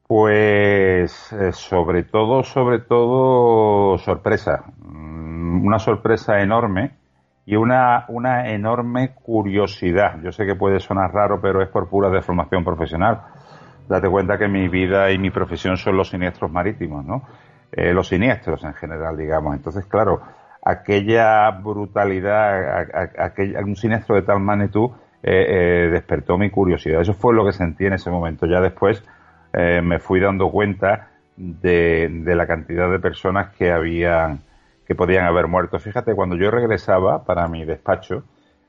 Pues eh, sobre todo, sobre todo sorpresa. Mm, Una sorpresa enorme y una, una enorme curiosidad. Yo sé que puede sonar raro, pero es por pura deformación profesional. Date cuenta que mi vida y mi profesión son los siniestros marítimos, ¿no? Eh, los siniestros en general, digamos. Entonces, claro, aquella brutalidad, aquel, un siniestro de tal magnitud eh, eh, despertó mi curiosidad. Eso fue lo que sentí en ese momento. Ya después eh, me fui dando cuenta de, de la cantidad de personas que habían que podían haber muerto. Fíjate, cuando yo regresaba para mi despacho,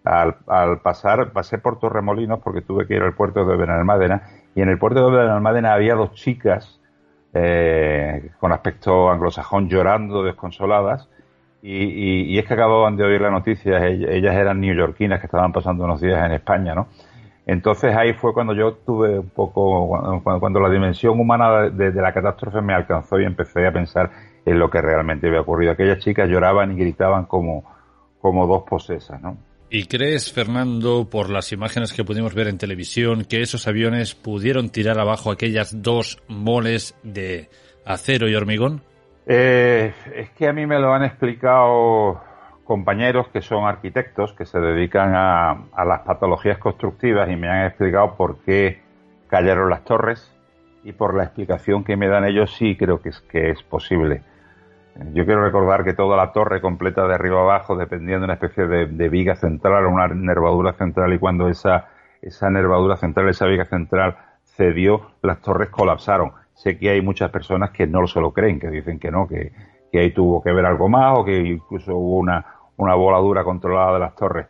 al, pasar, pasé por Torremolinos porque tuve que ir al puerto de Benalmádena y en el puerto de Benalmádena había dos chicas eh, con aspecto anglosajón llorando, desconsoladas, y, es que acababan de oír la noticia, ell- ellas eran neoyorquinas que estaban pasando unos días en España, ¿no? Entonces ahí fue cuando yo tuve un poco, cuando, cuando la dimensión humana de la catástrofe me alcanzó y empecé a pensar en lo que realmente había ocurrido. Aquellas chicas lloraban y gritaban como, como dos posesas, ¿no? ¿Y crees, Fernando, por las imágenes que pudimos ver en televisión, que esos aviones pudieron tirar abajo aquellas dos moles de acero y hormigón? Eh, es que a mí me lo han explicado compañeros que son arquitectos, que se dedican a, a las patologías constructivas y me han explicado por qué cayeron las torres y por la explicación que me dan ellos sí creo que es, que es posible. Yo quiero recordar que toda la torre completa de arriba abajo dependía de una especie de, de viga central o una nervadura central y cuando esa, esa nervadura central, esa viga central cedió, las torres colapsaron. Sé que hay muchas personas que no se lo creen, que dicen que no, que, que ahí tuvo que ver algo más o que incluso hubo una, una voladura controlada de las torres.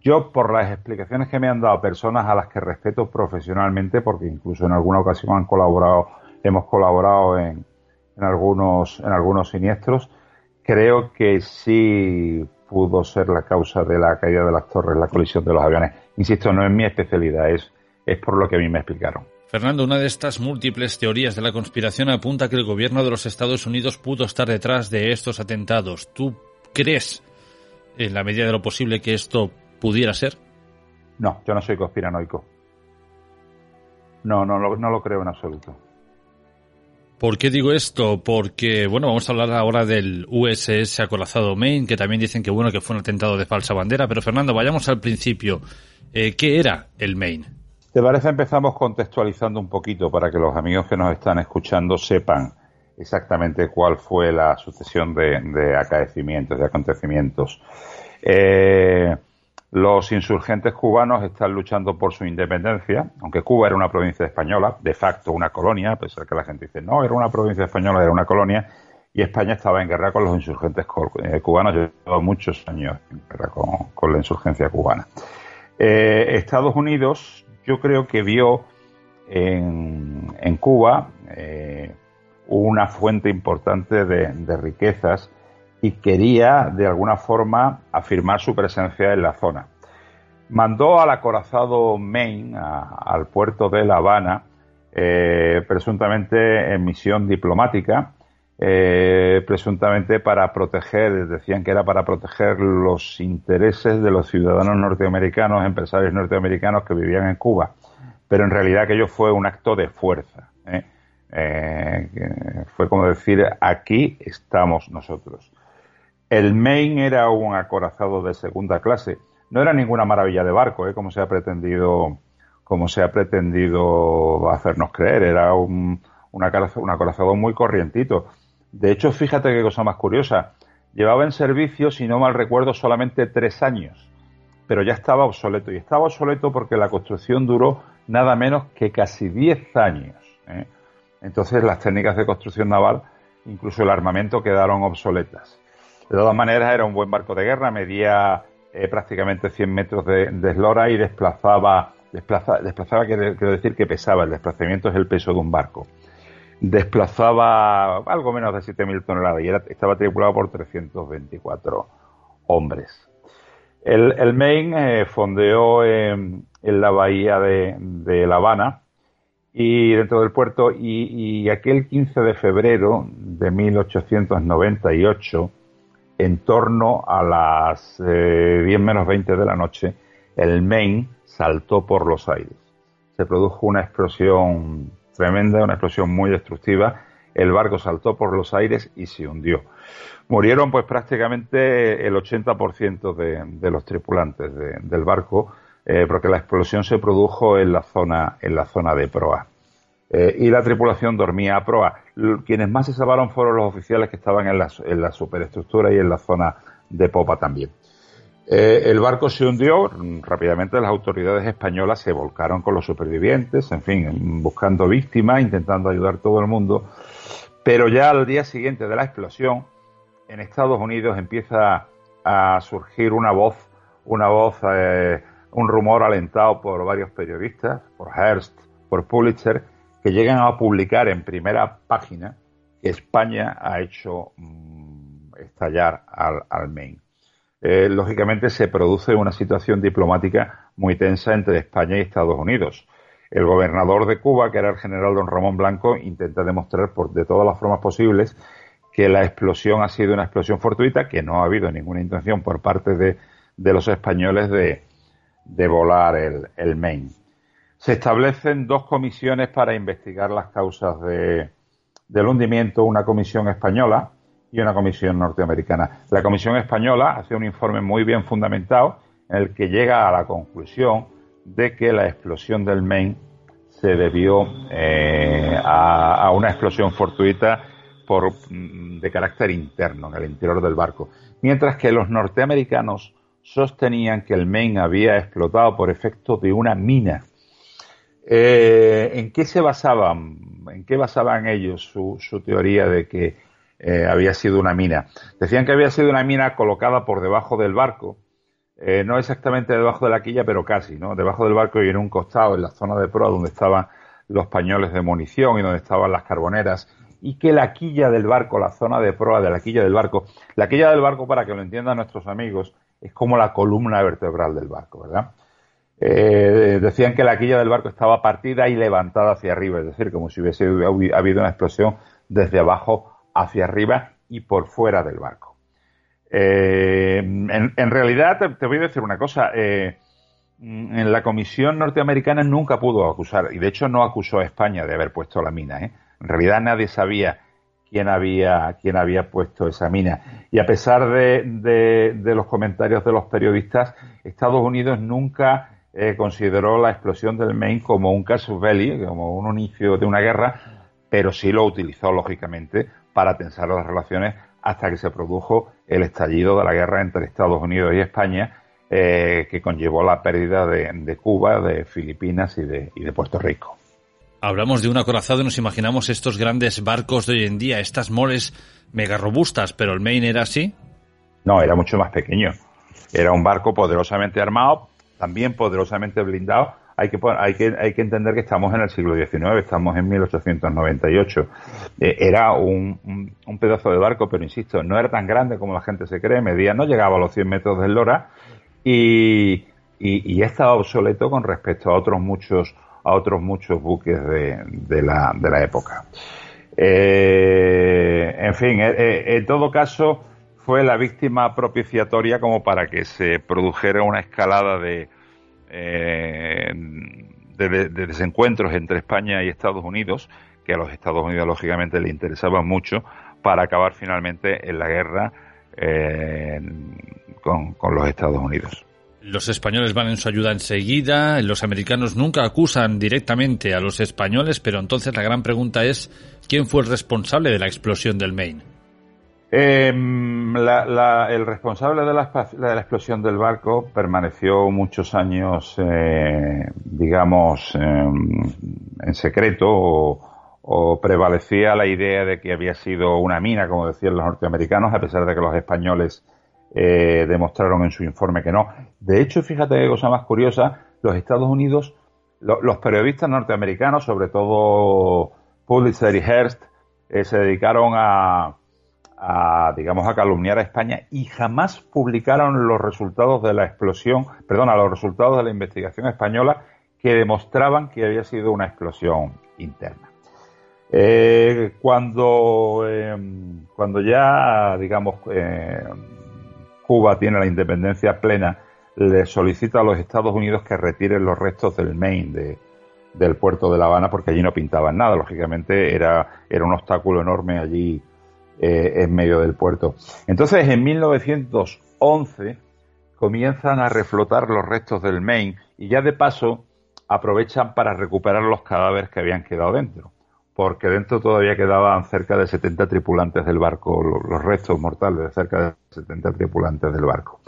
Yo, por las explicaciones que me han dado personas a las que respeto profesionalmente, porque incluso en alguna ocasión han colaborado, hemos colaborado en, en algunos, en algunos siniestros, creo que sí pudo ser la causa de la caída de las torres, la colisión de los aviones. Insisto, no es mi especialidad, es, es por lo que a mí me explicaron. Fernando, una de estas múltiples teorías de la conspiración apunta que el gobierno de los Estados Unidos pudo estar detrás de estos atentados. ¿Tú crees, en la medida de lo posible, que esto pudiera ser? No, yo no soy conspiranoico. No, no, no, no lo creo en absoluto. ¿Por qué digo esto? Porque, bueno, vamos a hablar ahora del USS acorazado Maine, que también dicen que bueno, que fue un atentado de falsa bandera. Pero Fernando, vayamos al principio. Eh, ¿Qué era el Maine? ¿Te parece empezamos contextualizando un poquito para que los amigos que nos están escuchando sepan exactamente cuál fue la sucesión de, de acaecimientos, de acontecimientos? Eh, los insurgentes cubanos están luchando por su independencia, aunque Cuba era una provincia española, de facto una colonia, a pesar que la gente dice, no, era una provincia española, era una colonia, y España estaba en guerra con los insurgentes eh, cubanos, llevaba muchos años en guerra con, la insurgencia cubana. Eh, Estados Unidos, yo creo que vio en, Cuba eh, una fuente importante de riquezas y quería de alguna forma afirmar su presencia en la zona. Mandó al acorazado Maine al puerto de La Habana, eh, presuntamente en misión diplomática, eh, presuntamente para proteger, decían que era para proteger los intereses de los ciudadanos norteamericanos, empresarios norteamericanos que vivían en Cuba. Pero en realidad aquello fue un acto de fuerza. ¿eh? fue como decir, aquí estamos nosotros. El Maine era un acorazado de segunda clase. No era ninguna maravilla de barco, ¿eh? como se ha pretendido, como se ha pretendido hacernos creer. Era un, acorazado muy corrientito. De hecho, fíjate qué cosa más curiosa. Llevaba en servicio, si no mal recuerdo, solamente tres años, pero ya estaba obsoleto. Y estaba obsoleto porque la construcción duró nada menos que casi diez años. ¿eh? Entonces las técnicas de construcción naval, incluso el armamento, quedaron obsoletas. De todas maneras, era un buen barco de guerra, medía eh, prácticamente 100 metros de, eslora y desplazaba, desplaza, desplazaba quiero decir que pesaba, el desplazamiento es el peso de un barco. Desplazaba algo menos de 7.000 toneladas y estaba tripulado por 324 hombres. El, el Maine eh, fondeó en, la bahía de, La Habana y dentro del puerto y aquel 15 de febrero de 1898 en torno a las 10 eh, menos 20 de la noche, el Maine saltó por los aires. Se produjo una explosión tremenda, una explosión muy destructiva. El barco saltó por los aires y se hundió. Murieron pues prácticamente el 80% de, de, los tripulantes del barco, eh, porque la explosión se produjo en la zona, en la zona de proa. Eh, y la tripulación dormía a proa. Quienes más se salvaron fueron los oficiales que estaban en la, en la superestructura y en la zona de popa también. Eh, el barco se hundió, rápidamente las autoridades españolas se volcaron con los supervivientes, en fin, buscando víctimas, intentando ayudar a todo el mundo, pero ya al día siguiente de la explosión, en Estados Unidos empieza a surgir una voz, una voz, eh, un rumor alentado por varios periodistas, por Hearst, por Pulitzer, que llegan a publicar en primera página que España ha hecho mm, estallar al, al Maine. Eh, lógicamente se produce una situación diplomática muy tensa entre España y Estados Unidos. El gobernador de Cuba, que era el general don Ramón Blanco, intenta demostrar por, de todas las formas posibles que la explosión ha sido una explosión fortuita, que no ha habido ninguna intención por parte de, los españoles de, de volar el, el Maine. Se establecen dos comisiones para investigar las causas de, del hundimiento, una comisión española y una comisión norteamericana. La comisión española hace un informe muy bien fundamentado en el que llega a la conclusión de que la explosión del Maine se debió eh, a, una explosión fortuita por, mm, de carácter interno, en el interior del barco. Mientras que los norteamericanos sostenían que el Maine había explotado por efecto de una mina. Eh, ¿En qué se basaban? ¿En qué basaban ellos su, teoría de que eh, había sido una mina? Decían que había sido una mina colocada por debajo del barco, eh, no exactamente debajo de la quilla, pero casi, ¿no? Debajo del barco y en un costado, en la zona de proa donde estaban los pañoles de munición y donde estaban las carboneras, y que la quilla del barco, la zona de proa de la quilla del barco, la quilla del barco, para que lo entiendan nuestros amigos, es como la columna vertebral del barco, ¿verdad? Eh, decían que la quilla del barco estaba partida y levantada hacia arriba, es decir, como si hubiese habido una explosión desde abajo hacia arriba y por fuera del barco. Eh, en, realidad, te, voy a decir una cosa. Eh, en la Comisión norteamericana nunca pudo acusar, y de hecho no acusó a España de haber puesto la mina. En realidad nadie sabía quién había, quién había puesto esa mina. Y a pesar de, los comentarios de los periodistas, Estados Unidos nunca eh, consideró la explosión del Maine como un casus belli, como un inicio de una guerra, pero sí lo utilizó, lógicamente, para tensar las relaciones hasta que se produjo el estallido de la guerra entre Estados Unidos y España, eh, que conllevó la pérdida de, Cuba, de Filipinas y de, y de Puerto Rico. Hablamos de un acorazado y nos imaginamos estos grandes barcos de hoy en día, estas moles mega robustas, pero el Maine era así. No, era mucho más pequeño. Era un barco poderosamente armado, también poderosamente blindado. Hay que, hay que, hay que entender que estamos en el siglo XIX, estamos en 1898. Eh, era un, un, pedazo de barco, pero insisto, no era tan grande como la gente se cree, medía, no llegaba a los 100 metros del Lora y, y, estaba obsoleto con respecto a otros muchos a otros muchos buques de, de, la, de la época. Eh, en fin, en todo caso, fue la víctima propiciatoria como para que se produjera una escalada de, de, desencuentros entre España y Estados Unidos, que a los Estados Unidos lógicamente le interesaban mucho, para acabar finalmente en la guerra con los Estados Unidos. Los españoles van en su ayuda enseguida, los americanos nunca acusan directamente a los españoles, pero entonces la gran pregunta es, ¿quién fue el responsable de la explosión del Maine? Em, el responsable de la, explosión del barco permaneció muchos años, eh, digamos, em, en secreto o, prevalecía la idea de que había sido una mina, como decían los norteamericanos, a pesar de que los españoles eh, demostraron en su informe que no. De hecho, fíjate qué cosa más curiosa, los Estados Unidos, los periodistas norteamericanos, sobre todo Pulitzer y Hearst, eh, se dedicaron a, digamos, a calumniar a España y jamás publicaron los resultados de la explosión, perdón, los resultados de la investigación española que demostraban que había sido una explosión interna. Eh, cuando, cuando ya, digamos, Cuba tiene la independencia plena, le solicita a los Estados Unidos que retiren los restos del Maine del puerto de La Habana porque allí no pintaban nada. Lógicamente era, era un obstáculo enorme allí eh, en medio del puerto. Entonces en 1911 comienzan a reflotar los restos del Maine y ya de paso aprovechan para recuperar los cadáveres que habían quedado dentro porque dentro todavía quedaban cerca de 70 tripulantes del barco, los restos mortales de cerca de 70 tripulantes del barco.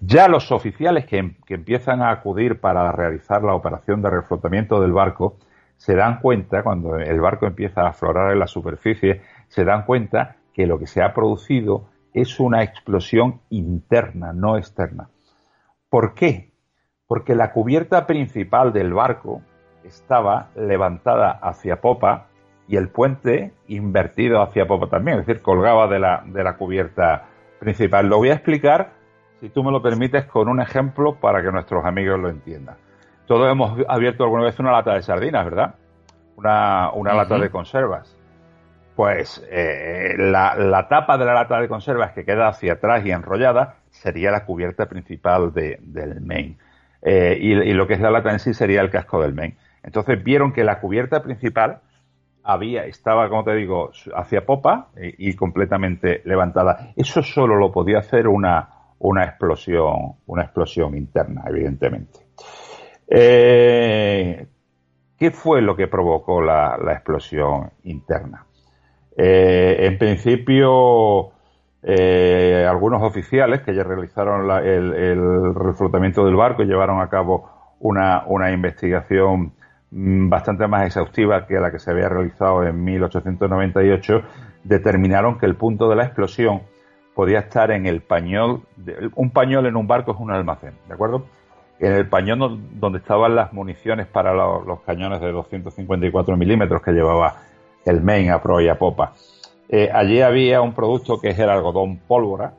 Ya los oficiales que, empiezan a acudir para realizar la operación de reflotamiento del barco se dan cuenta, cuando el barco empieza a aflorar en la superficie, se dan cuenta que lo que se ha producido es una explosión interna, no externa. ¿Por qué? Porque la cubierta principal del barco estaba levantada hacia popa y el puente invertido hacia popa también, es decir, colgaba de la, de la cubierta principal. Lo voy a explicar, si tú me lo permites, con un ejemplo para que nuestros amigos lo entiendan. Todos hemos abierto alguna vez una lata de sardinas, ¿verdad? Una, una lata de conservas. Pues eh, la, tapa de la lata de conservas que queda hacia atrás y enrollada sería la cubierta principal de, del main. Eh, y, y, lo que es la lata en sí sería el casco del main. Entonces vieron que la cubierta principal había, estaba, como te digo, hacia popa y, completamente levantada. Eso solo lo podía hacer una, una explosión, una explosión interna, evidentemente. Eh, ¿Qué fue lo que provocó la, explosión interna? Eh, en principio, eh, algunos oficiales que ya realizaron el, el, reflotamiento del barco y llevaron a cabo una, una investigación mm, bastante más exhaustiva que la que se había realizado en 1898, determinaron que el punto de la explosión podía estar en el pañol. un pañol en un barco es un almacén, ¿de acuerdo? En el pañol donde estaban las municiones para los, cañones de 254 milímetros que llevaba el Maine a pro y a popa. Eh, allí había un producto que es el algodón pólvora,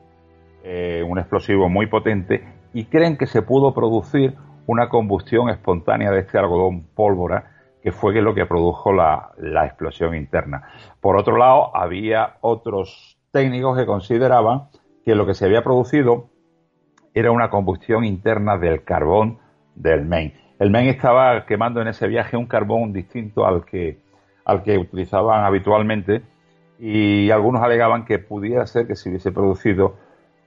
eh, un explosivo muy potente, y creen que se pudo producir una combustión espontánea de este algodón pólvora, que fue lo que produjo la, la explosión interna. Por otro lado, había otros técnicos que consideraban que lo que se había producido era una combustión interna del carbón del Maine. El Maine estaba quemando en ese viaje un carbón distinto al que, al que utilizaban habitualmente y algunos alegaban que pudiera ser que se hubiese producido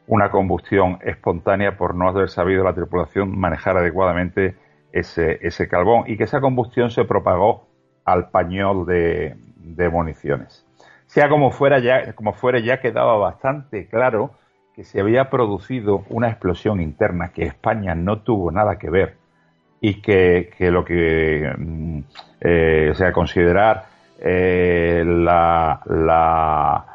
una combustión espontánea por no haber sabido la tripulación manejar adecuadamente ese, ese carbón y que esa combustión se propagó al pañol de, de municiones. Sea como fuera, ya, como fuera, ya quedaba bastante claro que se había producido una explosión interna, que España no tuvo nada que ver y que, lo que, mm, eh, o sea, considerar eh, la,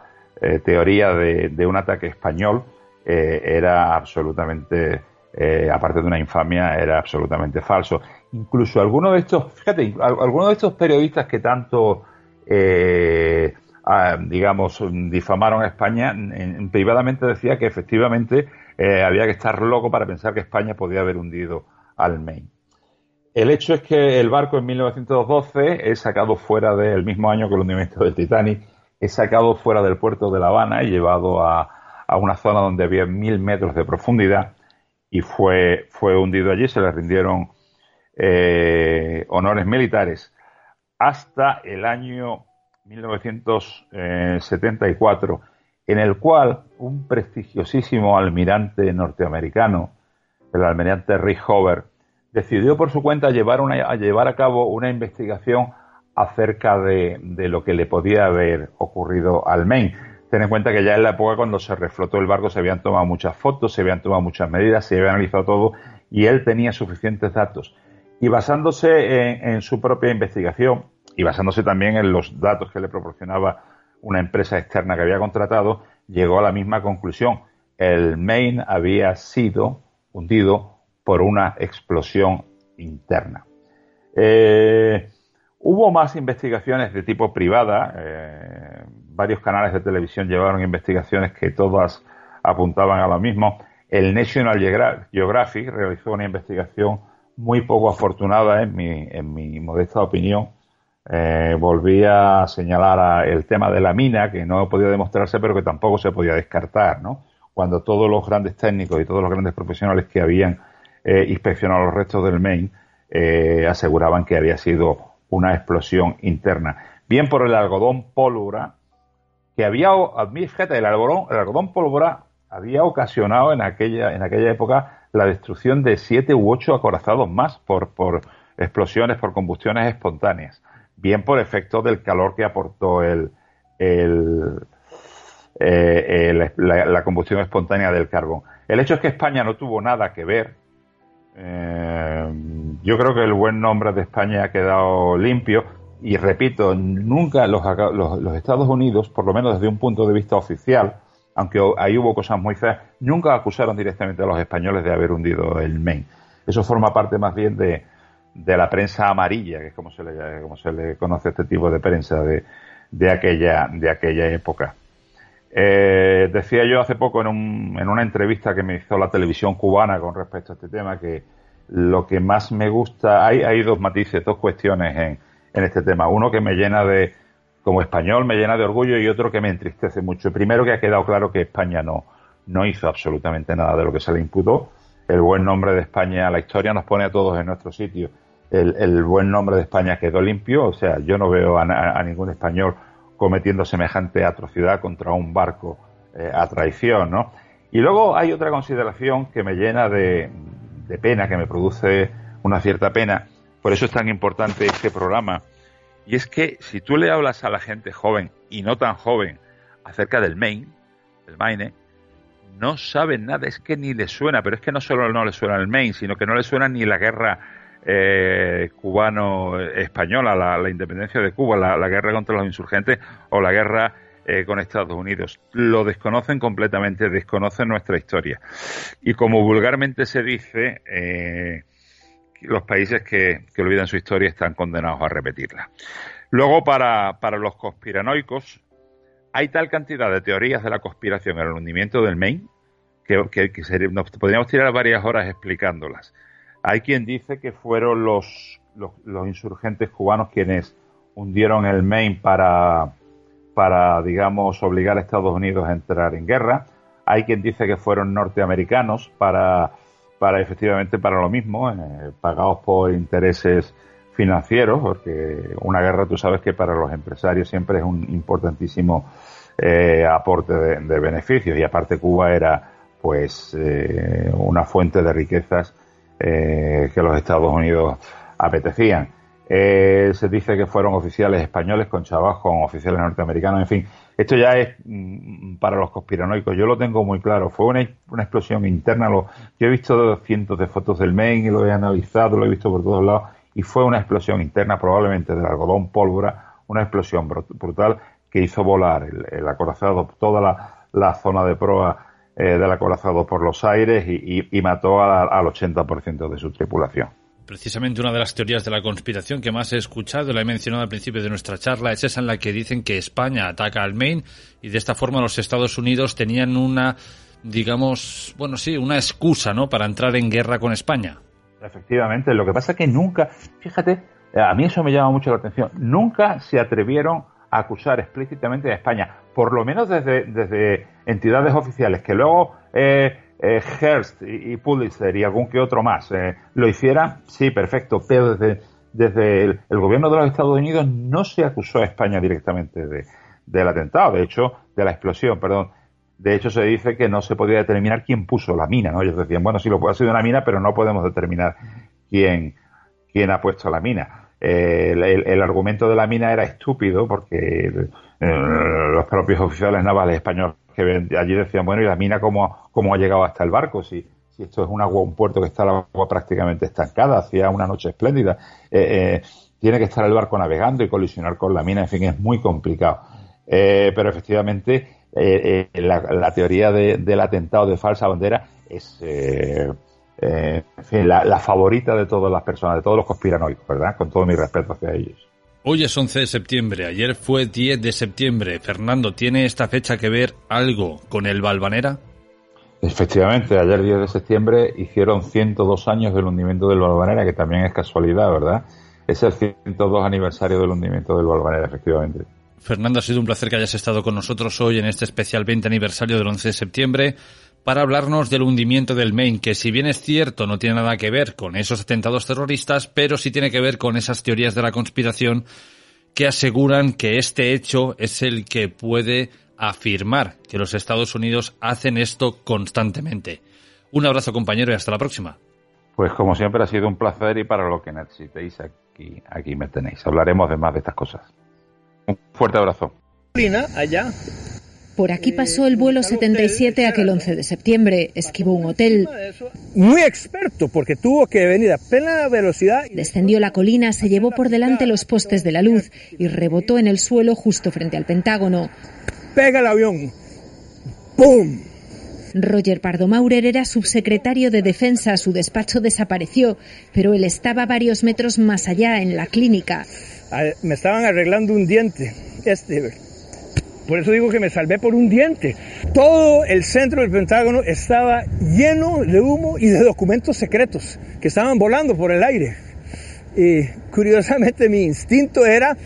eh, teoría de, un ataque español era absolutamente, aparte de una infamia, era absolutamente falso. Incluso algunos de estos, fíjate, algunos de estos periodistas que tanto digamos, difamaron a España, en, privadamente decía que efectivamente eh, había que estar loco para pensar que España podía haber hundido al Maine. El hecho es que el barco en 1912 es sacado fuera del mismo año que el hundimiento del Titanic, es sacado fuera del puerto de La Habana y llevado a, una zona donde había mil metros de profundidad y fue, fue hundido allí, se le rindieron eh, honores militares. Hasta el año 1974, en el cual un prestigiosísimo almirante norteamericano, el almirante Rick Hover, decidió por su cuenta llevar, a llevar a cabo una investigación acerca de, lo que le podía haber ocurrido al Maine. Ten en cuenta que ya en la época cuando se reflotó el barco se habían tomado muchas fotos, se habían tomado muchas medidas, se había analizado todo y él tenía suficientes datos. Y basándose en su propia investigación, y basándose también en los datos que le proporcionaba una empresa externa que había contratado, llegó a la misma conclusión. El Maine había sido hundido por una explosión interna. Eh, hubo más investigaciones de tipo privada. Eh, varios canales de televisión llevaron investigaciones que todas apuntaban a lo mismo. El National Geographic realizó una investigación muy poco afortunada, en mi, en mi modesta opinión, eh, volvía a señalar el tema de la mina, que no podía demostrarse, pero que tampoco se podía descartar, ¿no? Cuando todos los grandes técnicos y todos los grandes profesionales que habían eh, los restos del Maine eh, aseguraban que había sido una explosión interna. Bien por el algodón pólvora, que había, fíjate, el algodón, el algodón pólvora había ocasionado en aquella, en aquella época la destrucción de siete u ocho acorazados más por, por explosiones, por combustiones espontáneas bien por efecto del calor que aportó el, eh, la, combustión espontánea del carbón. El hecho es que España no tuvo nada que ver. Eh, yo creo que el buen nombre de España ha quedado limpio y repito, nunca los, los, Estados Unidos, por lo menos desde un punto de vista oficial, aunque ahí hubo cosas muy feas, nunca acusaron directamente a los españoles de haber hundido el Maine. Eso forma parte más bien de, la prensa amarilla, que es como se le, como se le conoce este tipo de prensa de, de, aquella, de aquella época. Eh, decía yo hace poco en, un, en una entrevista que me hizo la televisión cubana con respecto a este tema que lo que más me gusta, hay, hay dos matices, dos cuestiones en, en este tema. Uno que me llena de, como español, me llena de orgullo y otro que me entristece mucho. Primero que ha quedado claro que España no, no hizo absolutamente nada de lo que se le imputó. El buen nombre de España, la historia nos pone a todos en nuestro sitio el, buen nombre de España quedó limpio, o sea, yo no veo a, ningún español cometiendo semejante atrocidad contra un barco eh, a traición, ¿no? Y luego hay otra consideración que me llena de, pena, que me produce una cierta pena, por eso es tan importante este programa. Y es que si tú le hablas a la gente joven y no tan joven acerca del Maine, el Maine, no saben nada, es que ni les suena, pero es que no solo no les suena el Maine, sino que no les suena ni la guerra eh, cubano-española, la, independencia de Cuba, la, guerra contra los insurgentes o la guerra eh, con Estados Unidos. Lo desconocen completamente, desconocen nuestra historia. Y como vulgarmente se dice, eh, los países que, que, olvidan su historia están condenados a repetirla. Luego, para, para los conspiranoicos, hay tal cantidad de teorías de la conspiración en el hundimiento del Maine que, nos podríamos tirar varias horas explicándolas. Hay quien dice que fueron los, los, insurgentes cubanos quienes hundieron el Maine para, para, digamos, obligar a Estados Unidos a entrar en guerra. Hay quien dice que fueron norteamericanos para, para efectivamente para lo mismo, eh, pagados por intereses financieros, porque una guerra tú sabes que para los empresarios siempre es un importantísimo eh, aporte de, beneficios y aparte Cuba era pues eh, una fuente de riquezas eh, que los Estados Unidos apetecían. se dice que fueron oficiales españoles con chavos, con oficiales norteamericanos, en fin. Esto ya es mm, para los conspiranoicos, yo lo tengo muy claro. Fue una, una explosión interna. Lo, yo he visto cientos de fotos del Maine y lo he analizado, lo he visto por todos lados y fue una explosión interna probablemente del algodón pólvora, una explosión brutal que hizo volar el, acorazado, toda la, zona de proa eh, del acorazado por los aires y, mató al 80% de su tripulación. Precisamente una de las teorías de la conspiración que más he escuchado, la he mencionado al principio de nuestra charla, es esa en la que dicen que España ataca al Maine y de esta forma los Estados Unidos tenían una, digamos, bueno, sí, una excusa, ¿no?, para entrar en guerra con España. Efectivamente, lo que pasa es que nunca, fíjate, a mí eso me llama mucho la atención, nunca se atrevieron acusar explícitamente a España, por lo menos desde, desde entidades oficiales, que luego eh, eh Hearst y, Pulitzer y algún que otro más eh, lo hicieran, sí, perfecto, pero desde, desde el, gobierno de los Estados Unidos no se acusó a España directamente de, del atentado, de hecho, de la explosión, perdón. De hecho, se dice que no se podía determinar quién puso la mina, ¿no? Ellos decían, bueno, sí lo puede hacer una mina, pero no podemos determinar quién, quién ha puesto la mina. Eh, el, argumento de la mina era estúpido porque eh, los propios oficiales navales españoles que allí decían, bueno, ¿y la mina cómo, cómo ha llegado hasta el barco? Si, si esto es un, agua, un puerto que está el agua prácticamente estancada, hacía una noche espléndida, eh, tiene que estar el barco navegando y colisionar con la mina, en fin, es muy complicado. pero efectivamente eh, eh, la, teoría del atentado de falsa bandera es eh, la, favorita de todas las personas, de todos los conspiranoicos, ¿verdad? Con todo mi respeto hacia ellos. Hoy es 11 de septiembre, ayer fue 10 de septiembre. Fernando, ¿tiene esta fecha que ver algo con el Balvanera? Efectivamente, ayer 10 de septiembre hicieron 102 años del hundimiento del Balvanera, que también es casualidad, ¿verdad? Es el 102 aniversario del hundimiento del Balvanera, efectivamente. Fernando, ha sido un placer que hayas estado con nosotros hoy en este especial 20 aniversario del 11 de septiembre para hablarnos del hundimiento del Maine, que si bien es cierto no tiene nada que ver con esos atentados terroristas, pero sí tiene que ver con esas teorías de la conspiración que aseguran que este hecho es el que puede afirmar que los Estados Unidos hacen esto constantemente. Un abrazo compañero y hasta la próxima. Pues como siempre ha sido un placer y para lo que necesitéis aquí, aquí me tenéis. Hablaremos de más de estas cosas. Un fuerte abrazo. Allá. Por aquí pasó el vuelo 77 aquel 11 de septiembre. Esquivó un hotel. Muy experto, porque tuvo que venir a plena velocidad. Descendió la colina, se llevó por delante los postes de la luz y rebotó en el suelo justo frente al Pentágono. Pega el avión. ¡Pum! Roger Pardo Maurer era subsecretario de Defensa. Su despacho desapareció, pero él estaba varios metros más allá, en la clínica me estaban arreglando un diente. Este, por eso digo que me salvé por un diente. Todo el centro del Pentágono estaba lleno de humo y de documentos secretos que estaban volando por el aire. Y curiosamente mi instinto era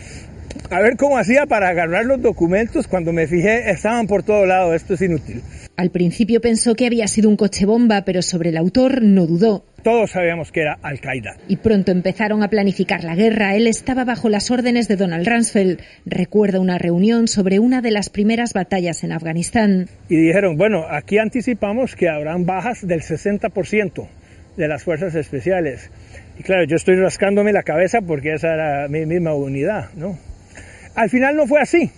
a ver cómo hacía para agarrar los documentos. Cuando me fijé, estaban por todo lado. Esto es inútil. Al principio pensó que había sido un coche bomba, pero sobre el autor no dudó. Todos sabíamos que era Al-Qaeda. Y pronto empezaron a planificar la guerra. Él estaba bajo las órdenes de Donald Rumsfeld. Recuerda una reunión sobre una de las primeras batallas en Afganistán. Y dijeron, bueno, aquí anticipamos que habrán bajas del 60% de las fuerzas especiales. Y claro, yo estoy rascándome la cabeza porque esa era mi misma unidad, ¿no? Al final no fue así.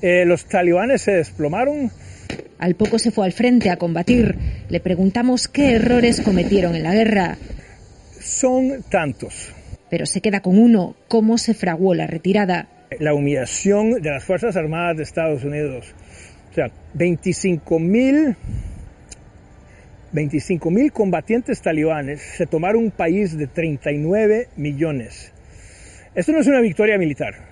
Eh, los talibanes se desplomaron. Al poco se fue al frente a combatir. Le preguntamos qué errores cometieron en la guerra. Son tantos. Pero se queda con uno, cómo se fraguó la retirada. La humillación de las Fuerzas Armadas de Estados Unidos. O sea, 25 mil 25.000 combatientes talibanes se tomaron un país de 39 millones. Esto no es una victoria militar,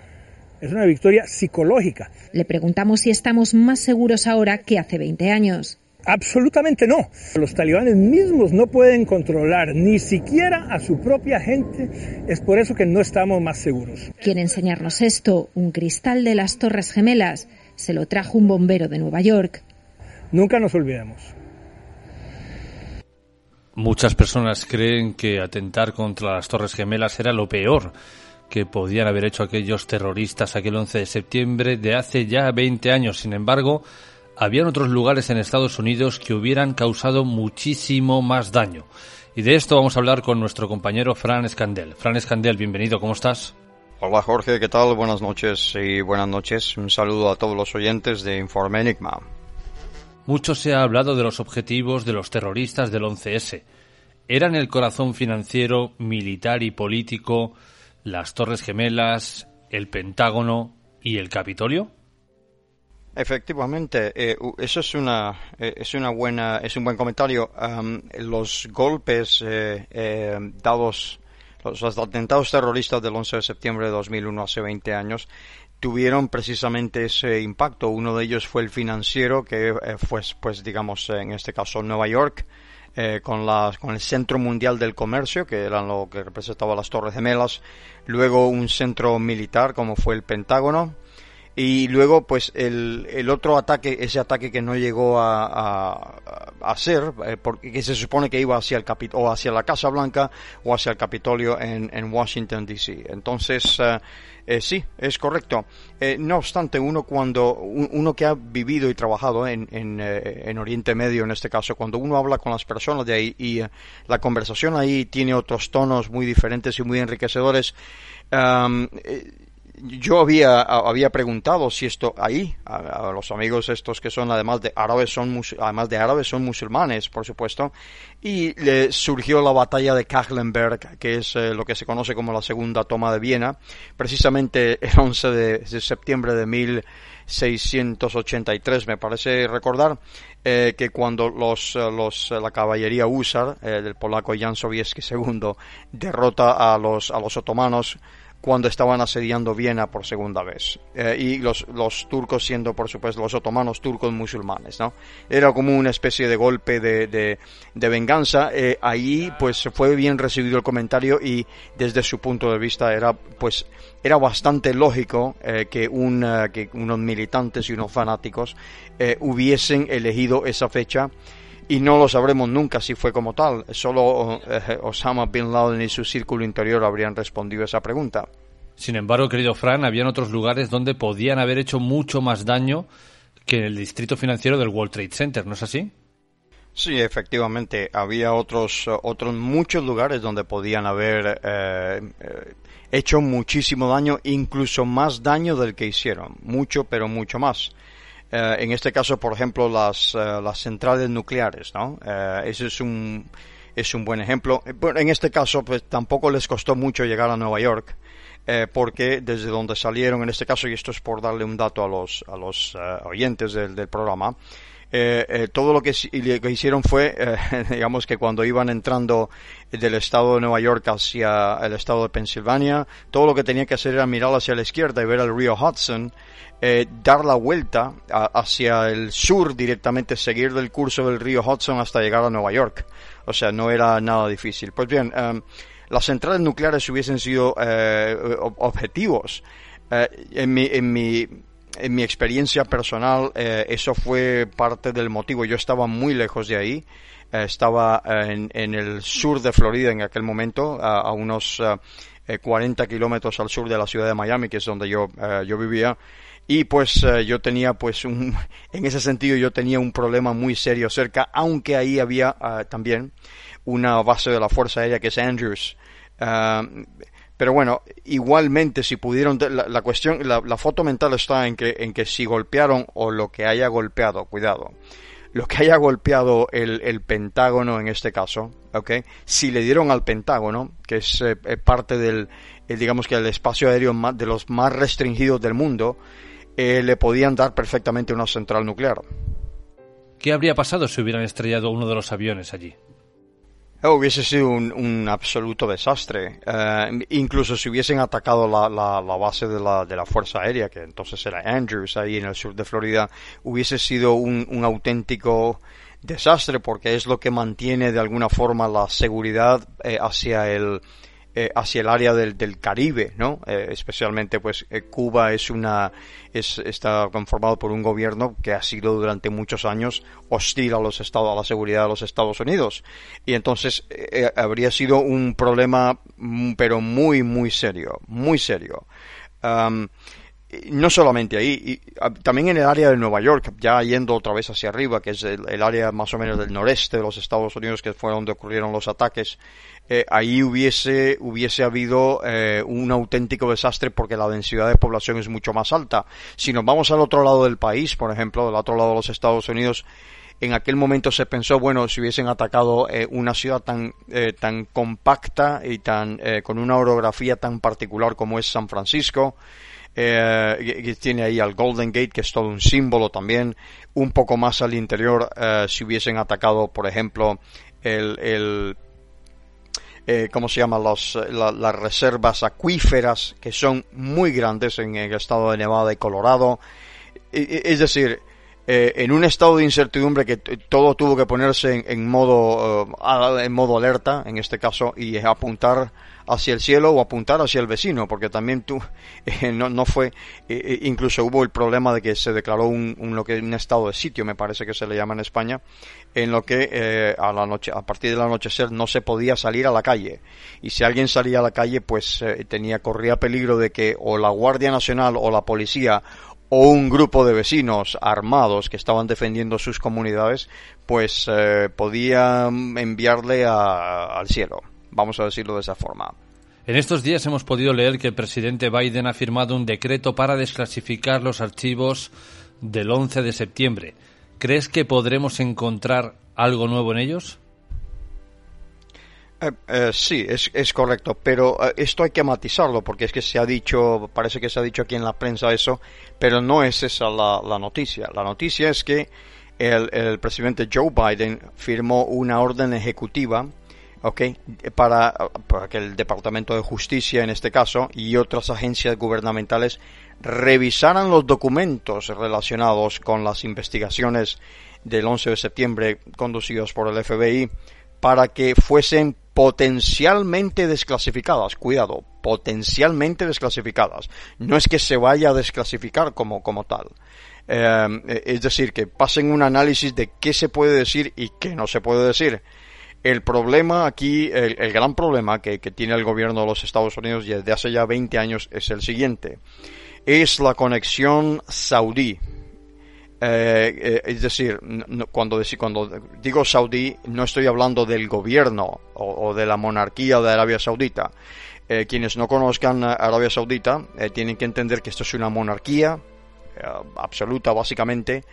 es una victoria psicológica. Le preguntamos si estamos más seguros ahora que hace 20 años. Absolutamente no. Los talibanes mismos no pueden controlar ni siquiera a su propia gente. Es por eso que no estamos más seguros. Quiere enseñarnos esto, un cristal de las Torres Gemelas. Se lo trajo un bombero de Nueva York. Nunca nos olvidemos. Muchas personas creen que atentar contra las Torres Gemelas era lo peor que podían haber hecho aquellos terroristas aquel 11 de septiembre de hace ya 20 años. Sin embargo, habían otros lugares en Estados Unidos que hubieran causado muchísimo más daño. Y de esto vamos a hablar con nuestro compañero Fran Escandel. Fran Escandel, bienvenido, ¿cómo estás? Hola Jorge, ¿qué tal? Buenas noches y buenas noches. Un saludo a todos los oyentes de Informe Enigma. Mucho se ha hablado de los objetivos de los terroristas del 11S. ¿Eran el corazón financiero, militar y político las Torres Gemelas, el Pentágono y el Capitolio? Efectivamente, eh, eso es una eh, es una buena es un buen comentario. los golpes eh, dados los, los, atentados terroristas del 11 de septiembre de 2001 hace 20 años tuvieron precisamente ese impacto. Uno de ellos fue el financiero, que eh, fue, pues, digamos, en este caso Nueva York, eh, con, la, con el Centro Mundial del Comercio, que era lo que representaba las Torres Gemelas. Luego un centro militar, como fue el Pentágono. Y luego, pues, el, el otro ataque, ese ataque que no llegó a, a, ser, eh, porque que se supone que iba hacia el Capit o hacia la Casa Blanca o hacia el Capitolio en, en Washington, D.C. Entonces, eh, sí, es correcto. Eh, no obstante, uno cuando uno que ha vivido y trabajado en, en, eh, en, Oriente Medio, en este caso, cuando uno habla con las personas de ahí y la conversación ahí tiene otros tonos muy diferentes y muy enriquecedores, yo había, había preguntado si esto ahí, a, los amigos estos que son además de árabes, son además de árabes son musulmanes, por supuesto, y le surgió la batalla de Kahlenberg, que es eh, lo que se conoce como la segunda toma de Viena, precisamente el 11 de, septiembre de 1683, me parece recordar, eh, que cuando los, los, la caballería húsar eh, del polaco Jan Sobieski II derrota a los, a los otomanos, cuando estaban asediando Viena por segunda vez. Eh, y los, los, turcos siendo, por supuesto, los otomanos turcos musulmanes, ¿no? Era como una especie de golpe de, de, de venganza. Eh, ahí, pues, fue bien recibido el comentario y desde su punto de vista era, pues, era bastante lógico eh, que, un, que unos militantes y unos fanáticos hubiesen elegido esa fecha y no lo sabremos nunca si fue como tal. Solo eh, Osama Bin Laden y su círculo interior habrían respondido a esa pregunta. Sin embargo, querido Fran, habían otros lugares donde podían haber hecho mucho más daño que en el distrito financiero del World Trade Center, ¿no es así? Sí, efectivamente, había otros, otros muchos lugares donde podían haber eh, eh, hecho muchísimo daño, incluso más daño del que hicieron, mucho, pero mucho más. Eh, en este caso, por ejemplo, las, eh, las centrales nucleares, ¿no? Eh, ese es un, es un buen ejemplo. En este caso, pues tampoco les costó mucho llegar a Nueva York. porque desde donde salieron, en este caso, y esto es por darle un dato a los, a los oyentes del, del programa, eh, eh, todo lo que, que, hicieron fue, eh, digamos que cuando iban entrando del estado de Nueva York hacia el estado de Pensilvania, todo lo que tenía que hacer era mirar hacia la izquierda y ver el río Hudson, eh, dar la vuelta hacia el sur directamente, seguir del curso del río Hudson hasta llegar a Nueva York. O sea, no era nada difícil. Pues bien, em, las centrales nucleares hubiesen sido objetivos. en mi, en mi en mi experiencia personal, eh, eso fue parte del motivo. Yo estaba muy lejos de ahí. Eh, estaba en, en, el sur de Florida en aquel momento, a, unos 40 kilómetros al sur de la ciudad de Miami, que es donde yo, yo vivía. Y pues yo tenía pues un, en ese sentido yo tenía un problema muy serio cerca, aunque ahí había también una base de la Fuerza Aérea que es Andrews. Pero bueno, igualmente si pudieron, la, cuestión, la, foto mental está en que, en que si golpearon o lo que haya golpeado, cuidado, lo que haya golpeado el, Pentágono en este caso, ¿ok? Si le dieron al Pentágono, que es eh, parte del, eh, digamos que el espacio aéreo de los más restringidos del mundo, eh, le podían dar perfectamente una central nuclear. ¿Qué habría pasado si hubieran estrellado uno de los aviones allí? Oh, hubiese sido un, absoluto desastre. Eh, incluso si hubiesen atacado la, la, base de la, de la, Fuerza Aérea, que entonces era Andrews, ahí en el sur de Florida, hubiese sido un, un auténtico desastre porque es lo que mantiene de alguna forma la seguridad eh, hacia el eh, hacia el área del, del Caribe, ¿no? Eh, especialmente, pues eh, Cuba es una es, está conformado por un gobierno que ha sido durante muchos años hostil a los estados a la seguridad de los Estados Unidos y entonces habría sido un problema, mm, pero muy muy serio, muy serio. No solamente ahí, y, también en el área de Nueva York, ya yendo otra vez hacia arriba, que es el, área más o menos del noreste de los Estados Unidos, que fue donde ocurrieron los ataques, eh, ahí hubiese, hubiese habido eh, un auténtico desastre porque la densidad de población es mucho más alta. Si nos vamos al otro lado del país, por ejemplo, del otro lado de los Estados Unidos, en aquel momento se pensó, bueno, si hubiesen atacado eh, una ciudad tan, tan compacta y tan, con una orografía tan particular como es San Francisco, que tiene ahí al Golden Gate, que es todo un símbolo también, un poco más al interior, si hubiesen atacado, por ejemplo, el, el eh, ¿cómo se llama? Los, las reservas acuíferas que son muy grandes en el estado de Nevada y Colorado. Es decir, eh, en un estado de incertidumbre que todo tuvo que ponerse en, modo, eh, en modo alerta, en este caso, y apuntar hacia el cielo o apuntar hacia el vecino, porque también tú eh, no, no, fue, eh, incluso hubo el problema de que se declaró un, un, lo que un estado de sitio, me parece que se le llama en España, en lo que a la noche, a partir del anochecer no se podía salir a la calle. Y si alguien salía a la calle, pues tenía corría peligro de que o la Guardia Nacional o la policía o un grupo de vecinos armados que estaban defendiendo sus comunidades, pues eh, podían enviarle al cielo vamos a decirlo de esa forma. En estos días hemos podido leer que el presidente Biden ha firmado un decreto para desclasificar los archivos del 11 de septiembre. ¿Crees que podremos encontrar algo nuevo en ellos? Eh, eh, sí, es, es, correcto, pero eh, esto hay que matizarlo porque es que se ha dicho, parece que se ha dicho aquí en la prensa eso, pero no es esa la, la noticia. La noticia es que el, el, presidente Joe Biden firmó una orden ejecutiva Okay, para, para, que el Departamento de Justicia, en este caso, y otras agencias gubernamentales revisaran los documentos relacionados con las investigaciones del 11 de septiembre conducidos por el FBI para que fuesen potencialmente desclasificadas. Cuidado, potencialmente desclasificadas. No es que se vaya a desclasificar como, como tal. Eh, es decir, que pasen un análisis de qué se puede decir y qué no se puede decir el problema aquí, el, gran problema que, tiene el gobierno de los Estados Unidos desde hace ya 20 años es el siguiente. Es la conexión saudí. Eh, eh, es decir, cuando, cuando digo saudí, no estoy hablando del gobierno o, de la monarquía de Arabia Saudita. Eh, quienes no conozcan Arabia Saudita tienen que entender que esto es una monarquía absoluta, básicamente,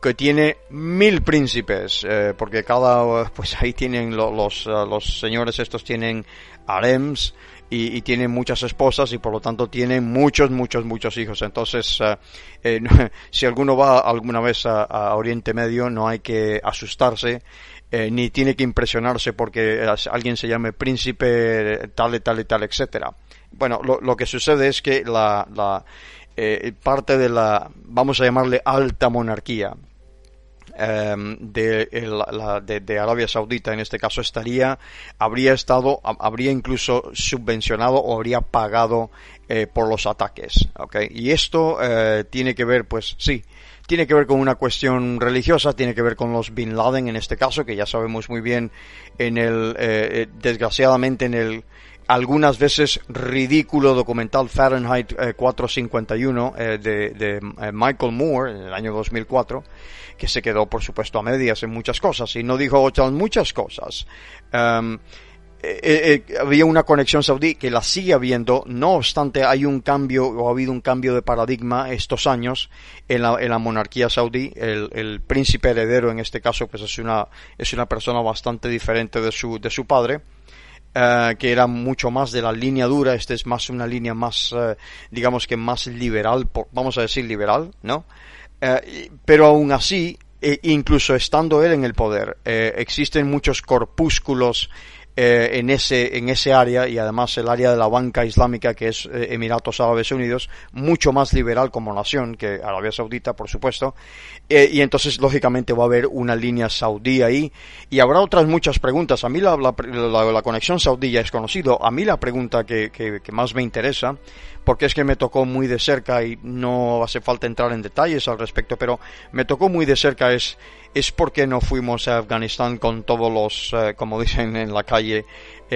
que tiene mil príncipes, eh, porque cada, pues ahí tienen los, eh, los, señores estos tienen harems y, tienen muchas esposas y por lo tanto tienen muchos, muchos, muchos hijos. Entonces, eh, si alguno va alguna vez a, Oriente Medio, no hay que asustarse. ni tiene que impresionarse porque alguien se llame príncipe tal y tal y tal, etcétera. Bueno, lo, que sucede es que la, la parte de la, vamos a llamarle alta monarquía, de, la, de, Arabia Saudita en este caso estaría habría estado habría incluso subvencionado o habría pagado eh, por los ataques ¿okay? y esto eh, tiene que ver pues sí tiene que ver con una cuestión religiosa, tiene que ver con los Bin Laden en este caso, que ya sabemos muy bien en el, eh, desgraciadamente en el, algunas veces ridículo documental Fahrenheit 451 de, de Michael Moore en el año 2004 que se quedó por supuesto a medias en muchas cosas y no dijo otras muchas cosas. Um, eh, eh, había una conexión saudí que la sigue habiendo, no obstante hay un cambio o ha habido un cambio de paradigma estos años en la, en la monarquía saudí. El, el, príncipe heredero en este caso pues es una, es una persona bastante diferente de su, de su padre. Uh, que era mucho más de la línea dura, este es más una línea más, uh, digamos que más liberal, por, vamos a decir liberal, ¿no? Uh, pero aún así, e incluso estando él en el poder, existen muchos corpúsculos eh, en, ese, en ese área y además el área de la banca islámica que es eh, Emiratos Árabes Unidos, mucho más liberal como nación que Arabia Saudita, por supuesto, eh, y entonces lógicamente va a haber una línea saudí ahí. Y habrá otras muchas preguntas. A mí la, la, la, conexión saudí ya es conocido, a mí la pregunta que, que más me interesa porque es que me tocó muy de cerca y no hace falta entrar en detalles al respecto, pero me tocó muy de cerca es es porque no fuimos a Afganistán con todos los, eh, como dicen en la calle,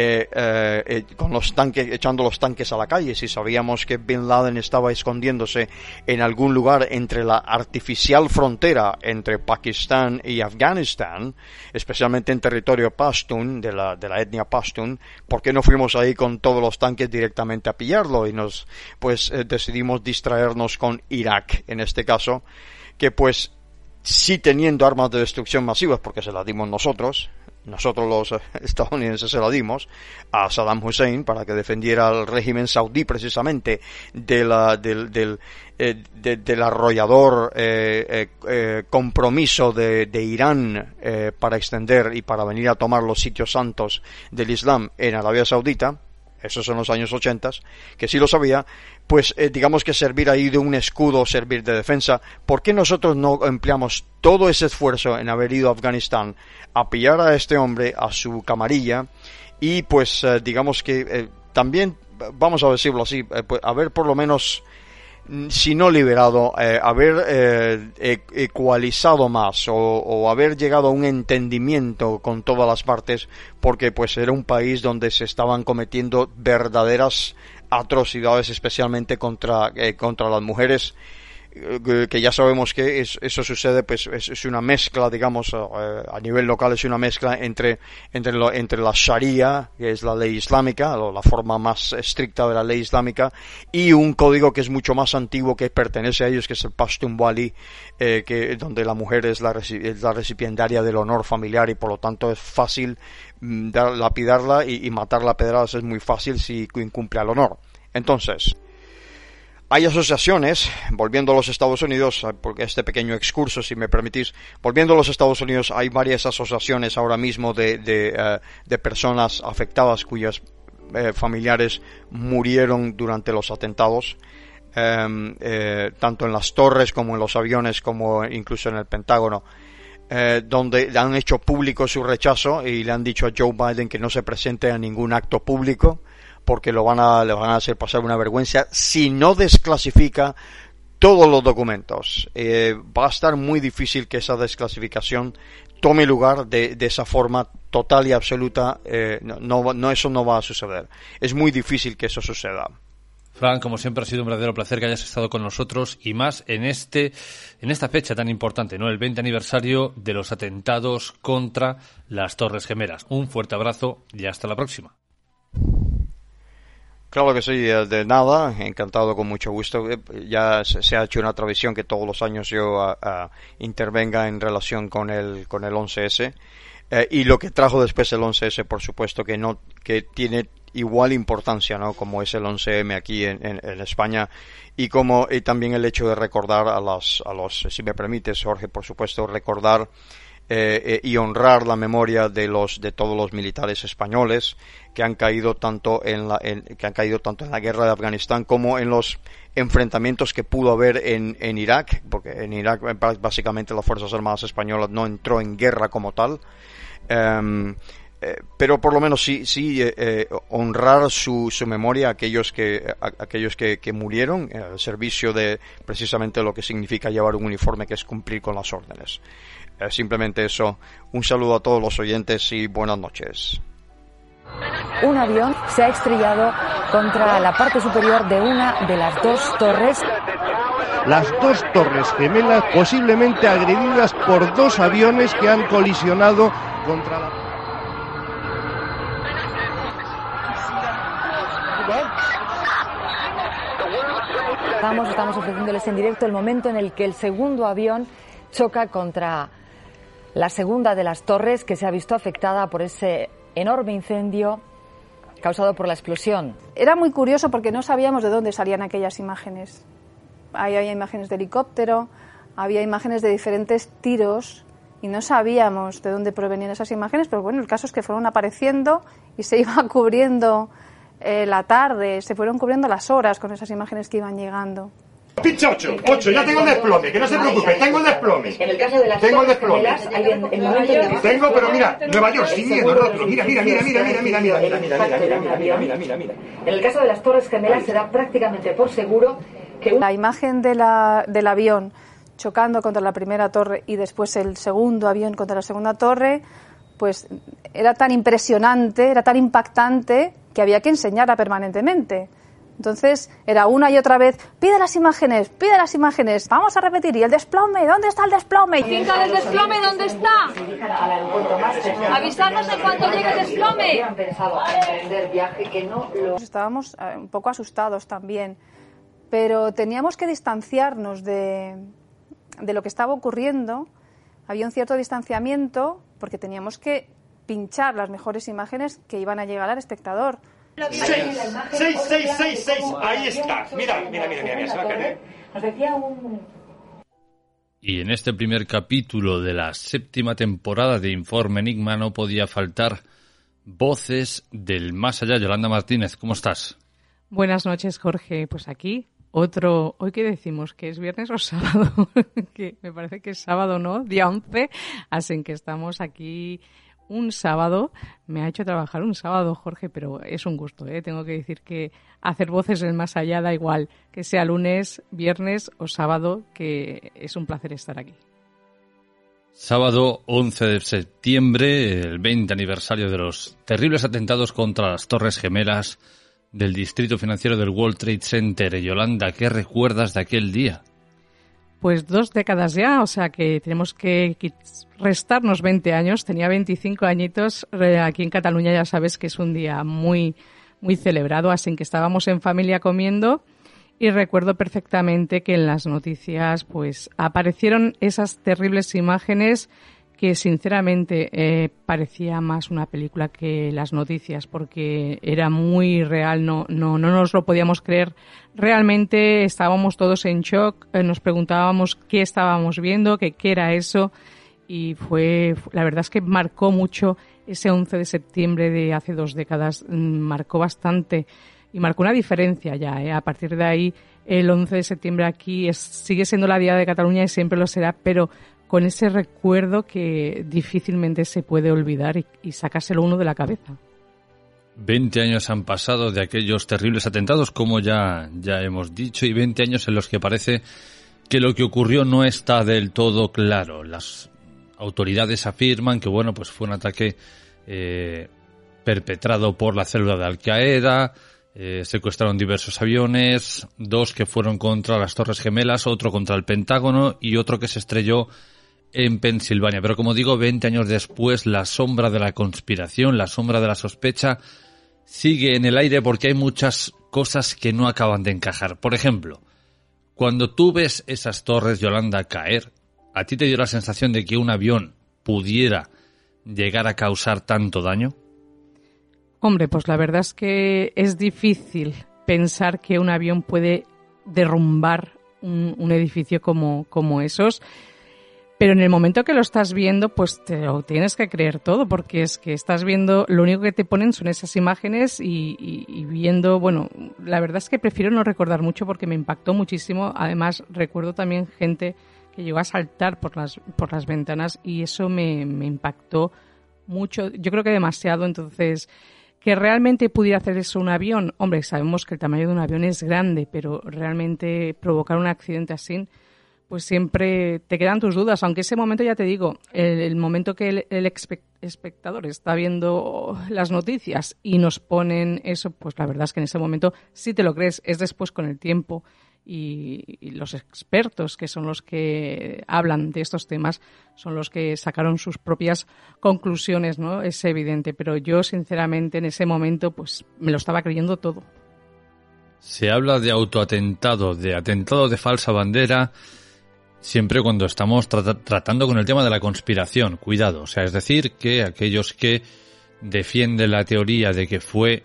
eh, eh, eh, con los tanques, echando los tanques a la calle. Si sabíamos que Bin Laden estaba escondiéndose en algún lugar entre la artificial frontera entre Pakistán y Afganistán, especialmente en territorio Pashtun, de la, de la etnia Pashtun, ¿por qué no fuimos ahí con todos los tanques directamente a pillarlo? Y nos, pues, eh, decidimos distraernos con Irak, en este caso, que pues sí teniendo armas de destrucción masivas, porque se las dimos nosotros, nosotros los eh, estadounidenses se las dimos a Saddam Hussein para que defendiera al régimen saudí precisamente de la, del, del, eh, de, del arrollador eh, eh, compromiso de, de Irán para extender y para venir a tomar los sitios santos del Islam en Arabia Saudita, esos son los años 80, que sí lo sabía, pues eh, digamos que servir ahí de un escudo, servir de defensa. ¿Por qué nosotros no empleamos todo ese esfuerzo en haber ido a Afganistán a pillar a este hombre, a su camarilla, y pues eh, digamos que eh, también, vamos a decirlo así, pues, haber por lo menos si no liberado, eh, haber eh, ecualizado más o, o, haber llegado a un entendimiento con todas las partes, porque pues era un país donde se estaban cometiendo verdaderas atrocidades, especialmente contra, eh, contra las mujeres que ya sabemos que es, eso sucede, pues es, una mezcla, digamos, a, a, nivel local es una mezcla entre, entre, lo, entre la Sharia, que es la ley islámica, o la forma más estricta de la ley islámica, y un código que es mucho más antiguo que pertenece a ellos, que es el Pashtun Wali, eh, que, donde la mujer es la, es la recipiendaria del honor familiar y por lo tanto es fácil mm, dar, lapidarla y, y matarla a pedradas es muy fácil si incumple al honor. Entonces, hay asociaciones, volviendo a los Estados Unidos, porque este pequeño excurso, si me permitís, volviendo a los Estados Unidos, hay varias asociaciones ahora mismo de, de, uh, de personas afectadas cuyas eh, familiares murieron durante los atentados, eh, eh, tanto en las torres como en los aviones, como incluso en el Pentágono. Donde han hecho público su rechazo y le han dicho a Joe Biden que no se presente a ningún acto público porque lo van a, le van a hacer pasar una vergüenza si no desclasifica todos los documentos. Eh, va a estar muy difícil que esa desclasificación tome lugar de, de esa forma total y absoluta. Eh, no, no, eso no va a suceder. Es muy difícil que eso suceda. Frank, como siempre ha sido un verdadero placer que hayas estado con nosotros y más en este en esta fecha tan importante, ¿no? El 20 aniversario de los atentados contra las Torres Gemelas. Un fuerte abrazo y hasta la próxima. Claro que sí, de nada, encantado con mucho gusto. Ya se ha hecho una tradición que todos los años yo uh, uh, intervenga en relación con el, con el 11S. Eh, y lo que trajo después el 11S, por supuesto, que no, que tiene igual importancia, ¿no? Como es el 11M aquí en, en, España y como y también el hecho de recordar a los, a los, si me permites, Jorge, por supuesto, recordar eh, eh, y honrar la memoria de los de todos los militares españoles que han caído tanto en la en, que han caído tanto en la guerra de Afganistán como en los enfrentamientos que pudo haber en, en Irak porque en Irak básicamente las fuerzas armadas españolas no entró en guerra como tal eh, pero por lo menos sí, sí eh, eh, honrar su, su, memoria a aquellos que, a, aquellos que, que murieron al servicio de precisamente lo que significa llevar un uniforme que es cumplir con las órdenes. Eh, simplemente eso. Un saludo a todos los oyentes y buenas noches. Un avión se ha estrellado contra la parte superior de una de las dos torres. Las dos torres gemelas posiblemente agredidas por dos aviones que han colisionado contra la... Estamos, estamos ofreciéndoles en directo el momento en el que el segundo avión choca contra la segunda de las torres que se ha visto afectada por ese enorme incendio causado por la explosión. Era muy curioso porque no sabíamos de dónde salían aquellas imágenes. Ahí había imágenes de helicóptero, había imágenes de diferentes tiros y no sabíamos de dónde provenían esas imágenes, pero bueno, el caso es que fueron apareciendo y se iba cubriendo eh, la tarde, se fueron cubriendo las horas con esas imágenes que iban llegando. Pincha 8, 8, ya tengo el desplome, que no se preocupe, tengo el desplome. En el caso de las Tengo el torres desplome. Tengo, pero mira, Nueva York, otro. Mira, mira, mira, mira, mira, mira, mira, mira, mira, mira, mira, mira, mira, mira. En el caso de las torres gemelas se da prácticamente por seguro que La imagen de la- del avión chocando contra la primera torre y después el segundo avión contra la segunda torre, pues era tan impresionante, era tan impactante que había que enseñarla permanentemente. Entonces era una y otra vez, pide las imágenes, pide las imágenes, vamos a repetir, y el desplome, ¿dónde está el desplome? Finca del desplome, ¿dónde está? Avisarnos en cuanto llegue el desplome. Estábamos eh, un poco asustados también, pero teníamos que distanciarnos de, de lo que estaba ocurriendo. Había un cierto distanciamiento porque teníamos que pinchar las mejores imágenes que iban a llegar al espectador. Seis, seis, seis, seis, seis, ahí está. Mira, mira, mira, mira, se va a caer. Nos decía un Y en este primer capítulo de la séptima temporada de Informe Enigma no podía faltar voces del más allá. Yolanda Martínez, ¿cómo estás? Buenas noches, Jorge. Pues aquí otro, hoy que decimos que es viernes o sábado, que me parece que es sábado, ¿no? Día 11, así que estamos aquí un sábado. Me ha hecho trabajar un sábado, Jorge, pero es un gusto, ¿eh? Tengo que decir que hacer voces del más allá da igual, que sea lunes, viernes o sábado, que es un placer estar aquí. Sábado 11 de septiembre, el 20 aniversario de los terribles atentados contra las Torres Gemelas del Distrito Financiero del World Trade Center. Yolanda, ¿qué recuerdas de aquel día? Pues dos décadas ya, o sea que tenemos que restarnos 20 años. Tenía 25 añitos. Eh, Aquí en Cataluña ya sabes que es un día muy, muy celebrado, así que estábamos en familia comiendo y recuerdo perfectamente que en las noticias pues aparecieron esas terribles imágenes que sinceramente eh, parecía más una película que las noticias porque era muy real, no, no, no nos lo podíamos creer. Realmente estábamos todos en shock, eh, nos preguntábamos qué estábamos viendo, qué era eso y fue, la verdad es que marcó mucho ese 11 de septiembre de hace dos décadas, mm, marcó bastante y marcó una diferencia ya. ¿eh? A partir de ahí, el 11 de septiembre aquí sigue siendo la Día de Cataluña y siempre lo será, pero con ese recuerdo que difícilmente se puede olvidar y, sacárselo uno de la cabeza. 20 años han pasado de aquellos terribles atentados, como ya, ya hemos dicho, y 20 años en los que parece que lo que ocurrió no está del todo claro. Las autoridades afirman que, bueno, pues fue un ataque eh, perpetrado por la célula de Al-Qaeda, eh, secuestraron diversos aviones, dos que fueron contra las Torres Gemelas, otro contra el Pentágono y otro que se estrelló en Pensilvania. Pero como digo, 20 años después, la sombra de la conspiración, la sombra de la sospecha, sigue en el aire porque hay muchas cosas que no acaban de encajar. Por ejemplo, cuando tú ves esas torres, Yolanda, caer, ¿a ti te dio la sensación de que un avión pudiera llegar a causar tanto daño? Hombre, pues la verdad es que es difícil pensar que un avión puede derrumbar un, un edificio como, como esos. Pero en el momento que lo estás viendo, pues te lo tienes que creer todo, porque es que estás viendo, lo único que te ponen son esas imágenes y, y- y viendo, bueno, la verdad es que prefiero no recordar mucho porque me impactó muchísimo. Además, recuerdo también gente que llegó a saltar por las, por las ventanas y eso me, me impactó mucho, yo creo que demasiado, entonces que realmente pudiera hacer eso un avión, hombre, sabemos que el tamaño de un avión es grande, pero realmente provocar un accidente así, pues siempre te quedan tus dudas, aunque ese momento ya te digo, el, momento que el, espectador está viendo las noticias y nos ponen eso, pues la verdad es que en ese momento sí te lo crees, es después con el tiempo y, los expertos que son los que hablan de estos temas son los que sacaron sus propias conclusiones, ¿no? Es evidente, pero yo sinceramente en ese momento pues me lo estaba creyendo todo. Se habla de autoatentado, de atentado de falsa bandera, siempre cuando estamos tratando con el tema de la conspiración. Cuidado, o sea, es decir, que aquellos que defienden la teoría de que fue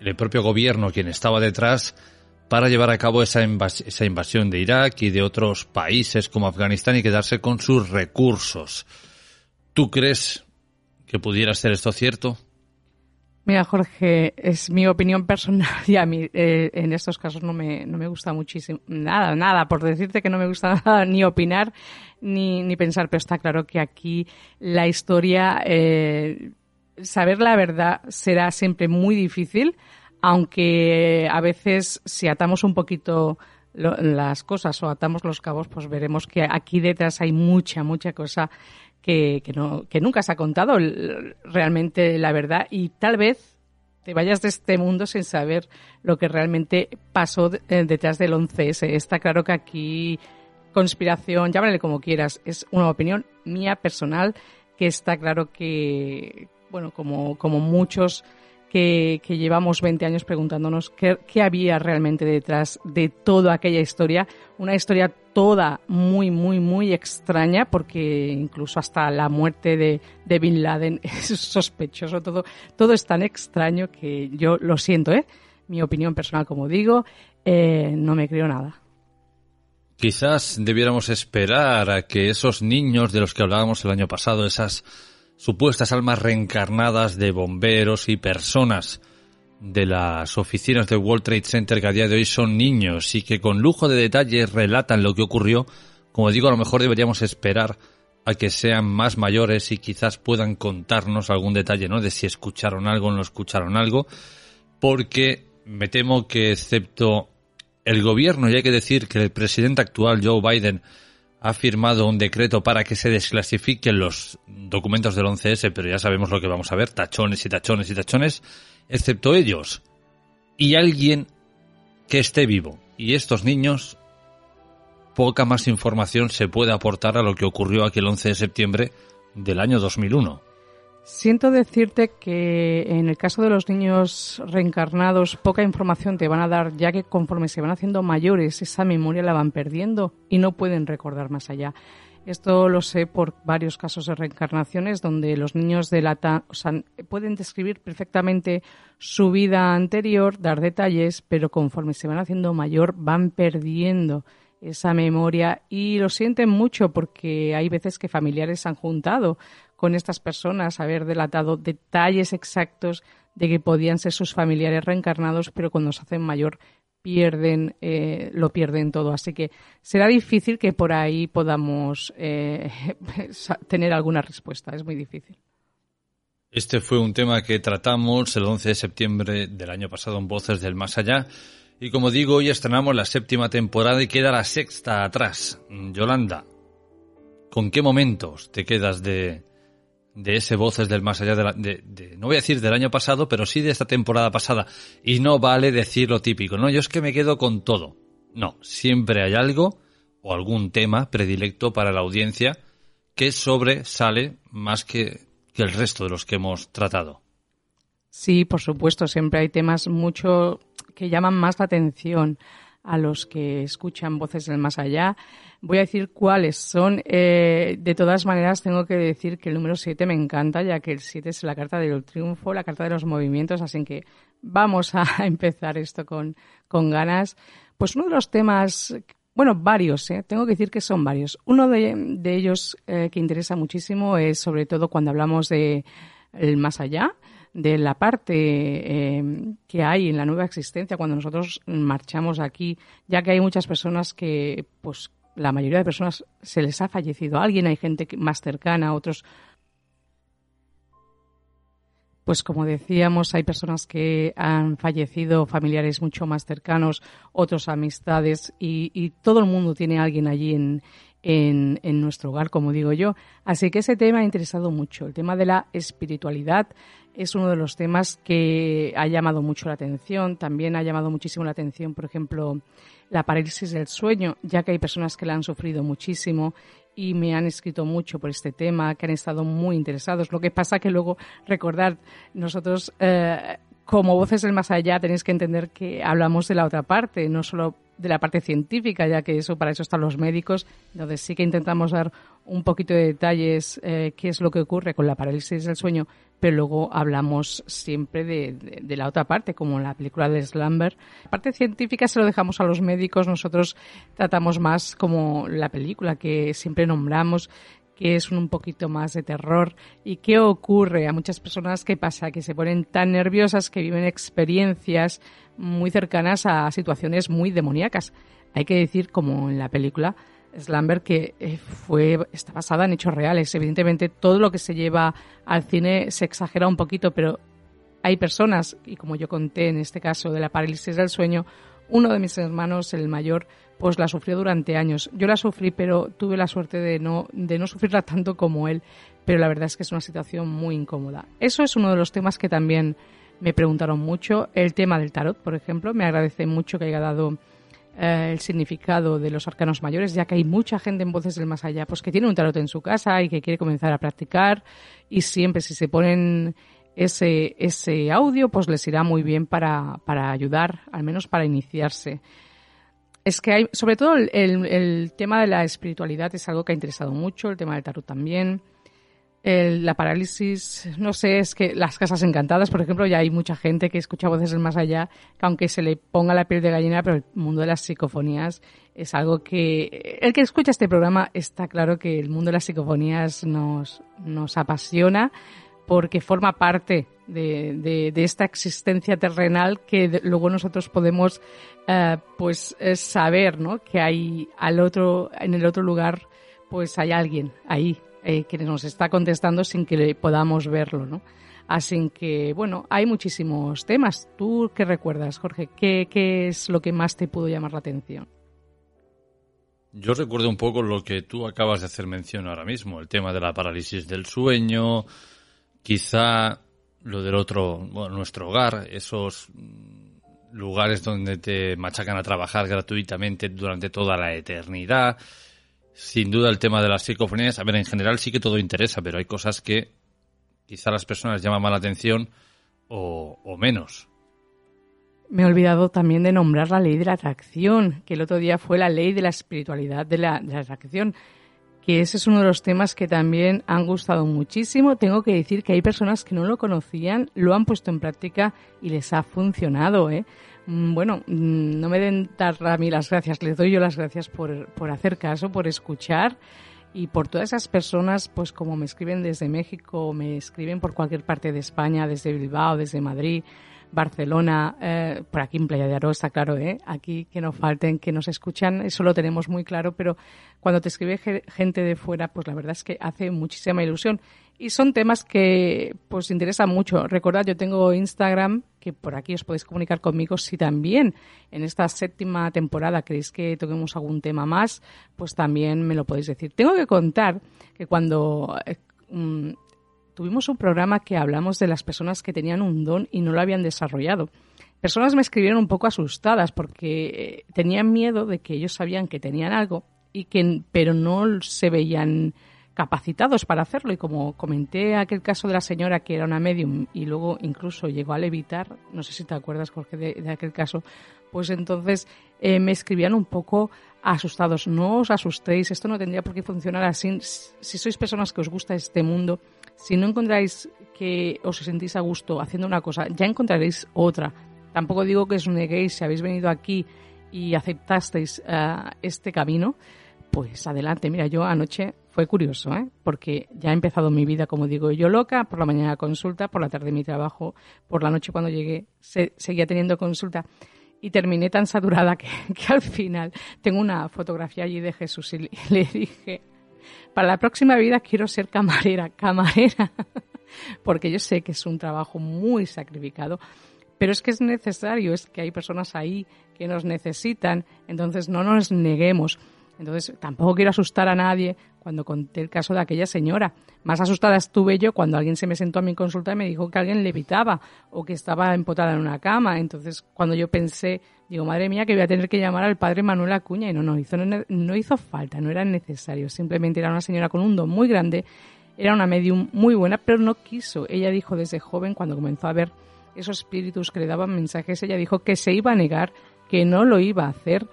el propio gobierno quien estaba detrás, para llevar a cabo esa, esa invasión de Irak y de otros países como Afganistán y quedarse con sus recursos. ¿Tú crees que pudiera ser esto cierto? Mira, Jorge, es mi opinión personal y a mí eh, en estos casos no me, no me gusta muchísimo. Nada, nada, por decirte que no me gusta nada ni opinar ni, ni pensar, pero está claro que aquí la historia, eh, saber la verdad será siempre muy difícil aunque a veces si atamos un poquito las cosas o atamos los cabos, pues veremos que aquí detrás hay mucha, mucha cosa que, no, que nunca se ha contado realmente la verdad y tal vez te vayas de este mundo sin saber lo que realmente pasó eh, detrás del 11S. Está claro que aquí conspiración, llámale como quieras, es una opinión mía personal que está claro que, bueno, como, como muchos que, llevamos 20 años preguntándonos qué, había realmente detrás de toda aquella historia. Una historia toda muy, muy, muy extraña, porque incluso hasta la muerte de, Bin Laden es sospechoso. Todo, todo es tan extraño que yo lo siento, ¿eh? Mi opinión personal, como digo, eh, no me creo nada. Quizás debiéramos esperar a que esos niños de los que hablábamos el año pasado, esas supuestas almas reencarnadas de bomberos y personas de las oficinas del World Trade Center que a día de hoy son niños y que con lujo de detalles relatan lo que ocurrió, como digo, a lo mejor deberíamos esperar a que sean más mayores y quizás puedan contarnos algún detalle, ¿no? De si escucharon algo o no escucharon algo, porque me temo que excepto el gobierno, y hay que decir que el presidente actual, Joe Biden, ha firmado un decreto para que se desclasifiquen los documentos del 11S, pero ya sabemos lo que vamos a ver, tachones y tachones y tachones, excepto ellos. Y alguien que esté vivo. Y estos niños, poca más información se puede aportar a lo que ocurrió aquel 11 de septiembre del año 2001. Siento decirte que en el caso de los niños reencarnados poca información te van a dar ya que conforme se van haciendo mayores esa memoria la van perdiendo y no pueden recordar más allá. Esto lo sé por varios casos de reencarnaciones donde los niños delatan, o sea, pueden describir perfectamente su vida anterior, dar detalles, pero conforme se van haciendo mayor van perdiendo esa memoria y lo sienten mucho porque hay veces que familiares han juntado con estas personas, haber delatado detalles exactos de que podían ser sus familiares reencarnados, pero cuando se hacen mayor pierden, eh, lo pierden todo. Así que será difícil que por ahí podamos eh, tener alguna respuesta. Es muy difícil. Este fue un tema que tratamos el 11 de septiembre del año pasado en Voces del Más Allá. Y como digo, hoy estrenamos la séptima temporada y queda la sexta atrás. Yolanda, ¿con qué momentos te quedas de, de ese Voces del Más Allá, de, de, no voy a decir del año pasado, pero sí de esta temporada pasada. Y no vale decir lo típico, no, yo es que me quedo con todo. No, siempre hay algo o algún tema predilecto para la audiencia que sobresale más que, que el resto de los que hemos tratado. Sí, por supuesto, siempre hay temas mucho que llaman más la atención a los que escuchan voces del más allá. Voy a decir cuáles son. Eh, de todas maneras, tengo que decir que el número 7 me encanta, ya que el 7 es la carta del triunfo, la carta de los movimientos, así que vamos a empezar esto con, con ganas. Pues uno de los temas, bueno, varios, ¿eh? tengo que decir que son varios. Uno de, ellos eh, que interesa muchísimo es sobre todo cuando hablamos de más allá, de la parte eh, que hay en la nueva existencia cuando nosotros marchamos aquí, ya que hay muchas personas que, pues, la mayoría de personas se les ha fallecido alguien, hay gente más cercana, otros pues como decíamos, hay personas que han fallecido, familiares mucho más cercanos, otros amistades y, todo el mundo tiene a alguien allí en, en, nuestro hogar, como digo yo. Así que ese tema ha interesado mucho. El tema de la espiritualidad es uno de los temas que ha llamado mucho la atención. También ha llamado muchísimo la atención, por ejemplo, la parálisis del sueño, ya que hay personas que la han sufrido muchísimo y me han escrito mucho por este tema, que han estado muy interesados. Lo que pasa que luego, recordar, nosotros eh, como voces del más allá tenéis que entender que hablamos de la otra parte, no solo de la parte científica, ya que eso para eso están los médicos. Entonces sí que intentamos dar un poquito de detalles eh, qué es lo que ocurre con la parálisis del sueño, pero luego hablamos siempre de, de, la otra parte, como en la película de Slumber. La parte científica se lo dejamos a los médicos, nosotros tratamos más como la película que siempre nombramos, que es un poquito más de terror. ¿Y qué ocurre a muchas personas? ¿Qué pasa? Que se ponen tan nerviosas que viven experiencias muy cercanas a situaciones muy demoníacas. Hay que decir, como en la película Slumber, que eh, fue, está basada en hechos reales. Evidentemente, todo lo que se lleva al cine se exagera un poquito, pero hay personas, y como yo conté en este caso de la parálisis del sueño, uno de mis hermanos, el mayor, pues la sufrió durante años. Yo la sufrí, pero tuve la suerte de no, de no sufrirla tanto como él. Pero la verdad es que es una situación muy incómoda. Eso es uno de los temas que también me preguntaron mucho. El tema del tarot, por ejemplo, me agradece mucho que haya dado eh, el significado de los arcanos mayores, ya que hay mucha gente en Voces del Más Allá, pues que tiene un tarot en su casa y que quiere comenzar a practicar y siempre si se ponen ese, ese audio, pues les irá muy bien para, para ayudar, al menos para iniciarse. Es que hay, sobre todo el, el, tema de la espiritualidad es algo que ha interesado mucho, el tema del tarot también. La parálisis, no sé, es que las casas encantadas, por ejemplo, ya hay mucha gente que escucha voces del más allá, que aunque se le ponga la piel de gallina, pero el mundo de las psicofonías es algo que el que escucha este programa está claro que el mundo de las psicofonías nos, nos apasiona porque forma parte de, de, esta existencia terrenal que luego nosotros podemos uh, pues eh, saber ¿no? que hay al otro en el otro lugar pues hay alguien ahí eh, que nos está contestando sin que podamos verlo ¿no? así que bueno hay muchísimos temas tú qué recuerdas Jorge qué, qué es lo que más te pudo llamar la atención yo recuerdo un poco lo que tú acabas de hacer mención ahora mismo, el tema de la parálisis del sueño, Quizá lo del otro, bueno, nuestro hogar, esos lugares donde te machacan a trabajar gratuitamente durante toda la eternidad. Sin duda el tema de las psicofonías, a ver, en general sí que todo interesa, pero hay cosas que quizá las personas llaman más atención o, menos. Me he olvidado también de nombrar la ley de la atracción, que el otro día fue la ley de la espiritualidad de la atracción que ese es uno de los temas que también han gustado muchísimo. Tengo que decir que hay personas que no lo conocían, lo han puesto en práctica y les ha funcionado. ¿eh? Mm, bueno, mm, no me den a mí las gracias, les doy yo las gracias por, por hacer caso, por escuchar y por todas esas personas, pues como me escriben desde México, me escriben por cualquier parte de España, desde Bilbao, desde Madrid, Barcelona, eh, por aquí en Playa de Aro, está claro, ¿eh? aquí que no falten, que nos escuchan, eso lo tenemos muy claro, pero cuando te escribe gente de fuera, pues la verdad es que hace muchísima ilusión. Y son temas que pues interesan mucho. Recordad, yo tengo Instagram, que por aquí os podéis comunicar conmigo. Si también en esta séptima temporada queréis que toquemos algún tema más, pues también me lo podéis decir. Tengo que contar que cuando eh, mm, tuvimos un programa que hablamos de las personas que tenían un don y no lo habían desarrollado. Personas me escribieron un poco asustadas porque eh, tenían miedo de que ellos sabían que tenían algo y que pero no se veían capacitados para hacerlo. Y como comenté aquel caso de la señora que era una medium y luego incluso llegó a levitar, no sé si te acuerdas Jorge de, aquel caso, pues entonces eh, me escribían un poco asustados, no os asustéis, esto no tendría por qué funcionar así, si sois personas que os gusta este mundo, si no encontráis que os sentís a gusto haciendo una cosa, ya encontraréis otra. Tampoco digo que os neguéis si habéis venido aquí y aceptasteis eh, este camino, pues adelante. Mira, yo anoche fue curioso, ¿eh? porque ya he empezado mi vida, como digo yo, loca, por la mañana consulta, por la tarde mi trabajo, por la noche cuando llegué seguía teniendo consulta y terminé tan saturada que, que, al final tengo una fotografía allí de Jesús y le dije, para la próxima vida quiero ser camarera, camarera. porque yo sé que es un trabajo muy sacrificado, pero es que es necesario, es que hay personas ahí que nos necesitan, entonces no nos neguemos. Entonces tampoco quiero asustar a nadie cuando conté el caso de aquella señora. Más asustada estuve yo cuando alguien se me sentó a mi consulta y me dijo que alguien levitaba o que estaba empotada en una cama. Entonces cuando yo pensé, digo, madre mía, que voy a tener que llamar al padre Manuel Acuña y no, no hizo, no hizo falta, no era necesario. Simplemente era una señora con un don muy grande, era una medium muy buena, pero no quiso. Ella dijo desde joven, cuando comenzó a ver esos espíritus que le daban mensajes, ella dijo que se iba a negar, que no lo iba a hacer.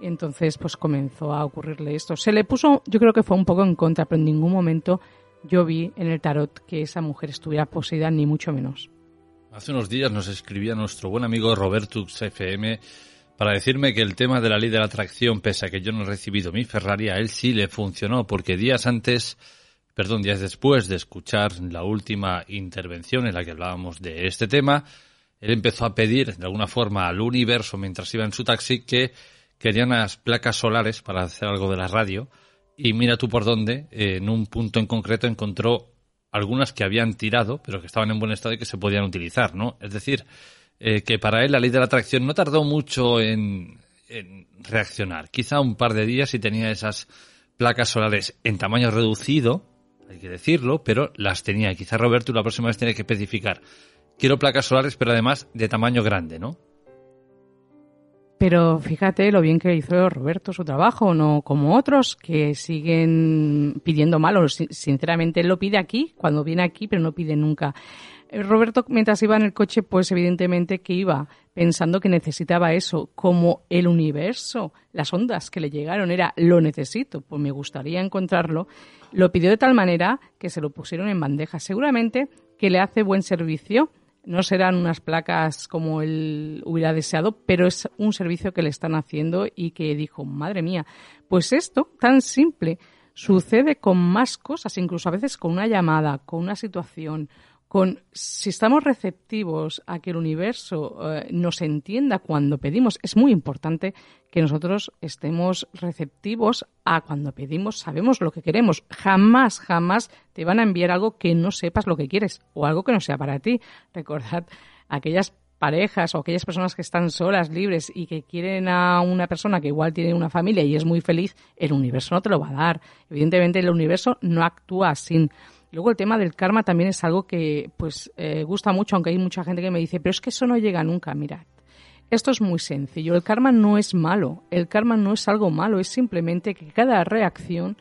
Entonces, pues comenzó a ocurrirle esto. Se le puso, yo creo que fue un poco en contra, pero en ningún momento yo vi en el tarot que esa mujer estuviera poseída, ni mucho menos. Hace unos días nos escribía nuestro buen amigo Roberto FM para decirme que el tema de la ley de la atracción, pese a que yo no he recibido mi Ferrari, a él sí le funcionó, porque días antes perdón, días después de escuchar la última intervención en la que hablábamos de este tema, él empezó a pedir de alguna forma al universo mientras iba en su taxi que quería unas placas solares para hacer algo de la radio y mira tú por dónde, en un punto en concreto encontró algunas que habían tirado, pero que estaban en buen estado y que se podían utilizar, ¿no? Es decir, eh, que para él la ley de la atracción no tardó mucho en, en reaccionar. Quizá un par de días y tenía esas placas solares en tamaño reducido, hay que decirlo, pero las tenía. Quizá Roberto la próxima vez tiene que especificar. Quiero placas solares, pero además de tamaño grande, ¿no? Pero fíjate lo bien que hizo Roberto su trabajo, no como otros que siguen pidiendo malo. Sinceramente, él lo pide aquí, cuando viene aquí, pero no pide nunca. Eh, Roberto, mientras iba en el coche, pues evidentemente que iba pensando que necesitaba eso, como el universo, las ondas que le llegaron, era lo necesito, pues me gustaría encontrarlo. Lo pidió de tal manera que se lo pusieron en bandeja. Seguramente que le hace buen servicio. No serán unas placas como él hubiera deseado, pero es un servicio que le están haciendo y que dijo, madre mía, pues esto tan simple sucede con más cosas, incluso a veces con una llamada, con una situación, si estamos receptivos a que el universo eh, nos entienda cuando pedimos, es muy importante que nosotros estemos receptivos a cuando pedimos, sabemos lo que queremos. Jamás, jamás te van a enviar algo que no sepas lo que quieres o algo que no sea para ti. Recordad aquellas parejas o aquellas personas que están solas, libres y que quieren a una persona que igual tiene una familia y es muy feliz, el universo no te lo va a dar. Evidentemente el universo no actúa sin Luego el tema del karma también es algo que pues eh, gusta mucho, aunque hay mucha gente que me dice, pero es que eso no llega nunca. Mirad, esto es muy sencillo. El karma no es malo. El karma no es algo malo. Es simplemente que cada reacción,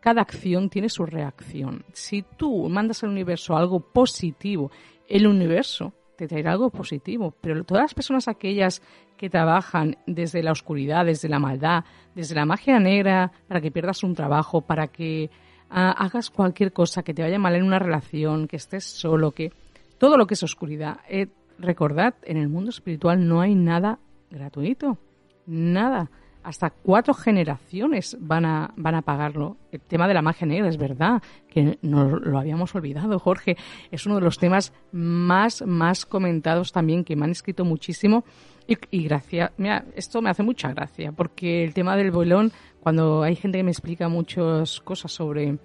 cada acción tiene su reacción. Si tú mandas al universo algo positivo, el universo te traerá algo positivo. Pero todas las personas aquellas que trabajan desde la oscuridad, desde la maldad, desde la magia negra, para que pierdas un trabajo, para que hagas cualquier cosa, que te vaya mal en una relación, que estés solo, que todo lo que es oscuridad. Eh, recordad, en el mundo espiritual no hay nada gratuito, nada. Hasta cuatro generaciones van a, van a pagarlo. El tema de la magia negra es verdad, que nos lo habíamos olvidado, Jorge. Es uno de los temas más, más comentados también, que me han escrito muchísimo. Y, y gracias, mira, esto me hace mucha gracia, porque el tema del bolón cuando hay gente que me explica muchas cosas sobre,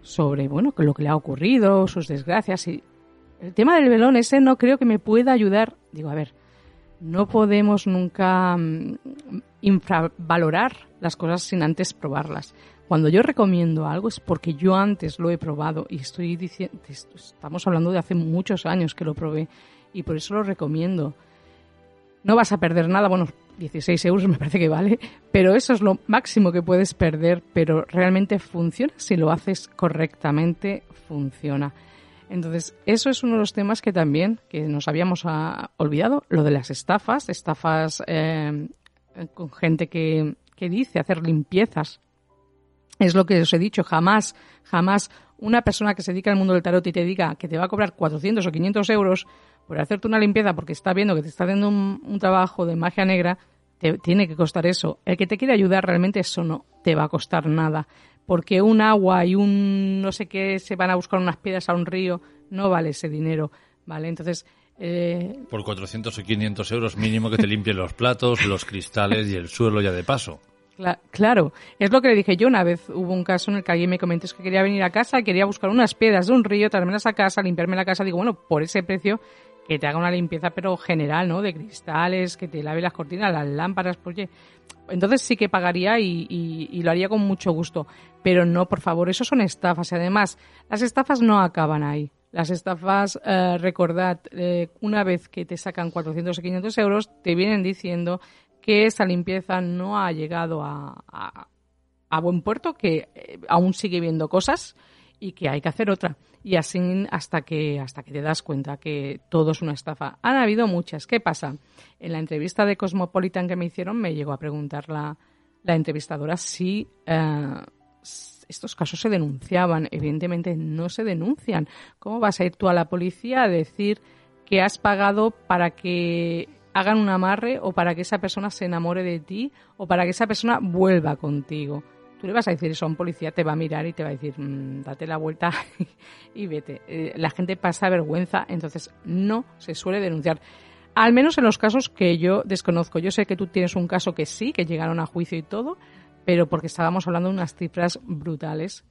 sobre bueno, lo que le ha ocurrido, sus desgracias, y el tema del velón ese no creo que me pueda ayudar. Digo, a ver, no podemos nunca mm, infravalorar las cosas sin antes probarlas. Cuando yo recomiendo algo es porque yo antes lo he probado y estoy diciendo, estamos hablando de hace muchos años que lo probé y por eso lo recomiendo. No vas a perder nada, bueno, 16 euros me parece que vale, pero eso es lo máximo que puedes perder, pero realmente funciona, si lo haces correctamente, funciona. Entonces, eso es uno de los temas que también que nos habíamos ah, olvidado, lo de las estafas, estafas eh, con gente que, que dice hacer limpiezas. Es lo que os he dicho, jamás, jamás una persona que se dedica al mundo del tarot y te diga que te va a cobrar 400 o 500 euros por hacerte una limpieza porque está viendo que te está haciendo un, trabajo de magia negra, te tiene que costar eso. El que te quiere ayudar realmente eso no te va a costar nada. Porque un agua y un no sé qué se van a buscar unas piedras a un río, no vale ese dinero. ¿Vale? Entonces. Eh... Por 400 o 500 euros mínimo que te limpien los platos, los cristales y el suelo ya de paso. claro, es lo que le dije yo una vez. Hubo un caso en el que alguien me comentó que quería venir a casa, quería buscar unas piedras de un río, traérmelas a casa, limpiarme la casa. Digo, bueno, por ese precio que te haga una limpieza pero general, ¿no? De cristales, que te lave las cortinas, las lámparas, porque entonces sí que pagaría y, lo haría con mucho gusto. Pero no, por favor, eso son estafas. Y además, las estafas no acaban ahí. Las estafas, eh, recordad, eh, una vez que te sacan 400 o 500 euros, te vienen diciendo que esa limpieza no ha llegado a, a, buen puerto, que eh, aún sigue viendo cosas y que hay que hacer otra. Y así hasta que, hasta que te das cuenta que todo es una estafa. Han habido muchas. ¿Qué pasa? En la entrevista de Cosmopolitan que me hicieron me llegó a preguntar la, la entrevistadora si eh, estos casos se denunciaban. Evidentemente no se denuncian. ¿Cómo vas a ir tú a la policía a decir que has pagado para que hagan un amarre o para que esa persona se enamore de ti o para que esa persona vuelva contigo? Tú le vas a decir eso a un policía, te va a mirar y te va a decir, mm, date la vuelta y vete. Eh, la gente pasa vergüenza, entonces no se suele denunciar. Al menos en los casos que yo desconozco. Yo sé que tú tienes un caso que sí, que llegaron a juicio y todo, pero porque estábamos hablando de unas cifras brutales.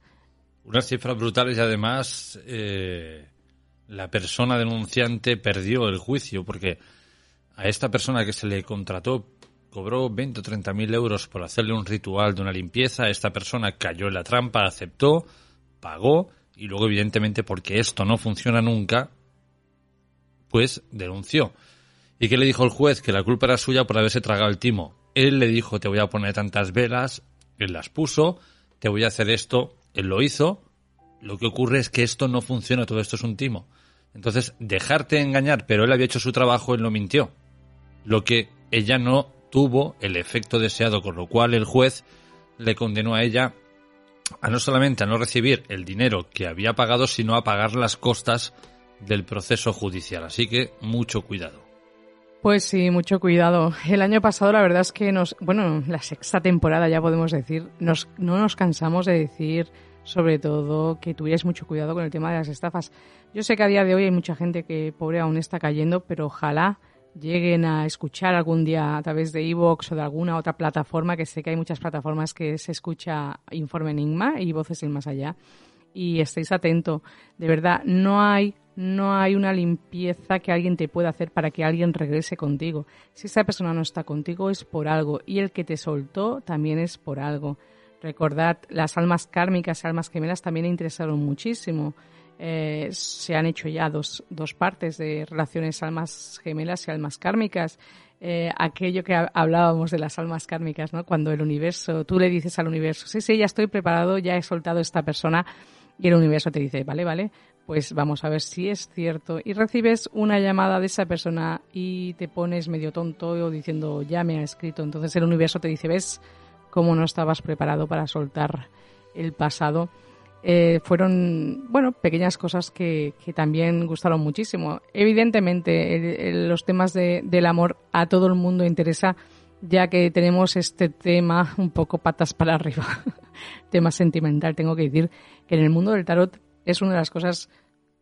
Unas cifras brutales y además eh, la persona denunciante perdió el juicio porque a esta persona que se le contrató cobró 20 o 30 mil euros por hacerle un ritual de una limpieza. Esta persona cayó en la trampa, aceptó, pagó y luego, evidentemente, porque esto no funciona nunca, pues denunció. ¿Y qué le dijo el juez? Que la culpa era suya por haberse tragado el timo. Él le dijo, te voy a poner tantas velas, él las puso, te voy a hacer esto, él lo hizo. Lo que ocurre es que esto no funciona, todo esto es un timo. Entonces, dejarte engañar, pero él había hecho su trabajo, él no mintió. Lo que ella no tuvo el efecto deseado, con lo cual el juez le condenó a ella a no solamente a no recibir el dinero que había pagado, sino a pagar las costas del proceso judicial. Así que mucho cuidado. Pues sí, mucho cuidado. El año pasado la verdad es que nos, bueno, la sexta temporada ya podemos decir, nos, no nos cansamos de decir sobre todo que tuvierais mucho cuidado con el tema de las estafas. Yo sé que a día de hoy hay mucha gente que pobre aún está cayendo, pero ojalá lleguen a escuchar algún día a través de Evox o de alguna otra plataforma, que sé que hay muchas plataformas que se escucha Informe Enigma y Voces del Más Allá. Y estéis atentos. De verdad, no hay, no hay una limpieza que alguien te pueda hacer para que alguien regrese contigo. Si esa persona no está contigo es por algo y el que te soltó también es por algo. Recordad, las almas kármicas, almas gemelas también interesaron muchísimo. Eh, se han hecho ya dos, dos partes de relaciones almas gemelas y almas kármicas. Eh, aquello que hablábamos de las almas kármicas, ¿no? Cuando el universo, tú le dices al universo, sí, sí, ya estoy preparado, ya he soltado esta persona, y el universo te dice, vale, vale, pues vamos a ver si es cierto. Y recibes una llamada de esa persona y te pones medio tonto diciendo, ya me ha escrito. Entonces el universo te dice, ves cómo no estabas preparado para soltar el pasado eh, fueron, bueno, pequeñas cosas que, que también gustaron muchísimo. Evidentemente, los temas de, del amor a todo el mundo interesa, ya que tenemos este tema un poco patas para arriba, tema sentimental. Tengo que decir que en el mundo del tarot es una de las cosas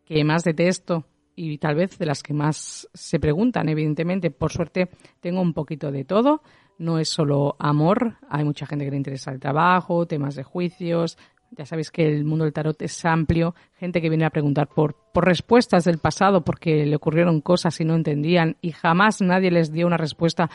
que más detesto y tal vez de las que más se preguntan, evidentemente. Por suerte, tengo un poquito de todo. No es solo amor, hay mucha gente que le interesa el trabajo, temas de juicios, ya sabéis que el mundo del tarot es amplio, gente que viene a preguntar por, por respuestas del pasado porque le ocurrieron cosas y no entendían y jamás nadie les dio una respuesta.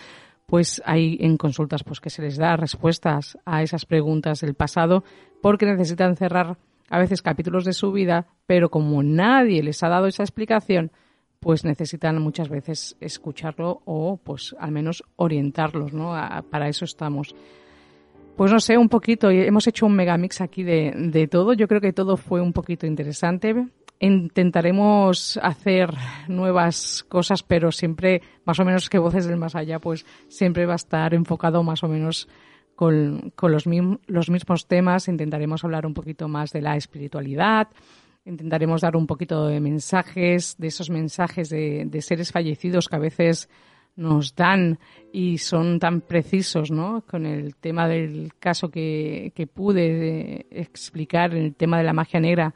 Pues hay en consultas pues que se les da respuestas a esas preguntas del pasado porque necesitan cerrar a veces capítulos de su vida, pero como nadie les ha dado esa explicación, pues necesitan muchas veces escucharlo o pues al menos orientarlos, ¿no? para eso estamos. Pues no sé, un poquito, hemos hecho un megamix aquí de, de todo. Yo creo que todo fue un poquito interesante. Intentaremos hacer nuevas cosas, pero siempre, más o menos que Voces del Más Allá, pues siempre va a estar enfocado más o menos con, con los, los mismos temas. Intentaremos hablar un poquito más de la espiritualidad, intentaremos dar un poquito de mensajes, de esos mensajes de, de seres fallecidos que a veces nos dan y son tan precisos, ¿no? Con el tema del caso que, que pude explicar, en el tema de la magia negra,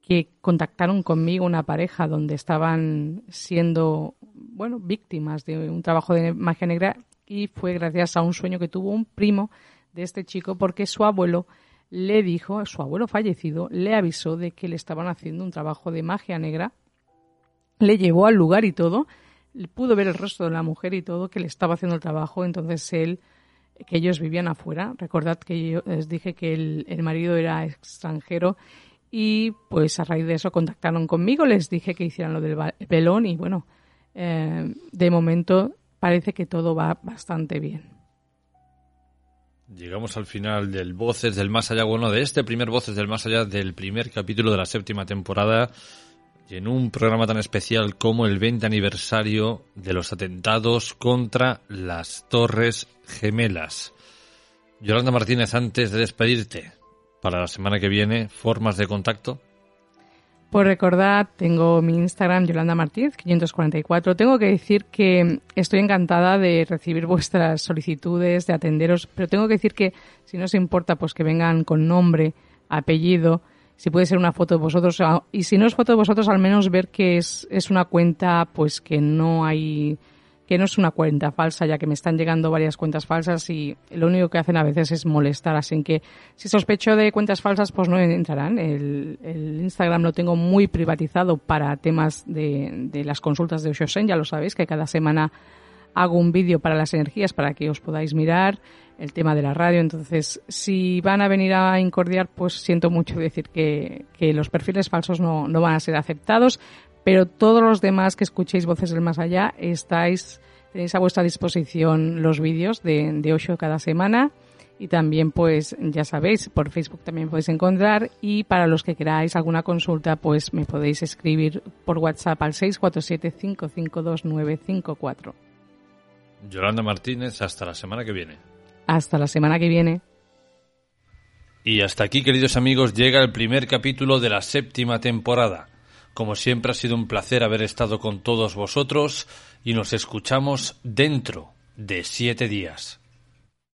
que contactaron conmigo una pareja donde estaban siendo, bueno, víctimas de un trabajo de magia negra y fue gracias a un sueño que tuvo un primo de este chico porque su abuelo le dijo, su abuelo fallecido, le avisó de que le estaban haciendo un trabajo de magia negra, le llevó al lugar y todo, pudo ver el rostro de la mujer y todo, que le estaba haciendo el trabajo, entonces él, que ellos vivían afuera, recordad que yo les dije que el, el marido era extranjero y pues a raíz de eso contactaron conmigo, les dije que hicieran lo del velón y bueno, eh, de momento parece que todo va bastante bien. Llegamos al final del Voces del Más Allá, bueno, de este primer Voces del Más Allá, del primer capítulo de la séptima temporada, y en un programa tan especial como el 20 aniversario de los atentados contra las Torres Gemelas. Yolanda Martínez, antes de despedirte, para la semana que viene, formas de contacto. Pues recordad, tengo mi Instagram, Yolanda Martínez, 544. Tengo que decir que estoy encantada de recibir vuestras solicitudes, de atenderos, pero tengo que decir que si no os importa, pues que vengan con nombre, apellido, si puede ser una foto de vosotros, y si no es foto de vosotros, al menos ver que es, es una cuenta, pues que no hay que no es una cuenta falsa, ya que me están llegando varias cuentas falsas y lo único que hacen a veces es molestar. Así que si sospecho de cuentas falsas, pues no entrarán. El, Instagram lo tengo muy privatizado para temas de, de las consultas de Oshosen, ya lo sabéis, que cada semana hago un vídeo para las energías para que os podáis mirar el tema de la radio. Entonces, si van a venir a incordiar, pues siento mucho decir que, que los perfiles falsos no, no van a ser aceptados pero todos los demás que escuchéis Voces del Más Allá estáis, tenéis a vuestra disposición los vídeos de, de Osho cada semana y también pues ya sabéis, por Facebook también podéis encontrar y para los que queráis alguna consulta pues me podéis escribir por WhatsApp al 647-552-954. Yolanda Martínez, hasta la semana que viene. Hasta la semana que viene. Y hasta aquí, queridos amigos, llega el primer capítulo de la séptima temporada. Como siempre ha sido un placer haber estado con todos vosotros y nos escuchamos dentro de siete días.